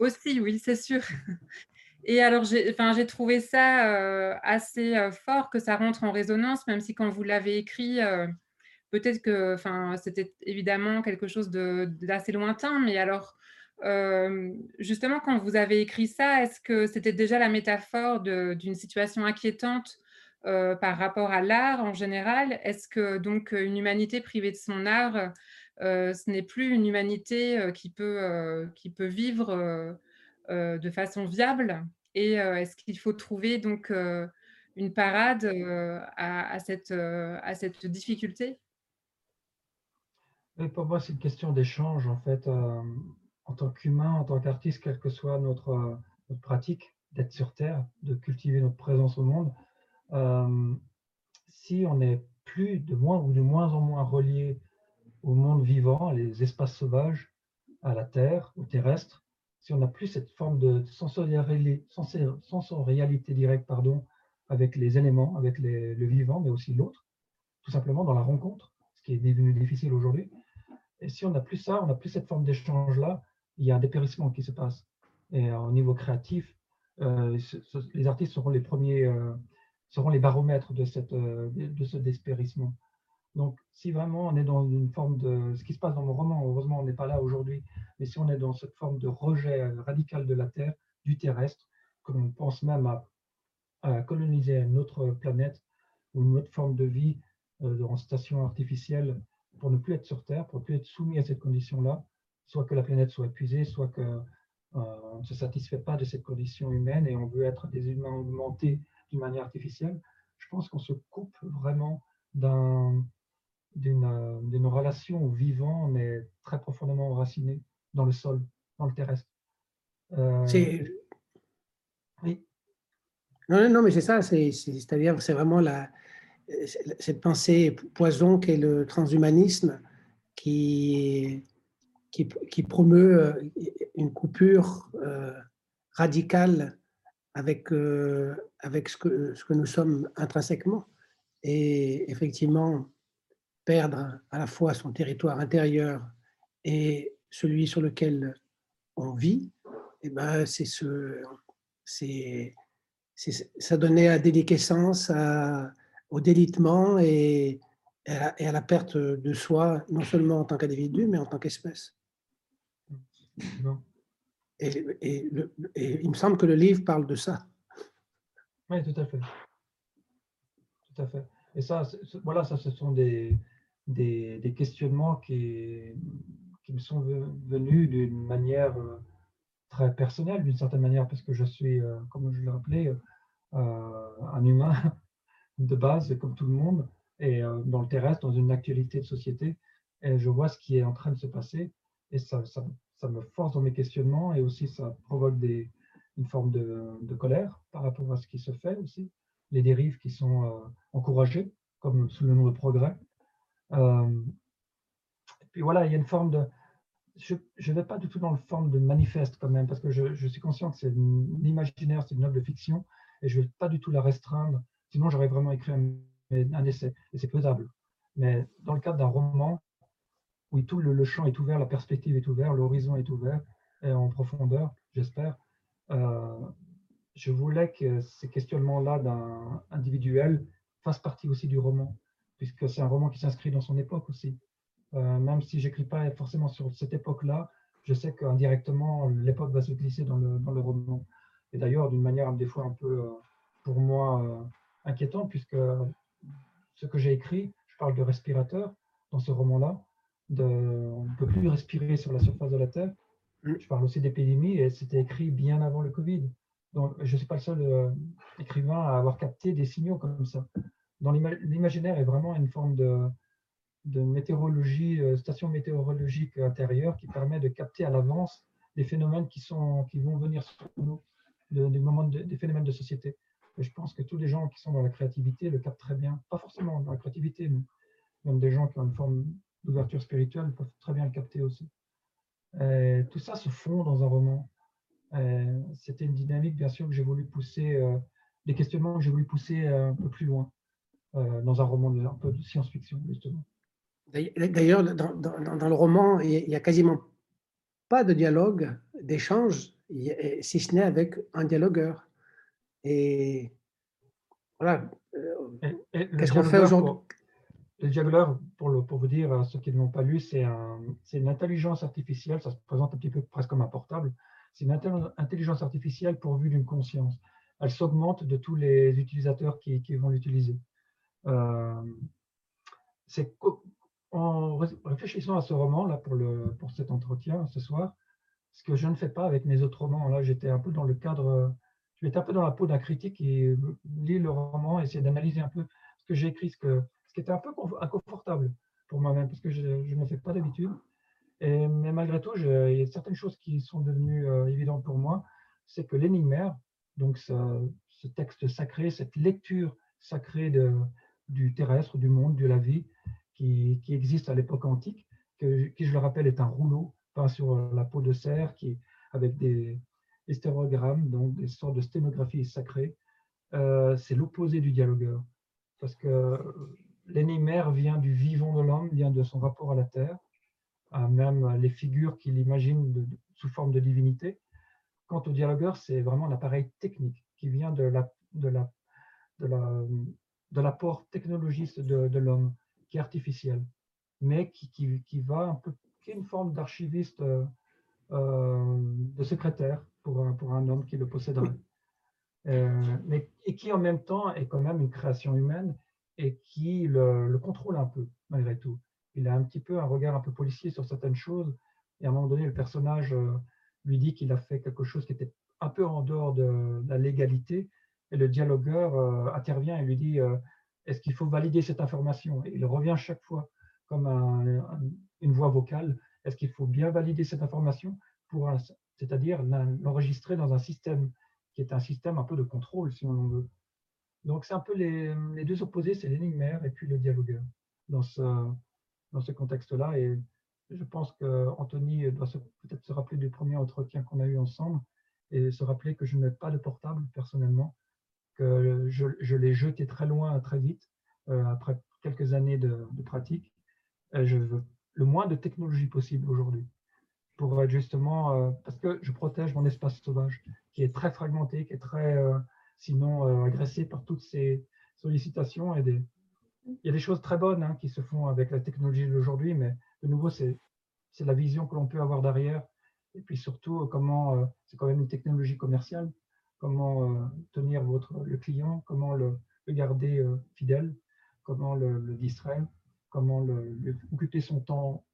Aussi, oui, c'est sûr. Et alors, j'ai enfin, trouvé ça assez fort que ça rentre en résonance, même si quand vous l'avez écrit, Peut-être que enfin, c'était évidemment quelque chose d'assez lointain, mais alors, justement, quand vous avez écrit ça, est-ce que c'était déjà la métaphore d'une situation inquiétante par rapport à l'art en général? Est-ce que donc une humanité privée de son art, ce n'est plus une humanité qui, peut, vivre de façon viable? Et est-ce qu'il faut trouver donc une parade à, cette, difficulté? Pour moi, c'est une question d'échange, en fait, en tant qu'humain, en tant qu'artiste, quelle que soit notre, euh, notre pratique d'être sur Terre, de cultiver notre présence au monde, euh, si on est plus, de moins ou de moins en moins relié au monde vivant, les espaces sauvages, à la Terre, au terrestre, si on n'a plus cette forme de sensorialité, directe pardon, avec les éléments, avec le vivant, mais aussi l'autre, tout simplement dans la rencontre, ce qui est devenu difficile aujourd'hui, et si on n'a plus ça, on n'a plus cette forme d'échange-là, il y a un dépérissement qui se passe. Et au niveau créatif, euh, les artistes seront les premiers, euh, seront les baromètres de, cette, euh, de ce dépérissement. Donc, si vraiment on est dans une forme de... Ce qui se passe dans mon roman, heureusement, on n'est pas là aujourd'hui, mais si on est dans cette forme de rejet radical de la Terre, du terrestre, qu'on pense même à, à, coloniser une autre planète ou une autre forme de vie en station artificielle pour ne plus être sur Terre, pour ne plus être soumis à cette condition-là, soit que la planète soit épuisée, soit qu'on euh, ne se satisfait pas de cette condition humaine et on veut être des humains augmentés d'une manière artificielle, je pense qu'on se coupe vraiment d'une relation au vivant, mais très profondément enracinée dans le sol, dans le terrestre. Euh, oui. Non, non, mais c'est ça, c'est-à-dire c'est vraiment la, cette pensée poison qu'est le transhumanisme qui, qui, promeut euh, une coupure euh, radicale avec, euh, avec ce, que, ce que nous sommes intrinsèquement. Et effectivement, perdre à la fois son territoire intérieur et celui sur lequel on vit, eh ben c'est ce, c'est, ça donnait à déliquescence, au délitement et, à la, perte de soi, non seulement en tant qu'individu, mais en tant qu'espèce. Et, et, et, il me semble que le livre parle de ça. Oui, tout à fait. Tout à fait. Et ça, voilà, ça, ce sont des, des, des questionnements qui, qui me sont venus d'une manière euh, très personnelle, d'une certaine manière, parce que je suis, euh, comme je l'ai rappelé, euh, un humain de base, comme tout le monde, et dans le terrestre, dans une actualité de société, et je vois ce qui est en train de se passer, et ça, ça, ça me force dans mes questionnements, et aussi ça provoque une forme de, colère par rapport à ce qui se fait aussi, les dérives qui sont encouragées, comme sous le nom de progrès. et puis voilà, il y a une forme de, je ne vais pas du tout dans le forme de manifeste quand même, parce que je, suis conscient que c'est l'imaginaire, c'est une œuvre de fiction, et je ne vais pas du tout la restreindre, sinon j'aurais vraiment écrit un, essai, et c'est faisable. Mais dans le cadre d'un roman, où tout le, champ est ouvert, la perspective est ouverte, l'horizon est ouvert, et en profondeur, j'espère, euh, je voulais que ces questionnements-là d'un individuel fassent partie aussi du roman, puisque c'est un roman qui s'inscrit dans son époque aussi. Euh, même si j'écris pas forcément sur cette époque-là, je sais qu'indirectement, l'époque va se glisser dans le, dans le roman. Et d'ailleurs, d'une manière des fois un peu, euh, pour moi, euh, inquiétante, puisque ce que j'ai écrit, je parle de respirateur dans ce roman-là, de, on ne peut plus respirer sur la surface de la Terre. Mm. Je parle aussi d'épidémie et c'était écrit bien avant le Covid. Donc, je ne suis pas le seul écrivain à avoir capté des signaux comme ça. Dans l'imaginaire est vraiment une forme de, de météorologie, euh, station météorologique intérieure qui permet de capter à l'avance des phénomènes qui, sont, qui vont venir sur nous, des, moments des phénomènes de société. Et je pense que tous les gens qui sont dans la créativité le captent très bien. Pas forcément dans la créativité, mais même des gens qui ont une forme d'ouverture spirituelle peuvent très bien le capter aussi. tout ça se fond dans un roman. C'était une dynamique, bien sûr, que j'ai voulu pousser, euh, des questionnements que j'ai voulu pousser un peu plus loin euh, dans un roman de, un peu de science-fiction, justement. D'ailleurs, dans, le roman, il n'y a quasiment pas de dialogue, d'échange, si ce n'est avec un dialogueur. Et voilà. Euh, qu'est-ce qu'on fait aujourd'hui? Le dialogueur, pour, pour, vous dire, à ceux qui ne l'ont pas lu, c'est un, une intelligence artificielle, ça se présente un petit peu presque comme un portable. C'est une intelligence artificielle pourvue d'une conscience. Elle s'augmente de tous les utilisateurs qui, vont l'utiliser. Euh, en réfléchissant à ce roman-là pour, cet entretien ce soir, ce que je ne fais pas avec mes autres romans, là j'étais un peu dans le cadre, j'étais un peu dans la peau d'un critique qui lit le roman et essaie d'analyser un peu ce que j'ai écrit, ce, que, qui un peu inconfortable pour moi-même, parce que je, ne le fais pas d'habitude. Mais malgré tout, il y a certaines choses qui sont devenues euh, évidentes pour moi, c'est que l'énigmaire, donc ce, texte sacré, cette lecture sacrée du terrestre, du monde, de la vie, qui, existe à l'époque antique, qui, je le rappelle, est un rouleau peint sur la peau de cerf, qui, avec des, stérogrammes, donc des sortes de sténographie sacrée. Euh, c'est l'opposé du dialogueur, parce que l'énigmaire vient du vivant de l'homme, vient de son rapport à la terre, à même les figures qu'il imagine sous forme de divinité. Quant au dialogueur, c'est vraiment l'appareil technique qui vient de la, de la, de la, de l'apport technologiste de l'homme qui est artificielle, mais qui, qui, qui, va un peu, qui est une forme d'archiviste, euh, euh, de secrétaire pour un, pour un homme qui le posséderait. Euh, mais, et qui en même temps est quand même une création humaine et qui le, le, contrôle un peu, malgré tout. Il a un petit peu un regard un peu policier sur certaines choses, et à un moment donné, le personnage lui dit qu'il a fait quelque chose qui était un peu en dehors de, la légalité, et le dialogueur intervient et lui dit est-ce qu'il faut valider cette information? Il revient chaque fois comme une voix vocale. Est-ce qu'il faut bien valider cette information pour c'est-à-dire l'enregistrer dans un système qui est un système un peu de contrôle, si on en veut? Donc, c'est un peu les, deux opposés, c'est l'énigmaire et puis le dialogueur dans ce, contexte-là. Et je pense qu'Anthony doit peut-être se rappeler du premier entretien qu'on a eu ensemble et se rappeler que je n'ai pas de portable personnellement je, je l'ai jeté très loin très vite, euh, après quelques années de, pratique. je veux le moins de technologie possible aujourd'hui pour être justement, euh, parce que je protège mon espace sauvage qui est très fragmenté, qui est très, euh, sinon, euh, agressé par toutes ces sollicitations. Et. Il y a des choses très bonnes hein, qui se font avec la technologie d'aujourd'hui, mais de nouveau, c'est la vision que l'on peut avoir derrière. Et puis surtout, comment, c'est quand même une technologie commerciale, comment tenir votre, le client, comment le, garder fidèle, comment le, distraire, comment occuper son temps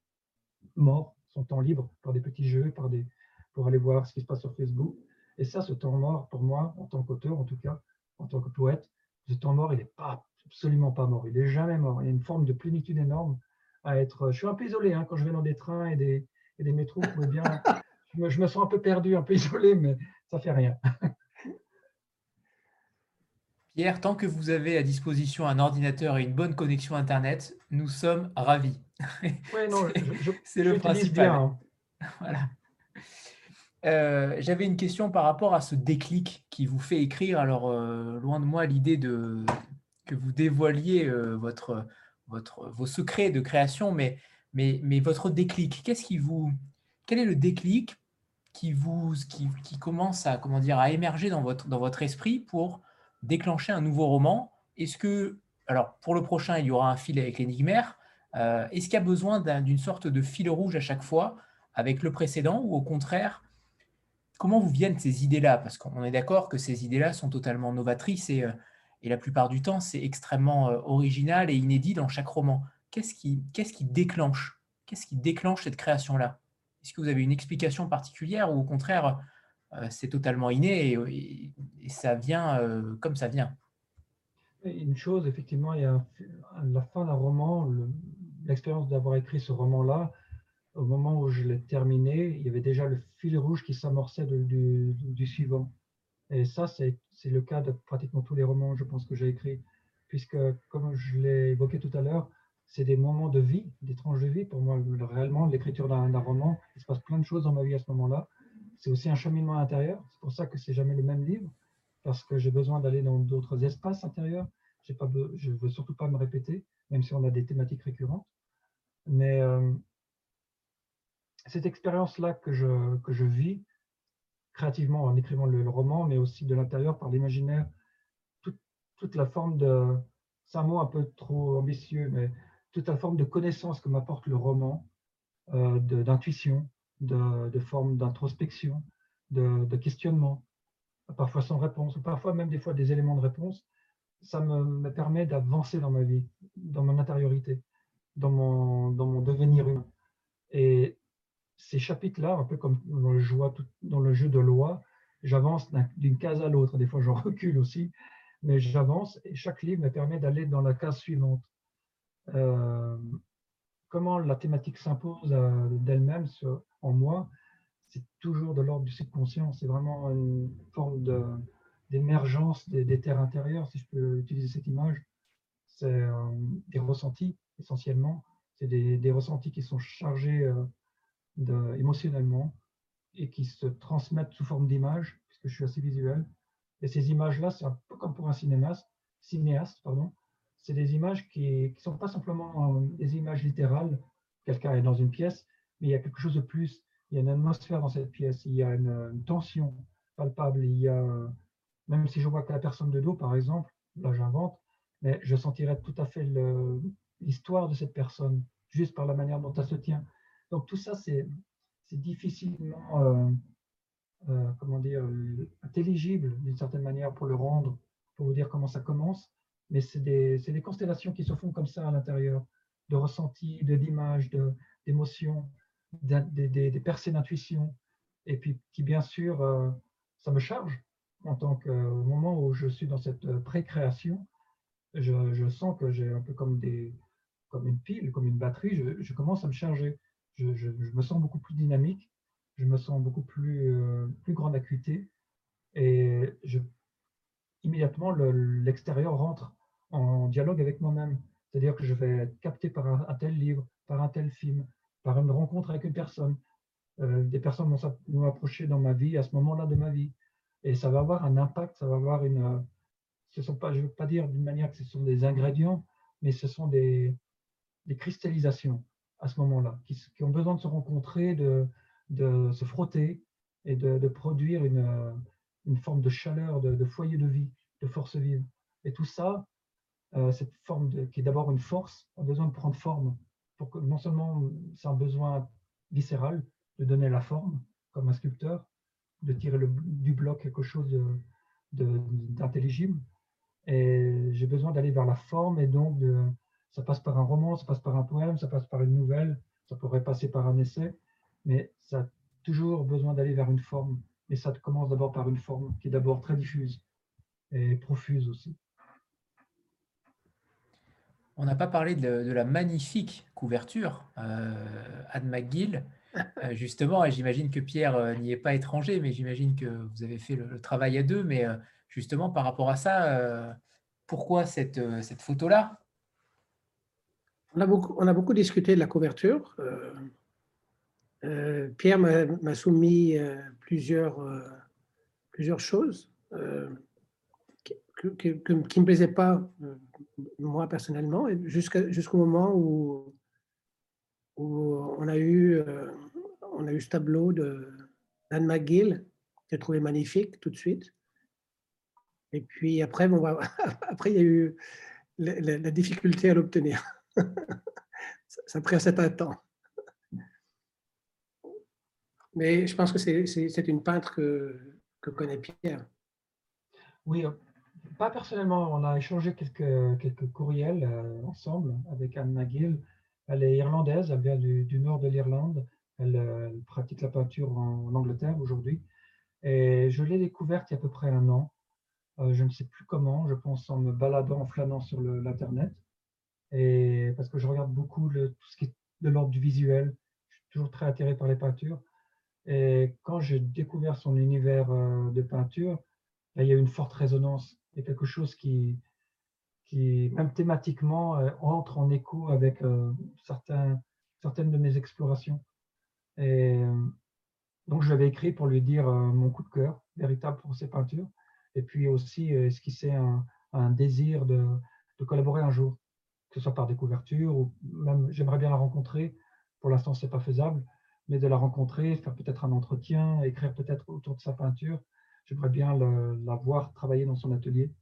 mort, son temps libre par des petits jeux, par des, pour aller voir ce qui se passe sur Facebook. Et ça, ce temps mort, pour moi, en tant qu'auteur, en tout cas, en tant que poète, ce temps mort, il n'est pas absolument pas mort. Il n'est jamais mort. Il y a une forme de plénitude énorme à être. Je suis un peu isolé hein, quand je vais dans des trains et des, et des métros. Bien, je, me, je me sens un peu perdu, un peu isolé, mais ça fait rien. Pierre, tant que vous avez à disposition un ordinateur et une bonne connexion Internet, nous sommes ravis. c'est le principal. Hein. Voilà. Euh, j'avais une question par rapport à ce déclic qui vous fait écrire. Alors, euh, loin de moi l'idée de que vous dévoiliez euh, votre, votre, vos secrets de création, mais, mais, mais votre déclic, qu'est-ce qui vous, quel est le déclic qui, vous, qui, qui, commence à, comment dire, à émerger dans votre, dans votre esprit pour déclencher un nouveau roman? Est-ce que, alors pour le prochain, il y aura un fil avec l'énigmaire. Est-ce qu'il y a besoin d'une sorte de fil rouge à chaque fois avec le précédent ou au contraire, comment vous viennent ces idées-là? Parce qu'on est d'accord que ces idées-là sont totalement novatrices et, euh, la plupart du temps, c'est extrêmement euh, original et inédit dans chaque roman. Qu'est-ce qui, déclenche? Qu'est-ce qui déclenche cette création-là? Est-ce que vous avez une explication particulière ou au contraire, euh, c'est totalement inné et, ça vient comme ça vient? Une chose, effectivement, il y a la fin d'un roman, l'expérience d'avoir écrit ce roman-là, au moment où je l'ai terminé, il y avait déjà le fil rouge qui s'amorçait du, suivant. Et ça, c'est le cas de pratiquement tous les romans, je pense, que j'ai écrits, puisque, comme je l'ai évoqué tout à l'heure, c'est des moments de vie, des tranches de vie. Pour moi, réellement, l'écriture d'un roman, il se passe plein de choses dans ma vie à ce moment-là c'est aussi un cheminement intérieur. C'est pour ça que c'est jamais le même livre, parce que j'ai besoin d'aller dans d'autres espaces intérieurs. Je ne veux surtout pas me répéter, même si on a des thématiques récurrentes. Mais euh, cette expérience-là que je, que je vis créativement en écrivant le, roman, mais aussi de l'intérieur par l'imaginaire, toute la forme de, c'est un mot un peu trop ambitieux, mais toute la forme de connaissance que m'apporte le roman, euh, d'intuition, de, formes d'introspection, de, questionnement, parfois sans réponse, parfois même des fois des éléments de réponse, ça me, permet d'avancer dans ma vie, dans mon intériorité, dans mon, dans mon devenir humain. Et ces chapitres-là, un peu comme dans le, jeu, dans le jeu de loi, j'avance d'une case à l'autre. Des fois, je recule aussi, mais j'avance et chaque livre me permet d'aller dans la case suivante. Euh, comment la thématique s'impose euh, d'elle-même en moi, c'est toujours de l'ordre du subconscient. C'est vraiment une forme d'émergence des, terres intérieures, si je peux utiliser cette image. C'est euh, des ressentis essentiellement. C'est des, ressentis qui sont chargés émotionnellement et qui se transmettent sous forme d'images, puisque je suis assez visuel. Et ces images-là, c'est un peu comme pour un cinéaste, cinéaste pardon, c'est des images qui ne sont pas simplement euh, des images littérales. Quelqu'un est dans une pièce, mais il y a quelque chose de plus. Il y a une atmosphère dans cette pièce, il y a une, tension palpable. Il y a, même si je vois que la personne de dos, par exemple, là j'invente, mais je sentirais tout à fait l'histoire de cette personne, juste par la manière dont elle se tient. Donc tout ça, c'est difficilement, euh, euh, comment dire, intelligible d'une certaine manière pour le rendre, pour vous dire comment ça commence mais c'est des, des, constellations qui se font comme ça à l'intérieur, de ressentis, d'images, d'émotions, des, des, percées d'intuition, et puis qui bien sûr, euh, ça me charge en tant que, au moment où je suis dans cette pré-création, je, je, sens que j'ai un peu comme, des, comme une pile, comme une batterie, je commence à me charger. Je, me sens beaucoup plus dynamique, je me sens beaucoup plus, euh, plus grande acuité, et immédiatement l'extérieur rentre en dialogue avec moi-même. C'est-à-dire que je vais être capté par un, tel livre, par un tel film, par une rencontre avec une personne. Euh, des personnes vont approcher dans ma vie à ce moment-là de ma vie. Et ça va avoir un impact, ça va avoir une. Euh, je ne veux pas dire d'une manière que ce sont des ingrédients, mais ce sont des, des cristallisations à ce moment-là, qui, ont besoin de se rencontrer, de, se frotter et de, produire une, forme de chaleur, de, foyer de vie, de force vive. Et tout ça, euh, cette forme qui est d'abord une force, a besoin de prendre forme. Pour que non seulement c'est un besoin viscéral de donner la forme, comme un sculpteur, de tirer du bloc quelque chose d'intelligible. Et j'ai besoin d'aller vers la forme et donc de, ça passe par un roman, ça passe par un poème, ça passe par une nouvelle, ça pourrait passer par un essai, mais ça a toujours besoin d'aller vers une forme. Et ça commence d'abord par une forme qui est d'abord très diffuse et profuse aussi. On n'a pas parlé de, la magnifique couverture, euh, Anne McGill. Euh, justement, j'imagine que Pierre euh, n'y est pas étranger, mais j'imagine que vous avez fait le, travail à deux. Mais justement, par rapport à ça, pourquoi cette, cette photo-là? On a, beaucoup, on a beaucoup discuté de la couverture. Pierre m'a soumis plusieurs, plusieurs choses qui ne me plaisaient pas, moi personnellement, jusqu'au moment où on a eu, euh, on a eu ce tableau d'Anne McGill, que j'ai trouvé magnifique tout de suite. Et puis après, bon, après il y a eu la, difficulté à l'obtenir. ça, pris un certain temps. Mais je pense que c'est une peintre que, connaît Pierre. Oui, euh, pas personnellement. On a échangé quelques, courriels euh, ensemble avec Anne McGill elle est irlandaise, elle vient du, nord de l'Irlande. Elle, pratique la peinture en, Angleterre aujourd'hui. Et je l'ai découverte il y a à peu près un an. Euh, je ne sais plus comment, je pense en me baladant, en flânant sur l'Internet. Parce que je regarde beaucoup tout ce qui est de l'ordre du visuel. Je suis toujours très attiré par les peintures. Et quand j'ai découvert son univers euh, de peinture, il y a eu une forte résonance. Il y a quelque chose qui, même thématiquement, euh, entre en écho avec euh, certaines de mes explorations. Et euh, donc, je l'avais écrit pour lui dire mon coup de cœur véritable pour ses peintures, et puis aussi esquisser un, un désir de, collaborer un jour, que ce soit par des couvertures, ou même j'aimerais bien la rencontrer. Pour l'instant, ce n'est pas faisable, mais de la rencontrer, faire peut-être un entretien, écrire peut-être autour de sa peinture. J'aimerais bien la voir travailler dans son atelier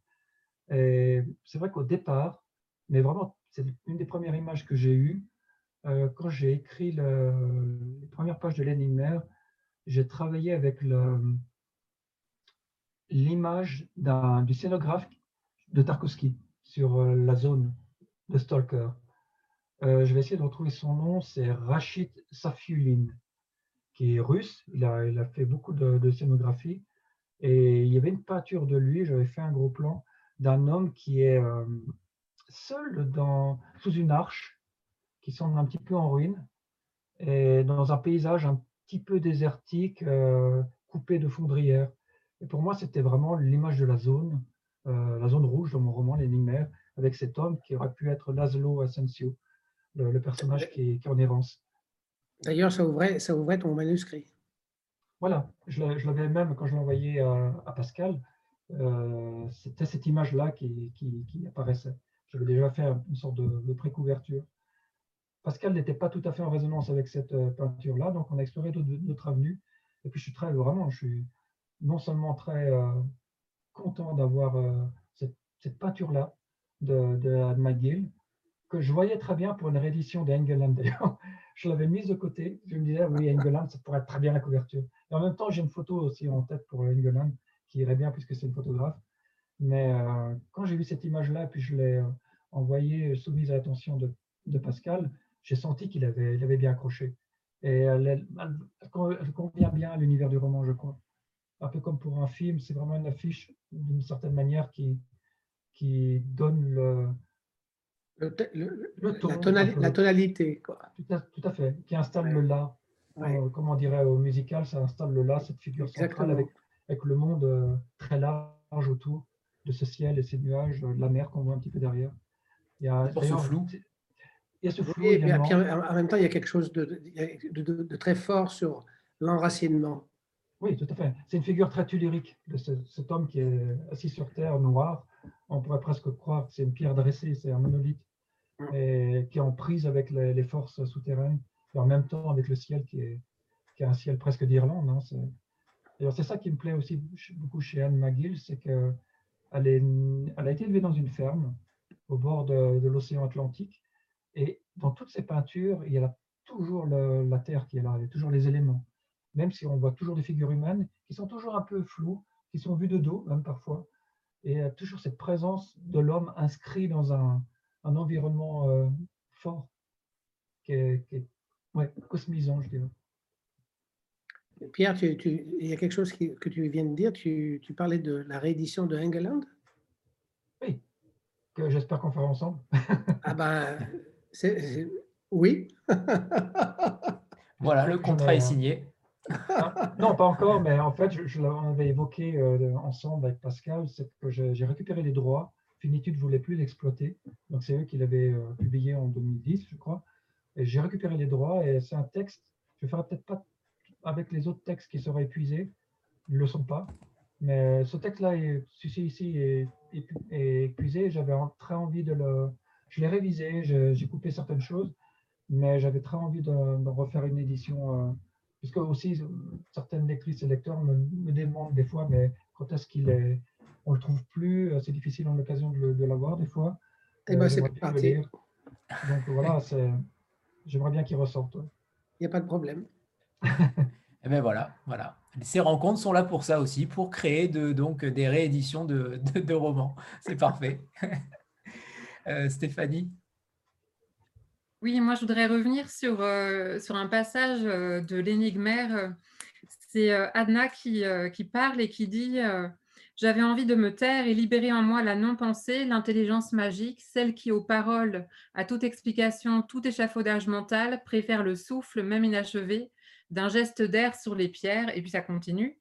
c'est vrai qu'au départ, mais vraiment, c'est une des premières images que j'ai eues, euh, quand j'ai écrit les premières pages de l'énigme, j'ai travaillé avec l'image du scénographe de Tarkovsky sur euh, la zone de Stalker. Euh, je vais essayer de retrouver son nom, c'est Rachid Safiulin, qui est russe. Il a, fait beaucoup de, de, scénographie. Et il y avait une peinture de lui, j'avais fait un gros plan d'un homme qui est euh, seul sous une arche, qui semble un petit peu en ruine, et dans un paysage un petit peu désertique, euh, coupé de fondrières. Et pour moi, c'était vraiment l'image de la zone, la zone rouge dans mon roman L'énigmaire, avec cet homme qui aurait pu être Laszlo Asensio, le, personnage qui est, en errance. D'ailleurs, ça ouvrait, ça ouvrait ton manuscrit. Voilà, je l'avais même quand je l'ai envoyé à Pascal, euh, c'était cette image-là qui, qui, apparaissait. J'avais déjà fait une sorte de, pré-couverture. Pascal n'était pas tout à fait en résonance avec cette euh, peinture-là, donc on a exploré d'autres avenues. Et puis je suis très, vraiment, je suis non seulement très euh, content d'avoir cette, peinture-là de, de McGill, que je voyais très bien pour une réédition d'Engeland d'ailleurs. Je l'avais mise de côté. Je me disais, oui, Engeland, ça pourrait être très bien la couverture. Et en même temps, j'ai une photo aussi en tête pour Engeland qui irait bien puisque c'est une photographe. Mais euh, quand j'ai vu cette image-là, puis je l'ai euh, envoyée, euh, soumise à l'attention de, Pascal, j'ai senti qu'il avait, il avait bien accroché. Et elle, convient bien à l'univers du roman, je crois. Un peu comme pour un film, c'est vraiment une affiche d'une certaine manière qui, qui donne le, le, ton, la, tonalité. Quoi. Tout, à, tout, à, fait, qui installe le là. comme on dirait au musical, ça installe le là, cette figure centrale avec avec le monde euh, très large autour de ce ciel et ces nuages, de la mer qu'on voit un petit peu derrière. Il y a ce flou. Il y a ce flou. Et, en même temps, il y a quelque chose de, de, très fort sur l'enracinement. Oui, tout à fait. C'est une figure très tulérique de cet homme qui est assis sur terre, noir. On pourrait presque croire que c'est une pierre dressée, c'est un monolithe. et qui est en prise avec les, forces souterraines, et en même temps avec le ciel qui est, qui est un ciel presque d'Irlande. Hein, c'est ça qui me plaît aussi beaucoup chez Anne McGill, c'est qu'elle elle a été élevée dans une ferme au bord de, l'océan Atlantique. Et dans toutes ses peintures, il y a toujours la terre qui est là, il y a toujours les éléments. Même si on voit toujours des figures humaines qui sont toujours un peu floues, qui sont vues de dos, même parfois. Et il y a toujours cette présence de l'homme inscrit dans un, environnement euh, fort, qui est, cosmisant, je dirais. Pierre, tu, il y a quelque chose que tu viens de dire. Tu, parlais de la réédition de Engeland Oui, que j'espère qu'on fera ensemble. ah ben, c'est, oui. voilà, le contrat est signé. Non, pas encore, mais en fait, je, l'avais évoqué euh, ensemble avec Pascal, c'est que j'ai récupéré les droits. Finitude ne voulait plus l'exploiter. Donc, c'est eux qui l'avaient euh, publié en 2010, je crois. Et j'ai récupéré les droits et c'est un texte. Je ne ferai peut-être pas avec les autres textes qui seraient épuisés, ils ne le sont pas. Mais ce texte-là, celui ici, est, épuisé. J'avais très envie de le. Je l'ai révisé, j'ai coupé certaines choses, mais j'avais très envie de, refaire une édition. Euh, puisque aussi, certaines lectrices et lecteurs me, demandent des fois, mais quand est-ce qu'il est. On ne le trouve plus, c'est difficile en l'occasion de, l'avoir des fois. Et eh ben, euh, c'est parti. Donc voilà, j'aimerais bien qu'il ressorte. Il n'y a pas de problème. Et eh bien voilà, voilà. Ces rencontres sont là pour ça aussi, pour créer de, donc des rééditions de, de, romans. C'est parfait. Euh, Stéphanie? Oui, moi je voudrais revenir sur, euh, un passage euh, de l'énigmaire. C'est Adna qui, qui, parle et qui dit J'avais envie de me taire et libérer en moi la non-pensée, l'intelligence magique, celle qui, aux paroles, à toute explication, tout échafaudage mental, préfère le souffle, même inachevé, d'un geste d'air sur les pierres, et puis ça continue.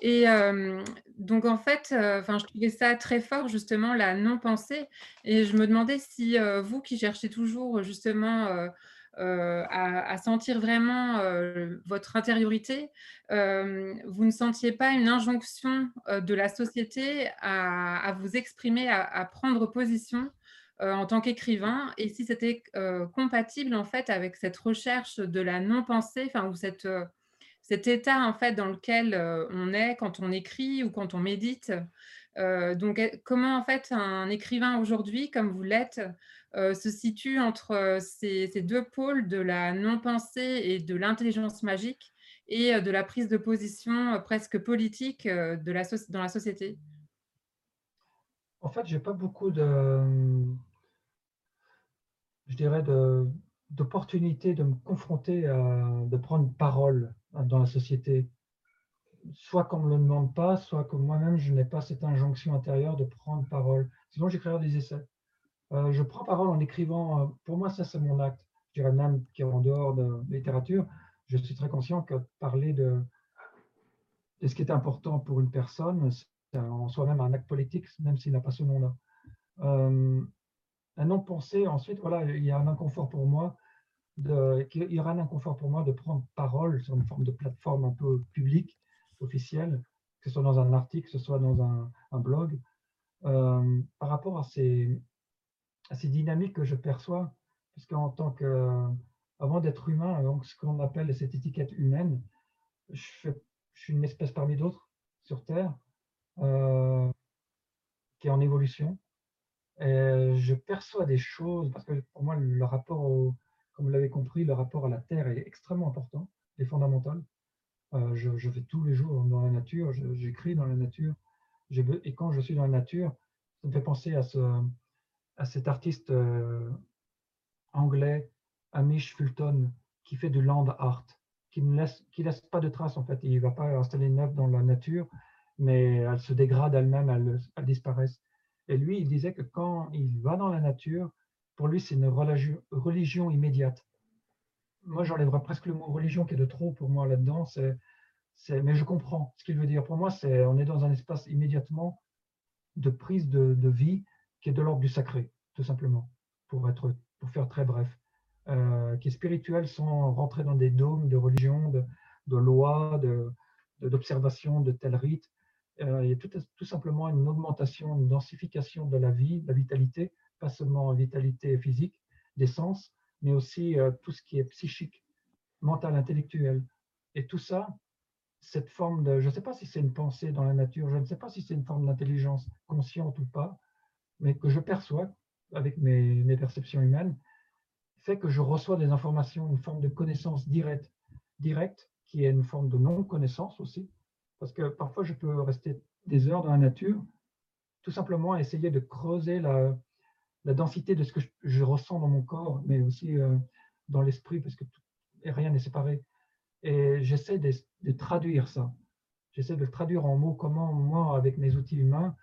Et euh, donc, en fait, euh, je trouvais ça très fort, justement, la non-pensée. Et je me demandais si euh, vous qui cherchez toujours, justement, à, sentir vraiment votre intériorité, vous ne sentiez pas une injonction de la société à, vous exprimer, à prendre position euh, en tant qu'écrivain et si c'était euh, compatible en fait avec cette recherche de la non-pensée, enfin ou euh, cet état en fait dans lequel on est quand on écrit ou quand on médite. donc comment en fait un écrivain aujourd'hui, comme vous l'êtes, se situe entre ces, ces, deux pôles de la non-pensée et de l'intelligence magique et de la prise de position presque politique de la dans la société? En fait, j'ai pas beaucoup de, je dirais, d'opportunités de, me confronter à, de prendre parole dans la société. Soit qu'on ne me le demande pas, soit que moi-même, je n'ai pas cette injonction intérieure de prendre parole. Sinon, j'écrirai des essais. Euh, je prends parole en écrivant. Euh, pour moi, ça, c'est mon acte. Je dirais même qui est en dehors de littérature. Je suis très conscient que parler de, de ce qui est important pour une personne, en soi-même un acte politique, même s'il n'a pas ce nom-là. Euh, un non-pensé, ensuite, voilà, il y a un inconfort pour moi, de, il y aura un inconfort pour moi de prendre parole sur une forme de plateforme un peu publique, officielle, que ce soit dans un article, que ce soit dans un, blog, euh, par rapport à ces, à ces dynamiques que je perçois, parce qu'en tant que, avant d'être humain, donc ce qu'on appelle cette étiquette humaine, je, je suis une espèce parmi d'autres sur Terre, euh, qui est en évolution. Et je perçois des choses, parce que pour moi, le rapport, comme vous l'avez compris, le rapport à la Terre est extrêmement important et fondamental. Euh, je, je, vais tous les jours dans la nature, j'écris dans la nature, et quand je suis dans la nature, ça me fait penser à, ce, à cet artiste euh, anglais, Amish Fulton, qui fait du land art, qui ne laisse, pas de traces en fait. Il ne va pas installer une œuvre dans la nature, mais elle se dégrade elle-même, elle, elle, disparaît. Et lui, il disait que quand il va dans la nature, pour lui, c'est une religion, immédiate. Moi, j'enlèverais presque le mot religion qui est de trop pour moi là-dedans. Mais je comprends ce qu'il veut dire. Pour moi, c'est on est dans un espace immédiatement de prise de, vie qui est de l'ordre du sacré, tout simplement, pour, être, pour faire très bref. Euh, qui est spirituel sans rentrer dans des dômes de religion, de, de lois, de, d'observation de tels rites. Euh, il y a tout, simplement une augmentation, une densification de la vie, de la vitalité, pas seulement en vitalité physique, des sens, mais aussi euh, tout ce qui est psychique, mental, intellectuel. Et tout ça, cette forme de, je ne sais pas si c'est une pensée dans la nature, je ne sais pas si c'est une forme d'intelligence consciente ou pas, mais que je perçois avec mes, mes, perceptions humaines, fait que je reçois des informations, une forme de connaissance directe, directe qui est une forme de non-connaissance aussi, parce que parfois je peux rester des heures dans la nature, tout simplement essayer de creuser la, densité de ce que je, ressens dans mon corps, mais aussi euh, dans l'esprit, parce que rien n'est séparé. Et j'essaie de, traduire ça. J'essaie de traduire en mots, comment moi, avec mes outils humains,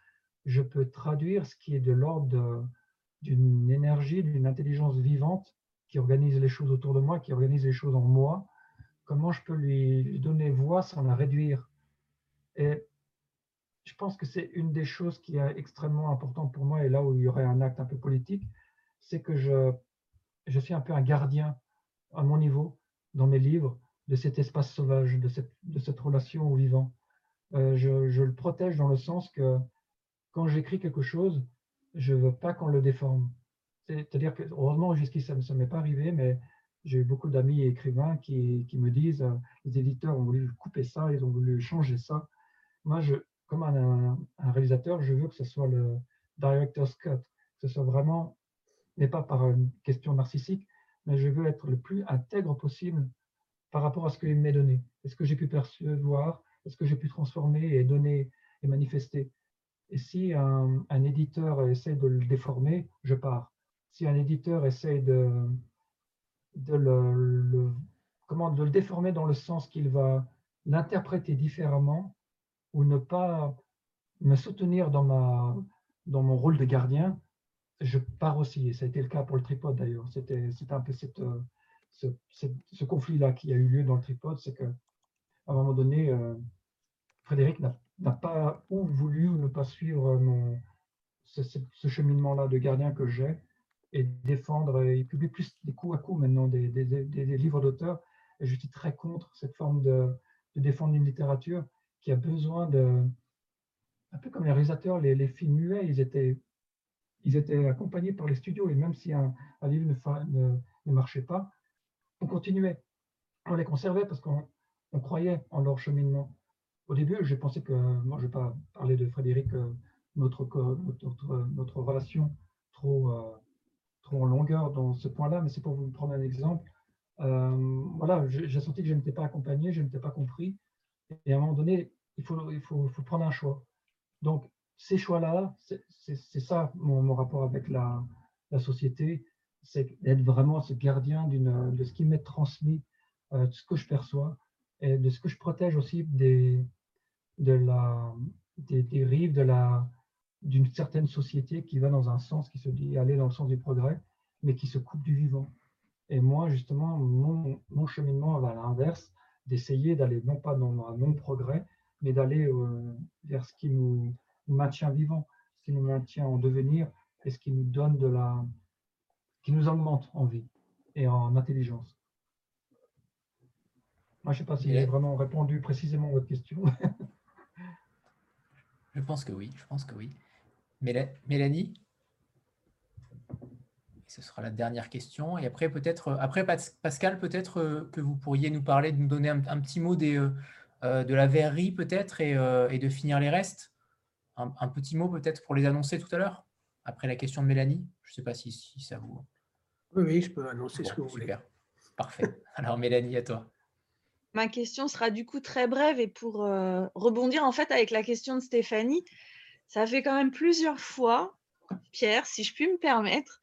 je peux traduire ce qui est de l'ordre d'une énergie, d'une intelligence vivante qui organise les choses autour de moi, qui organise les choses en moi. Comment je peux lui donner voix sans la réduire? Et je pense que c'est une des choses qui est extrêmement importante pour moi, et là où il y aurait un acte un peu politique, c'est que je, je suis un peu un gardien à mon niveau, dans mes livres, de cet espace sauvage, de cette, de cette relation au vivant. Euh, je, le protège dans le sens que quand j'écris quelque chose, je ne veux pas qu'on le déforme. C'est-à-dire que, heureusement, jusqu'ici, ça ne m'est pas arrivé, mais j'ai eu beaucoup d'amis écrivains qui, qui, me disent, euh, les éditeurs ont voulu couper ça, ils ont voulu changer ça. Moi, je, comme un, réalisateur, je veux que ce soit le director's cut, que ce soit vraiment, mais pas par une question narcissique, mais je veux être le plus intègre possible par rapport à ce qu'il m'est donné. Est-ce que j'ai pu percevoir Est-ce que j'ai pu transformer et donner et manifester? Et si un, un, éditeur essaie de le déformer, je pars. Si un éditeur essaie de, de, le, comment, de le déformer dans le sens qu'il va l'interpréter différemment, ou ne pas me soutenir dans, ma, dans mon rôle de gardien, je pars aussi. Et ça a été le cas pour le tripode d'ailleurs. C'était un peu cette, ce, conflit-là qui a eu lieu dans le tripode, c'est qu'à un moment donné, euh, Frédéric n'a pas ou voulu ou ne pas suivre mon, ce, cheminement-là de gardien que j'ai et défendre. Il publie plus des coups à coups maintenant des, des livres d'auteurs. Et je suis très contre cette forme de, de défendre une littérature qui a besoin de, un peu comme les réalisateurs, les, films muets, ils étaient, ils étaient accompagnés par les studios, et même si un, livre ne, ne, marchait pas, on continuait. On les conservait parce qu'on on croyait en leur cheminement. Au début, j'ai pensé que, moi je ne vais pas parler de Frédéric, euh, notre, notre, notre, relation trop, euh, trop en longueur dans ce point-là, mais c'est pour vous prendre un exemple. Euh, voilà, j'ai senti que je n'étais pas accompagné, je n'étais pas compris, et à un moment donné, il faut, il faut, faut prendre un choix. Donc, ces choix-là, c'est ça mon, mon, rapport avec la, la société, c'est d'être vraiment ce gardien de ce qui m'est transmis, euh, de ce que je perçois, et de ce que je protège aussi des, de la, des dérives de d'une certaine société qui va dans un sens, qui se dit aller dans le sens du progrès, mais qui se coupe du vivant. Et moi, justement, mon, mon cheminement va à l'inverse, d'essayer d'aller non pas dans un non-progrès, mais d'aller euh, vers ce qui nous, nous, maintient vivants, ce qui nous maintient en devenir et ce qui nous donne de la, qui nous augmente en vie et en intelligence. Moi, je ne sais pas si j'ai vraiment répondu précisément à votre question. je pense que oui, je pense que oui. Mélanie? Ce sera la dernière question. Et après, peut-être, euh, après Pascal, peut-être euh, que vous pourriez nous parler, de nous donner un, un petit mot des, euh, de la verrerie, peut-être, et, et, de finir les restes. Un, un petit mot, peut-être, pour les annoncer tout à l'heure, après la question de Mélanie. Je ne sais pas si, si, ça vous. Oui, oui, je peux annoncer bon, ce que vous super. voulez. Parfait. Alors, Mélanie, à toi. Ma question sera du coup très brève et pour euh, rebondir en fait avec la question de Stéphanie, ça fait quand même plusieurs fois, Pierre, si je puis me permettre,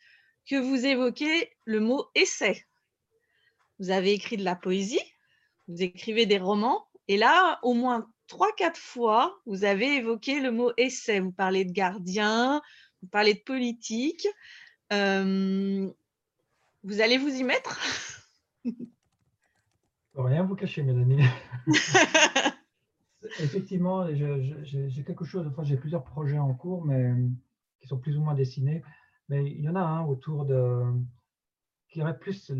que vous évoquez le mot essai. Vous avez écrit de la poésie, vous écrivez des romans, et là, au moins trois, quatre fois, vous avez évoqué le mot essai. Vous parlez de gardien, vous parlez de politique. Euh, vous allez vous y mettre? Rien vous cacher, Mélanie. Effectivement, j'ai quelque chose, enfin, j'ai plusieurs projets en cours, mais qui sont plus ou moins dessinés. Mais il y en a un autour de. qui aurait plus.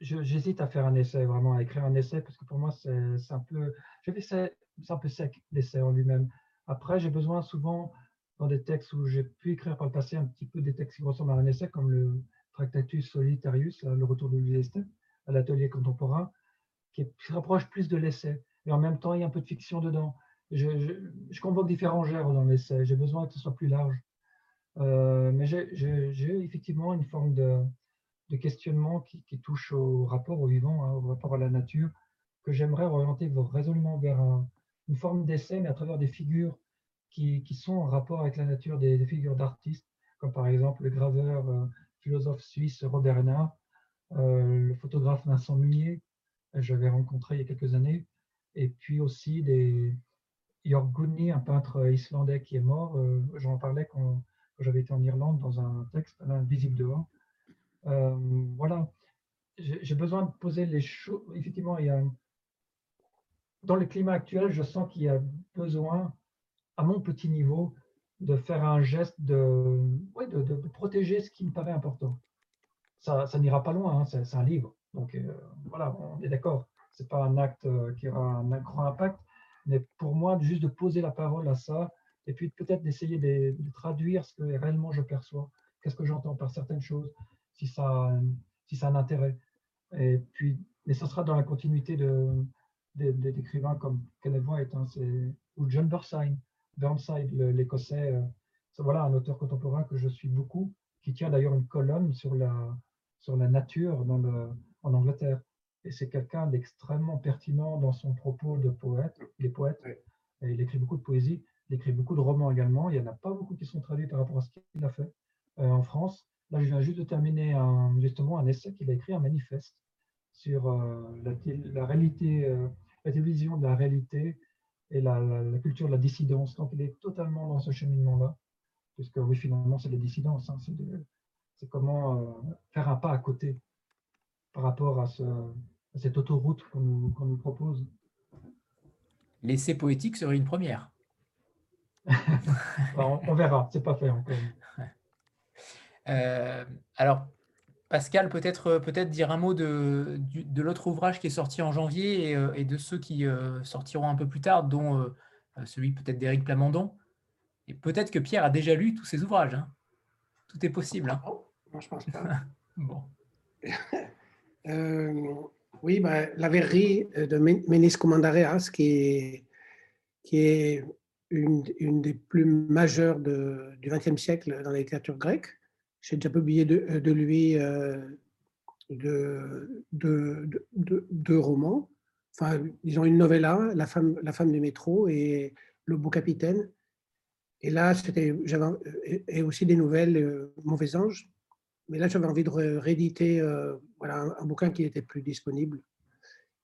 J'hésite à faire un essai, vraiment, à écrire un essai, parce que pour moi, c'est un peu. C'est un peu sec, l'essai en lui-même. Après, j'ai besoin souvent, dans des textes où j'ai pu écrire par le passé, un petit peu des textes qui ressemblent à un essai, comme le Tractatus Solitarius, le retour de Louis à l'atelier contemporain, qui, se rapproche plus de l'essai. Mais en même temps, il y a un peu de fiction dedans. Je, convoque différents genres dans l'essai. J'ai besoin que ce soit plus large. Euh, mais j'ai effectivement une forme de, questionnement qui, touche au rapport au vivant, hein, au rapport à la nature, que j'aimerais orienter résolument vers une forme d'essai, mais à travers des figures qui, sont en rapport avec la nature, des, figures d'artistes, comme par exemple le graveur, euh, philosophe suisse Robert Renard, euh, le photographe Vincent Munier, que j'avais rencontré il y a quelques années, et puis aussi des Jörg Gunni, un peintre islandais qui est mort. Euh, j'en parlais quand, j'avais été en Irlande dans un texte, Invisible dehors. voilà, j'ai besoin de poser les choses. Effectivement, il y a, dans le climat actuel, je sens qu'il y a besoin, à mon petit niveau, de faire un geste de, de, protéger ce qui me paraît important. Ça, ça n'ira pas loin, hein, c'est un livre. Donc euh, voilà, on est d'accord. Ce n'est pas un acte euh, qui aura un, grand impact, mais pour moi, juste de poser la parole à ça, et puis peut-être d'essayer de, traduire ce que réellement je perçois, qu'est-ce que j'entends par certaines choses, si ça, si ça a un intérêt. Et puis, mais ce sera dans la continuité de, d'écrivains comme Kenneth White hein, ou John Burnside, Burnside l'écossais. Euh, voilà un auteur contemporain que je suis beaucoup, qui tient d'ailleurs une colonne sur la, sur la nature dans le, en Angleterre. Et c'est quelqu'un d'extrêmement pertinent dans son propos de poète. Il est poète, et il écrit beaucoup de poésie, il écrit beaucoup de romans également. Il n'y en a pas beaucoup qui sont traduits par rapport à ce qu'il a fait euh, en France. Là, je viens juste de terminer un, justement un essai qu'il a écrit, un manifeste sur euh, la, la, réalité la télévision de la réalité et la, culture de la dissidence. Donc, il est totalement dans ce cheminement-là, puisque oui, finalement, c'est la dissidence. Hein, c'est comment euh, faire un pas à côté par rapport à, ce, cette autoroute qu'on nous, propose. L'essai poétique serait une première. On, on, verra, c'est pas fait encore. Euh, alors, Pascal, peut-être peut dire un mot de, de l'autre ouvrage qui est sorti en janvier et, euh, de ceux qui euh, sortiront un peu plus tard, dont celui peut-être d'Éric Plamondon. Et peut-être que Pierre a déjà lu tous ces ouvrages. Hein. Tout est possible. Hein. Non, je pense pas. bon. oui, bah, la verrerie de Ménis Commandareas, qui qui est une, des plus majeures du XXe siècle dans la littérature grecque j'ai déjà publié de, euh, lui euh, deux de, romans. Enfin, disons une novella, La femme, la femme du métro et Le beau capitaine. Et là, c'était, j'avais, et aussi des nouvelles, euh, Mauvais ange. Mais là, j'avais envie de rééditer voilà, un, bouquin qui n'était plus disponible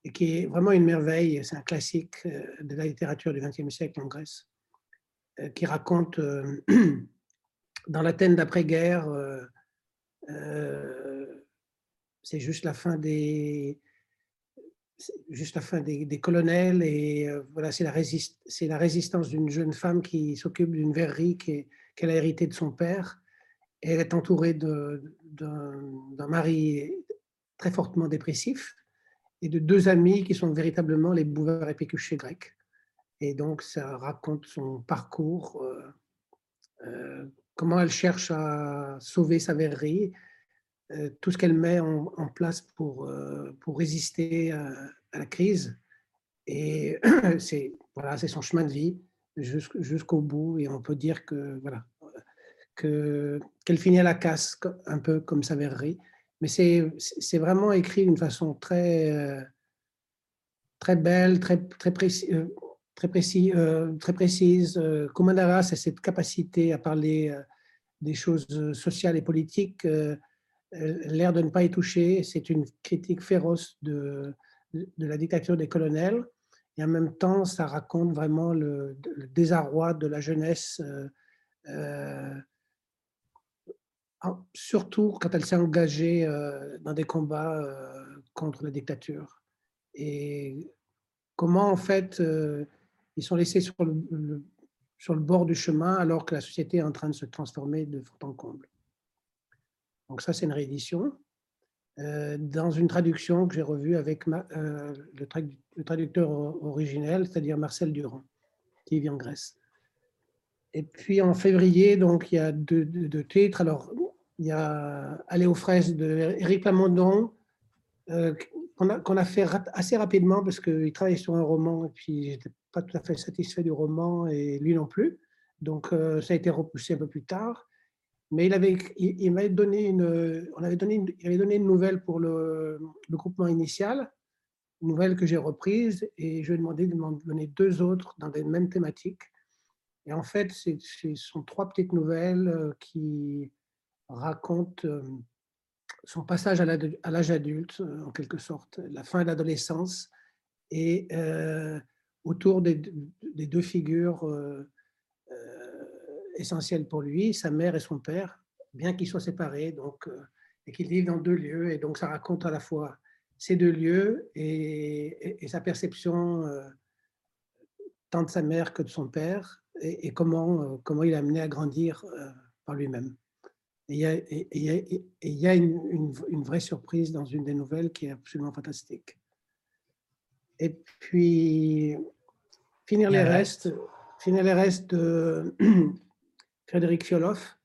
et qui est vraiment une merveille. C'est un classique de la littérature du XXe siècle en Grèce, qui raconte dans l'Athènes d'après-guerre, euh, euh, c'est juste la fin des juste la fin des, colonels et euh, voilà c'est la, résistance d'une jeune femme qui s'occupe d'une verrerie qu'elle a héritée de son père. Et elle est entourée d'un mari très fortement dépressif et de deux amis qui sont véritablement les bouvards épicus grecs et donc ça raconte son parcours comment elle cherche à sauver sa verrerie, euh, tout ce qu'elle met en, place pour, euh, pour résister à, la crise. Et c'est voilà, son chemin de vie jusqu'au bout. Et on peut dire que voilà qu'elle finit à la casse, un peu comme sa verrerie. Mais c'est vraiment écrit d'une façon très, euh, très belle, très, très précise euh, très précise. Euh, Comandara, c'est cette capacité à parler euh, des choses sociales et politiques, l'air de ne pas y toucher. C'est une critique féroce de, la dictature des colonels. Et en même temps, ça raconte vraiment le, désarroi de la jeunesse, surtout quand elle s'est engagée dans des combats contre la dictature. Et comment, en fait, ils sont laissés sur le, sur le bord du chemin alors que la société est en train de se transformer de fond en comble. Donc ça, c'est une réédition. Euh, dans une traduction que j'ai revue avec euh, le, traducteur originel, c'est-à-dire Marcel Durand, qui vit en Grèce. Et puis en février, donc il y a deux, titres. Alors, il y a Aller aux fraises de Éric Plamondon, euh, qu'on a, fait assez rapidement parce qu'il travaillait sur un roman et puis je n'étais pas tout à fait satisfait du roman et lui non plus. Donc euh, ça a été repoussé un peu plus tard. Mais il avait, il, m'avait donné une, donné, donné une nouvelle pour le, le groupement initial, une nouvelle que j'ai reprise et je lui ai demandé de m'en donner deux autres dans les mêmes thématiques. Et en fait, ce sont trois petites nouvelles euh, qui racontent euh, son passage à l'âge adulte, euh, en quelque sorte, la fin de l'adolescence, et autour des, deux figures essentielles pour lui, sa mère et son père, bien qu'ils soient séparés, donc, et qu'ils vivent dans deux lieux. Et donc, ça raconte à la fois ces deux lieux et, sa perception tant de sa mère que de son père, et, comment, euh, comment il a amené à grandir euh, par lui-même. Et il y a, une, une, vraie surprise dans une des nouvelles qui est absolument fantastique. Et puis, finir les restes, finir les restes de Frédéric Fioloff.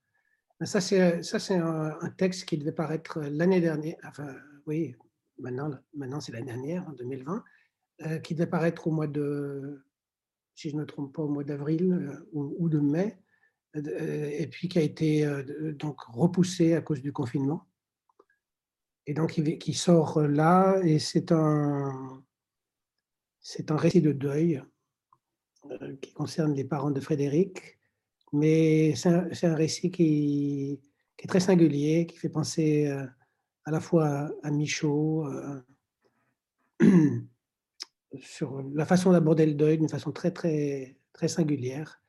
Ben, ça, c'est ça, c'est un, texte qui devait paraître l'année dernière. Enfin, oui, maintenant, maintenant c'est l'année dernière, en 2020, euh, qui devait paraître au mois de si je ne me trompe pas, au mois d'avril euh, ou, de mai, et puis qui a été euh, donc repoussé à cause du confinement. Et donc, qui sort là, et c'est un, c'est un récit de deuil qui concerne les parents de Frédéric, mais c'est un, un, récit qui, qui, est très singulier, qui fait penser à la fois à Michaud, sur la façon d'aborder le deuil d'une façon très, très, très singulière,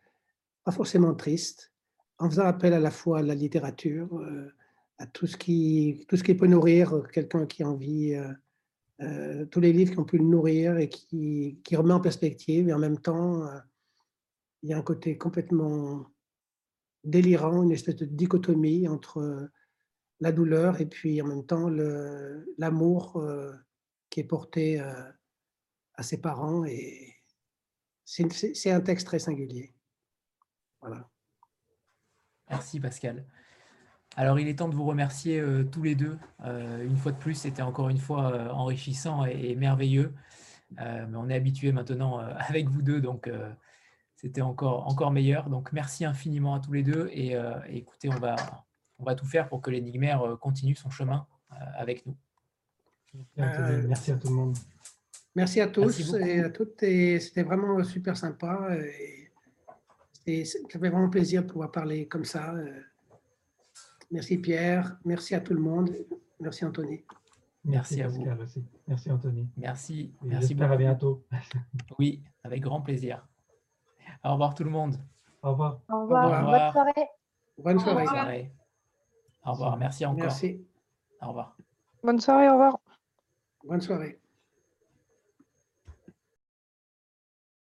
pas forcément triste, en faisant appel à la fois à la littérature, euh, à tout ce, qui, tout ce qui peut nourrir quelqu'un qui a envie, euh, euh, tous les livres qui ont pu le nourrir et qui, qui remet en perspective, et en même temps, il y a un côté complètement délirant, une espèce de dichotomie entre la douleur et puis en même temps l'amour qui est porté à ses parents et c'est un texte très singulier. Voilà. Merci Pascal. Alors il est temps de vous remercier euh, tous les deux. Euh, une fois de plus, c'était encore une fois euh, enrichissant et, merveilleux. mais on est habitué maintenant avec vous deux, donc c'était encore, encore meilleur. Donc merci infiniment à tous les deux et, écoutez, on va, on va tout faire pour que l'énigmaire continue son chemin avec nous. Merci à tout le monde. Merci à tous et à toutes. C'était vraiment super sympa. Et ça fait vraiment plaisir de pouvoir parler comme ça. Merci Pierre. Merci à tout le monde. Merci Anthony. Merci, à vous. Merci Anthony. Merci. merci beaucoup. à bientôt. Oui, avec grand plaisir. Au revoir tout le monde. Au revoir. Au revoir. Bonne soirée. Bonne soirée. Au revoir. Merci encore. Merci. Au revoir. Bonne soirée. Au revoir. Bonne soirée.